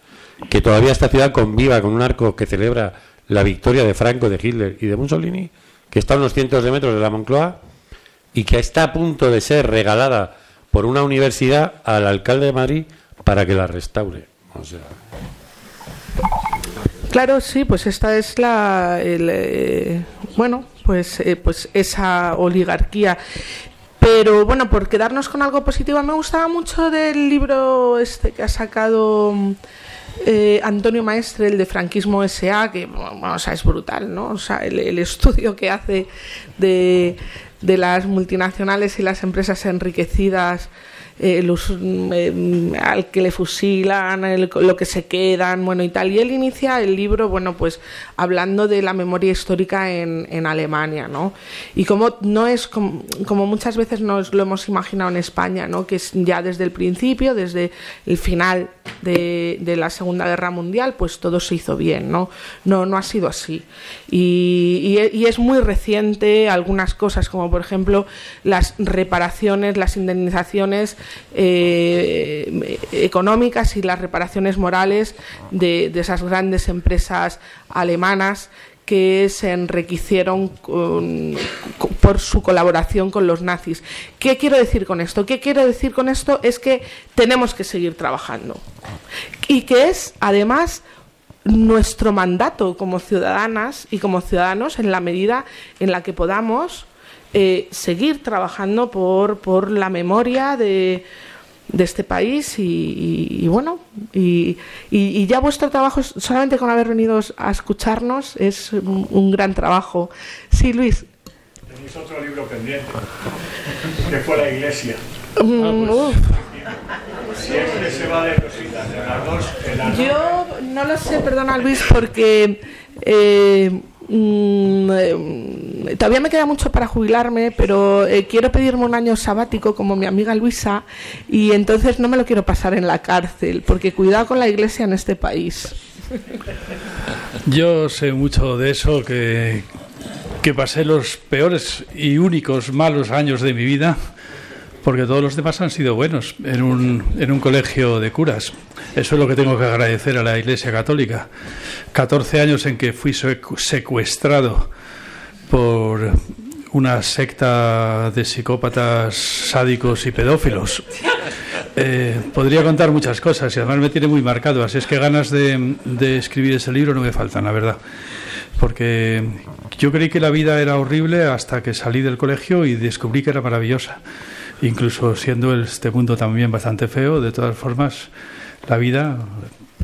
que todavía esta ciudad conviva con un arco que celebra la victoria de Franco, de Hitler y de Mussolini, que está a unos cientos de metros de la Moncloa y que está a punto de ser regalada por una universidad al alcalde de Madrid para que la restaure. Claro, sí, pues esta es la, eh, bueno, pues, eh, pues esa oligarquía. Pero bueno, por quedarnos con algo positivo, me gustaba mucho del libro este que ha sacado eh, Antonio Maestre, el de Franquismo S.A., que o sea, es brutal, ¿no? O sea, el, estudio que hace de, de las multinacionales y las empresas enriquecidas eh, los, mm, al que le fusilan, lo que se quedan, bueno y tal. Y él inicia el libro, bueno, pues hablando de la memoria histórica en, en Alemania, ¿no? Y como no es como, muchas veces nos lo hemos imaginado en España, ¿no? Que es ya desde el principio, desde el final de, de la Segunda Guerra Mundial, pues todo se hizo bien, ¿no? No, no ha sido así. Y, y, y es muy reciente algunas cosas, como por ejemplo las reparaciones, las indemnizaciones eh, económicas y las reparaciones morales de, esas grandes empresas alemanas que se enriquecieron por su colaboración con los nazis. ¿Qué quiero decir con esto? ¿Qué quiero decir con esto? Es que tenemos que seguir trabajando y que es, además, nuestro mandato como ciudadanas y como ciudadanos en la medida en la que podamos eh, seguir trabajando por, por la memoria de, de este país y, y, y bueno, y, y, ya vuestro trabajo, solamente con haber venido a escucharnos, es un, un gran trabajo. Sí, Luis. Tenéis otro libro pendiente, que fue la iglesia. Mm, Ah, pues, siempre se va de cositas, de las dos. en las dos. Yo no lo sé, perdona Luis, porque eh, mm, eh, todavía me queda mucho para jubilarme, pero eh, quiero pedirme un año sabático como mi amiga Luisa y entonces no me lo quiero pasar en la cárcel, porque cuidado con la iglesia en este país. Yo sé mucho de eso, que, que pasé los peores y únicos malos años de mi vida, porque todos los demás han sido buenos, en un, en un colegio de curas. Eso es lo que tengo que agradecer a la Iglesia Católica. 14 años en que fui secu- secuestrado por una secta de psicópatas sádicos y pedófilos. Eh, podría contar muchas cosas y además me tiene muy marcado, así es que ganas de, de escribir ese libro no me faltan, la verdad. Porque yo creí que la vida era horrible hasta que salí del colegio y descubrí que era maravillosa. Incluso siendo este mundo también bastante feo, de todas formas, la vida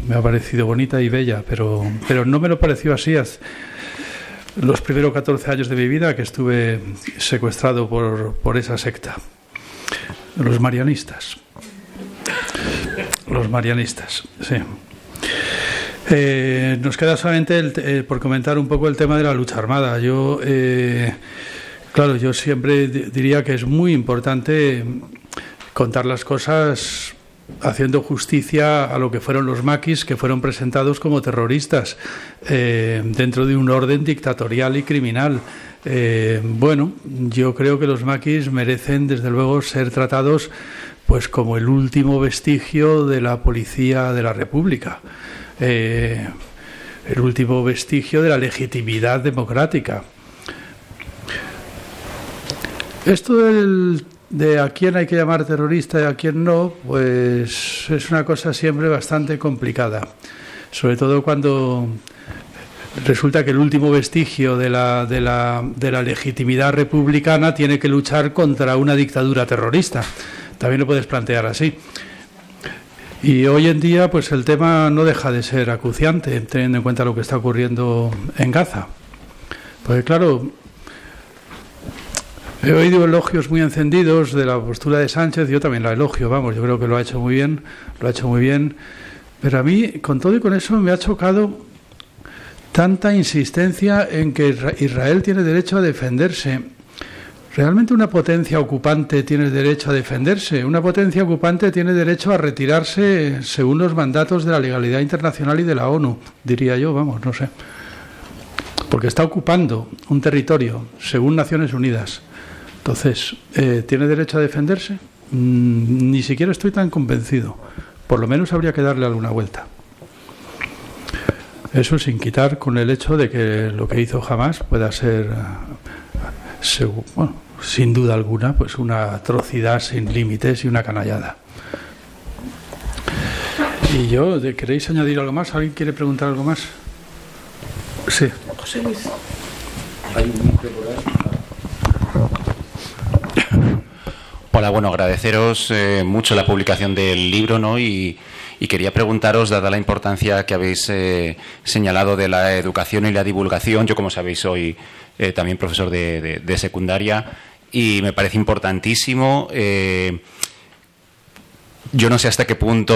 me ha parecido bonita y bella, pero, pero no me lo pareció así los primeros 14 años de mi vida que estuve secuestrado por, por esa secta, los marianistas. Los marianistas, sí. Eh, nos queda solamente el eh, por comentar un poco el tema de la lucha armada. Yo, eh, claro, yo siempre di- diría que es muy importante contar las cosas haciendo justicia a lo que fueron los maquis que fueron presentados como terroristas eh, dentro de un orden dictatorial y criminal. Eh, bueno, yo creo que los maquis merecen desde luego ser tratados pues como el último vestigio de la policía de la República. Eh, el último vestigio de la legitimidad democrática. Esto del- de a quién hay que llamar terrorista y a quién no, pues es una cosa siempre bastante complicada. Sobre todo cuando resulta que el último vestigio de la, de la, de la legitimidad republicana tiene que luchar contra una dictadura terrorista. También lo puedes plantear así. Y hoy en día, pues el tema no deja de ser acuciante, teniendo en cuenta lo que está ocurriendo en Gaza. Porque claro, he oído elogios muy encendidos de la postura de Sánchez, yo también la elogio, vamos, yo creo que lo ha hecho muy bien, lo ha hecho muy bien, pero a mí, con todo y con eso, me ha chocado tanta insistencia en que Isra- Israel tiene derecho a defenderse. ¿Realmente una potencia ocupante tiene derecho a defenderse? Una potencia ocupante tiene derecho a retirarse según los mandatos de la legalidad internacional y de la ONU, diría yo, vamos, no sé. Porque está ocupando un territorio según Naciones Unidas. Entonces, eh, ¿tiene derecho a defenderse? Mm, ni siquiera estoy tan convencido. Por lo menos habría que darle alguna vuelta. Eso sin quitar con el hecho de que lo que hizo jamás pueda ser, bueno, sin duda alguna, pues una atrocidad sin límites y una canallada. Y yo, ¿de- ¿queréis añadir algo más? ¿Alguien quiere preguntar algo más? Sí. José Luis. Hola, bueno, agradeceros eh, mucho la publicación del libro, ¿no? Y, quería preguntaros, dada la importancia que habéis eh, señalado de la educación y la divulgación, yo como sabéis soy eh, también profesor de, de- de secundaria y me parece importantísimo. Yo no sé hasta qué punto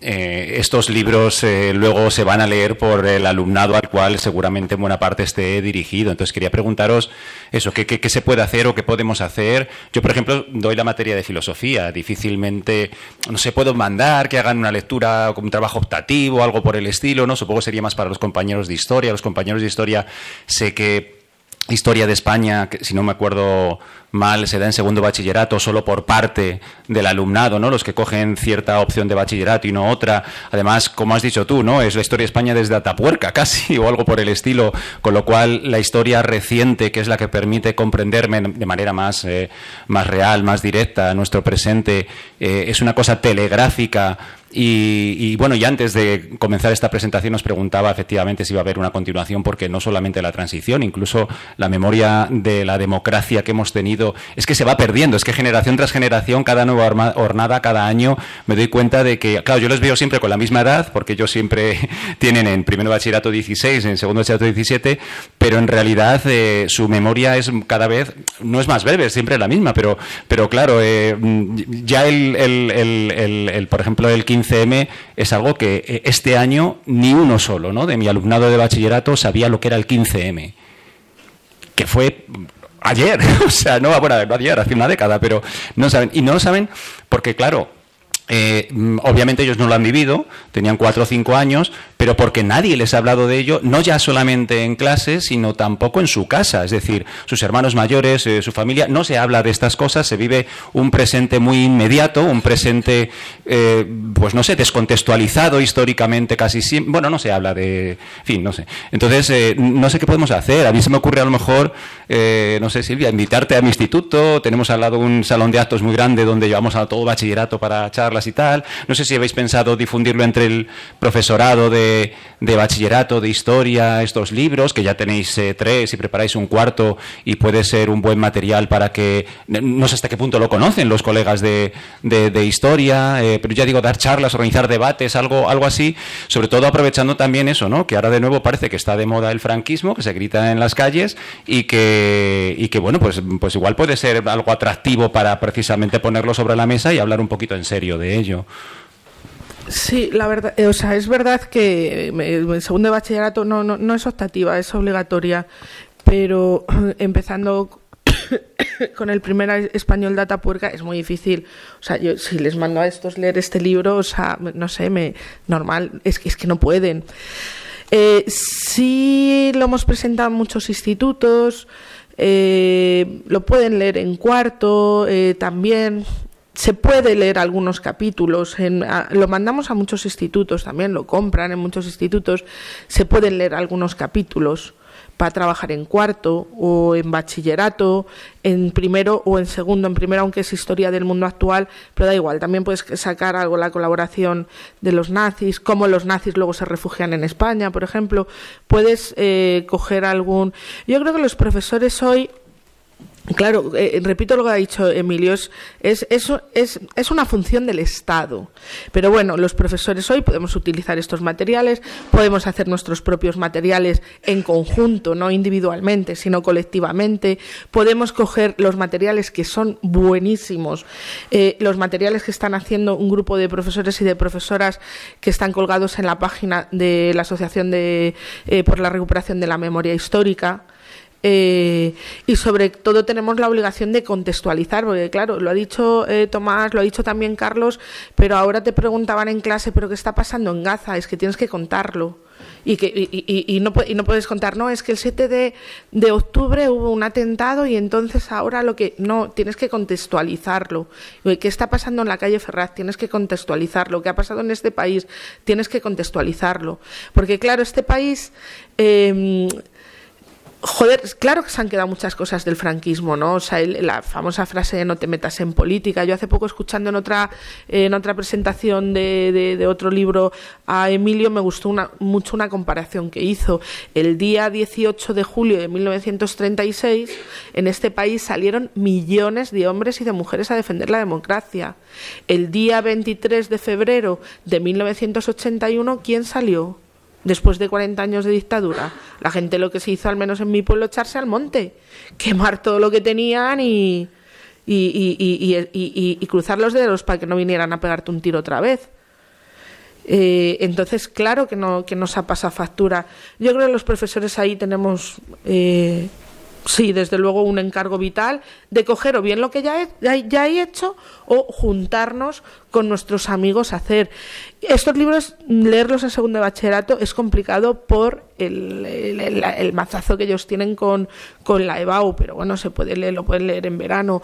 eh, estos libros eh, luego se van a leer por el alumnado al cual seguramente en buena parte esté dirigido. Entonces quería preguntaros eso, ¿qué, se puede hacer o qué podemos hacer? Yo, por ejemplo, doy la materia de filosofía. Difícilmente, no sé, puedo mandar que hagan una lectura como un trabajo optativo, algo por el estilo, ¿no? Supongo sería más para los compañeros de historia. Los compañeros de historia sé que historia de España, que, si no me acuerdo mal, se da en segundo bachillerato solo por parte del alumnado, ¿no? Los que cogen cierta opción de bachillerato y no otra. Además, como has dicho tú, ¿no? Es la historia de España desde Atapuerca, casi, o algo por el estilo. Con lo cual, la historia reciente, que es la que permite comprenderme de manera más, eh, más real, más directa, nuestro presente, eh, es una cosa telegráfica y, bueno, y antes de comenzar esta presentación nos preguntaba efectivamente si iba a haber una continuación, porque no solamente la transición, incluso la memoria de la democracia que hemos tenido, es que se va perdiendo, es que generación tras generación, cada nueva jornada, cada año, me doy cuenta de que, claro, yo los veo siempre con la misma edad, porque ellos siempre tienen en primero bachillerato 16, en segundo bachillerato 17, pero en realidad eh, su memoria es cada vez, no es más breve, es siempre la misma, pero, pero claro, eh, ya el, el, el, por ejemplo, el 15 15M es algo que eh, este año ni uno solo ¿no? de mi alumnado de bachillerato sabía lo que era el 15M, que fue ayer, o sea, no, bueno, no ayer, hace una década, pero no saben. Y no lo saben porque, claro, eh, mm, obviamente ellos no lo han vivido, tenían cuatro o cinco años, pero porque nadie les ha hablado de ello, no ya solamente en clase, sino tampoco en su casa. Es decir, sus hermanos mayores, eh, su familia, no se habla de estas cosas, se vive un presente muy inmediato, un presente, eh, pues no sé, descontextualizado históricamente casi siempre. Bueno, no se habla de. En fin, no sé. Entonces, no sé qué podemos hacer. A mí se me ocurre a lo mejor, no sé, Silvia, invitarte a mi instituto. Tenemos al lado un salón de actos muy grande donde llevamos a todo bachillerato para y tal. No sé si habéis pensado difundirlo entre el profesorado de, bachillerato, de historia, estos libros, que ya tenéis eh, tres y preparáis un cuarto y puede ser un buen material para que, no sé hasta qué punto lo conocen los colegas de, historia, eh, pero ya digo, dar charlas, organizar debates, algo, algo así, sobre todo aprovechando también eso, ¿no? Que ahora de nuevo parece que está de moda el franquismo, que se grita en las calles y que, y que bueno, pues, pues igual puede ser algo atractivo para precisamente ponerlo sobre la mesa y hablar un poquito en serio de ello. Sí, la verdad, eh, o sea, es verdad que el segundo de bachillerato no, no, es optativa, es obligatoria, pero empezando con el primer español data puerca es muy difícil. O sea, yo si les mando a estos leer este libro, o sea, no sé, me normal, es que es que no pueden. Eh, sí lo hemos presentado en muchos institutos, eh, lo pueden leer en cuarto, también se puede leer algunos capítulos, lo mandamos a muchos institutos también, lo compran en muchos institutos, se pueden leer algunos capítulos para trabajar en cuarto o en bachillerato, en primero o en segundo, en primero aunque es historia del mundo actual, pero da igual, también puedes sacar algo la colaboración de los nazis, cómo los nazis luego se refugian en España, por ejemplo, puedes eh, coger algún... Yo creo que los profesores hoy Claro, eh, repito lo que ha dicho Emilio, es, es, es, es, una función del Estado. Pero bueno, los profesores hoy podemos utilizar estos materiales, podemos hacer nuestros propios materiales en conjunto, no individualmente, sino colectivamente. Podemos coger los materiales que son buenísimos, eh, los materiales que están haciendo un grupo de profesores y de profesoras que están colgados en la página de la Asociación de, eh, por la Recuperación de la Memoria Histórica eh, y sobre todo tenemos la obligación de contextualizar, porque claro, lo ha dicho eh, Tomás, lo ha dicho también Carlos, pero ahora te preguntaban en clase, ¿pero qué está pasando en Gaza? Es que tienes que contarlo. Y, que, y, no, y no puedes contar, no, es que el 7 de, de, octubre hubo un atentado y entonces ahora lo que. No, tienes que contextualizarlo. ¿Qué está pasando en la calle Ferraz? Tienes que contextualizarlo. ¿Qué ha pasado en este país? Tienes que contextualizarlo. Porque, claro, este país. Eh, Joder, claro que se han quedado muchas cosas del franquismo, ¿no? O sea, la famosa frase de no te metas en política. Yo hace poco escuchando en otra, en otra presentación de, otro libro a Emilio me gustó una, mucho una comparación que hizo. El día 18 de julio de 1936 en este país salieron millones de hombres y de mujeres a defender la democracia. El día 23 de febrero de 1981, ¿quién salió? Después de 40 años de dictadura. La gente lo que se hizo, al menos en mi pueblo, echarse al monte, quemar todo lo que tenían y, y, cruzar los dedos para que no vinieran a pegarte un tiro otra vez. Eh, entonces, claro que, no, que nos ha pasado factura. Yo creo que los profesores ahí tenemos, eh, Sí, desde luego un encargo vital de coger o bien lo que ya he, ya he hecho o juntarnos con nuestros amigos a hacer. Estos libros, leerlos en segundo bachillerato es complicado por el, el, mazazo que ellos tienen con, con, la EBAU, pero bueno, se puede leer, lo pueden leer en verano.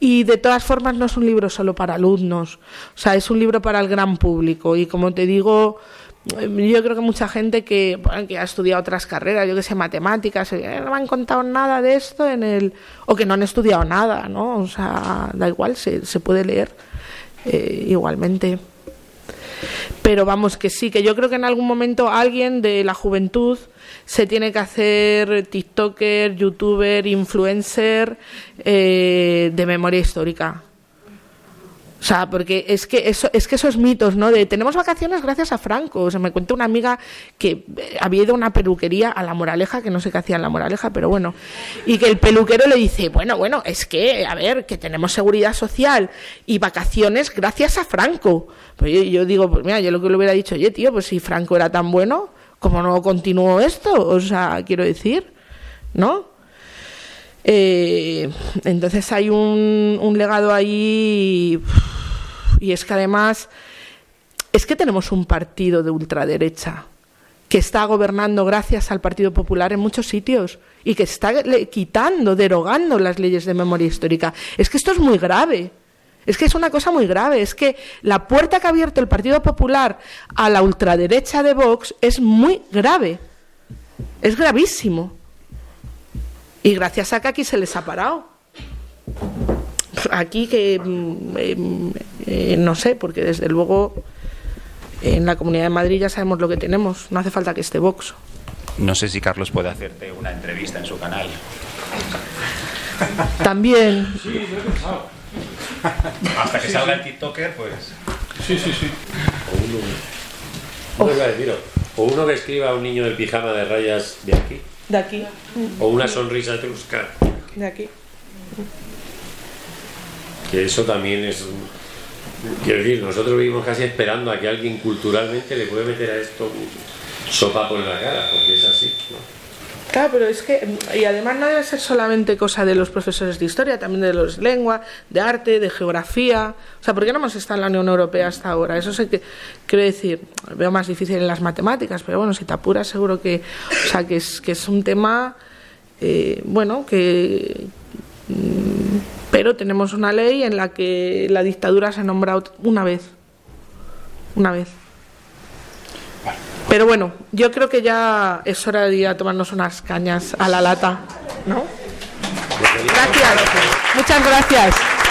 Y de todas formas no es un libro solo para alumnos, o sea, es un libro para el gran público. Y como te digo, yo creo que mucha gente que, que ha estudiado otras carreras, yo que sé, matemáticas, eh, no me han contado nada de esto en el o que no han estudiado nada, ¿no? O sea, da igual, se, se puede leer eh, igualmente. Pero vamos, que sí, que yo creo que en algún momento alguien de la juventud se tiene que hacer TikToker, YouTuber, influencer eh, de memoria histórica o sea, porque es que eso, es que esos mitos, ¿no? De tenemos vacaciones gracias a Franco. O sea, me cuenta una amiga que eh, había ido a una peluquería a la moraleja, que no sé qué hacía en la moraleja, pero bueno. Y que el peluquero le dice, bueno, bueno, es que, a ver, que tenemos seguridad social y vacaciones gracias a Franco. Pues yo, yo digo, pues mira, yo lo que le hubiera dicho, oye, tío, pues si Franco era tan bueno, ¿cómo no continuó esto? O sea, quiero decir, ¿no? Eh, entonces hay un, un legado ahí y es que además es que tenemos un partido de ultraderecha que está gobernando gracias al Partido Popular en muchos sitios y que está quitando, derogando las leyes de memoria histórica. Es que esto es muy grave. Es que es una cosa muy grave. Es que la puerta que ha abierto el Partido Popular a la ultraderecha de Vox es muy grave. Es gravísimo. Y gracias a que aquí se les ha parado. Aquí que mm, em, eh, no sé, porque desde luego en la Comunidad de Madrid ya sabemos lo que tenemos. No hace falta que esté Vox. No sé si Carlos puede hacerte una entrevista en su canal. También. Sí, lo he pensado. Hasta que salga el TikToker, pues. Sí, sí, sí. O uno, o uno que escriba a un niño del pijama de rayas de aquí. De aquí. O una sonrisa trusca. De aquí. Que eso también es. Quiero decir, nosotros vivimos casi esperando a que alguien culturalmente le puede meter a esto sopa por la cara, porque es así. Claro, pero es que, y además no debe ser solamente cosa de los profesores de historia, también de los lengua, de arte, de geografía. O sea, ¿por qué no hemos estado en la Unión Europea hasta ahora? Eso sé que, quiero decir, veo más difícil en las matemáticas, pero bueno, si te apuras, seguro que, o sea, que es, que es un tema, eh, bueno, que. Mm, pero tenemos una ley en la que la dictadura se ha nombrado una vez. Una vez. Pero bueno, yo creo que ya es hora de ir a tomarnos unas cañas a la lata, ¿no? Gracias. Muchas gracias.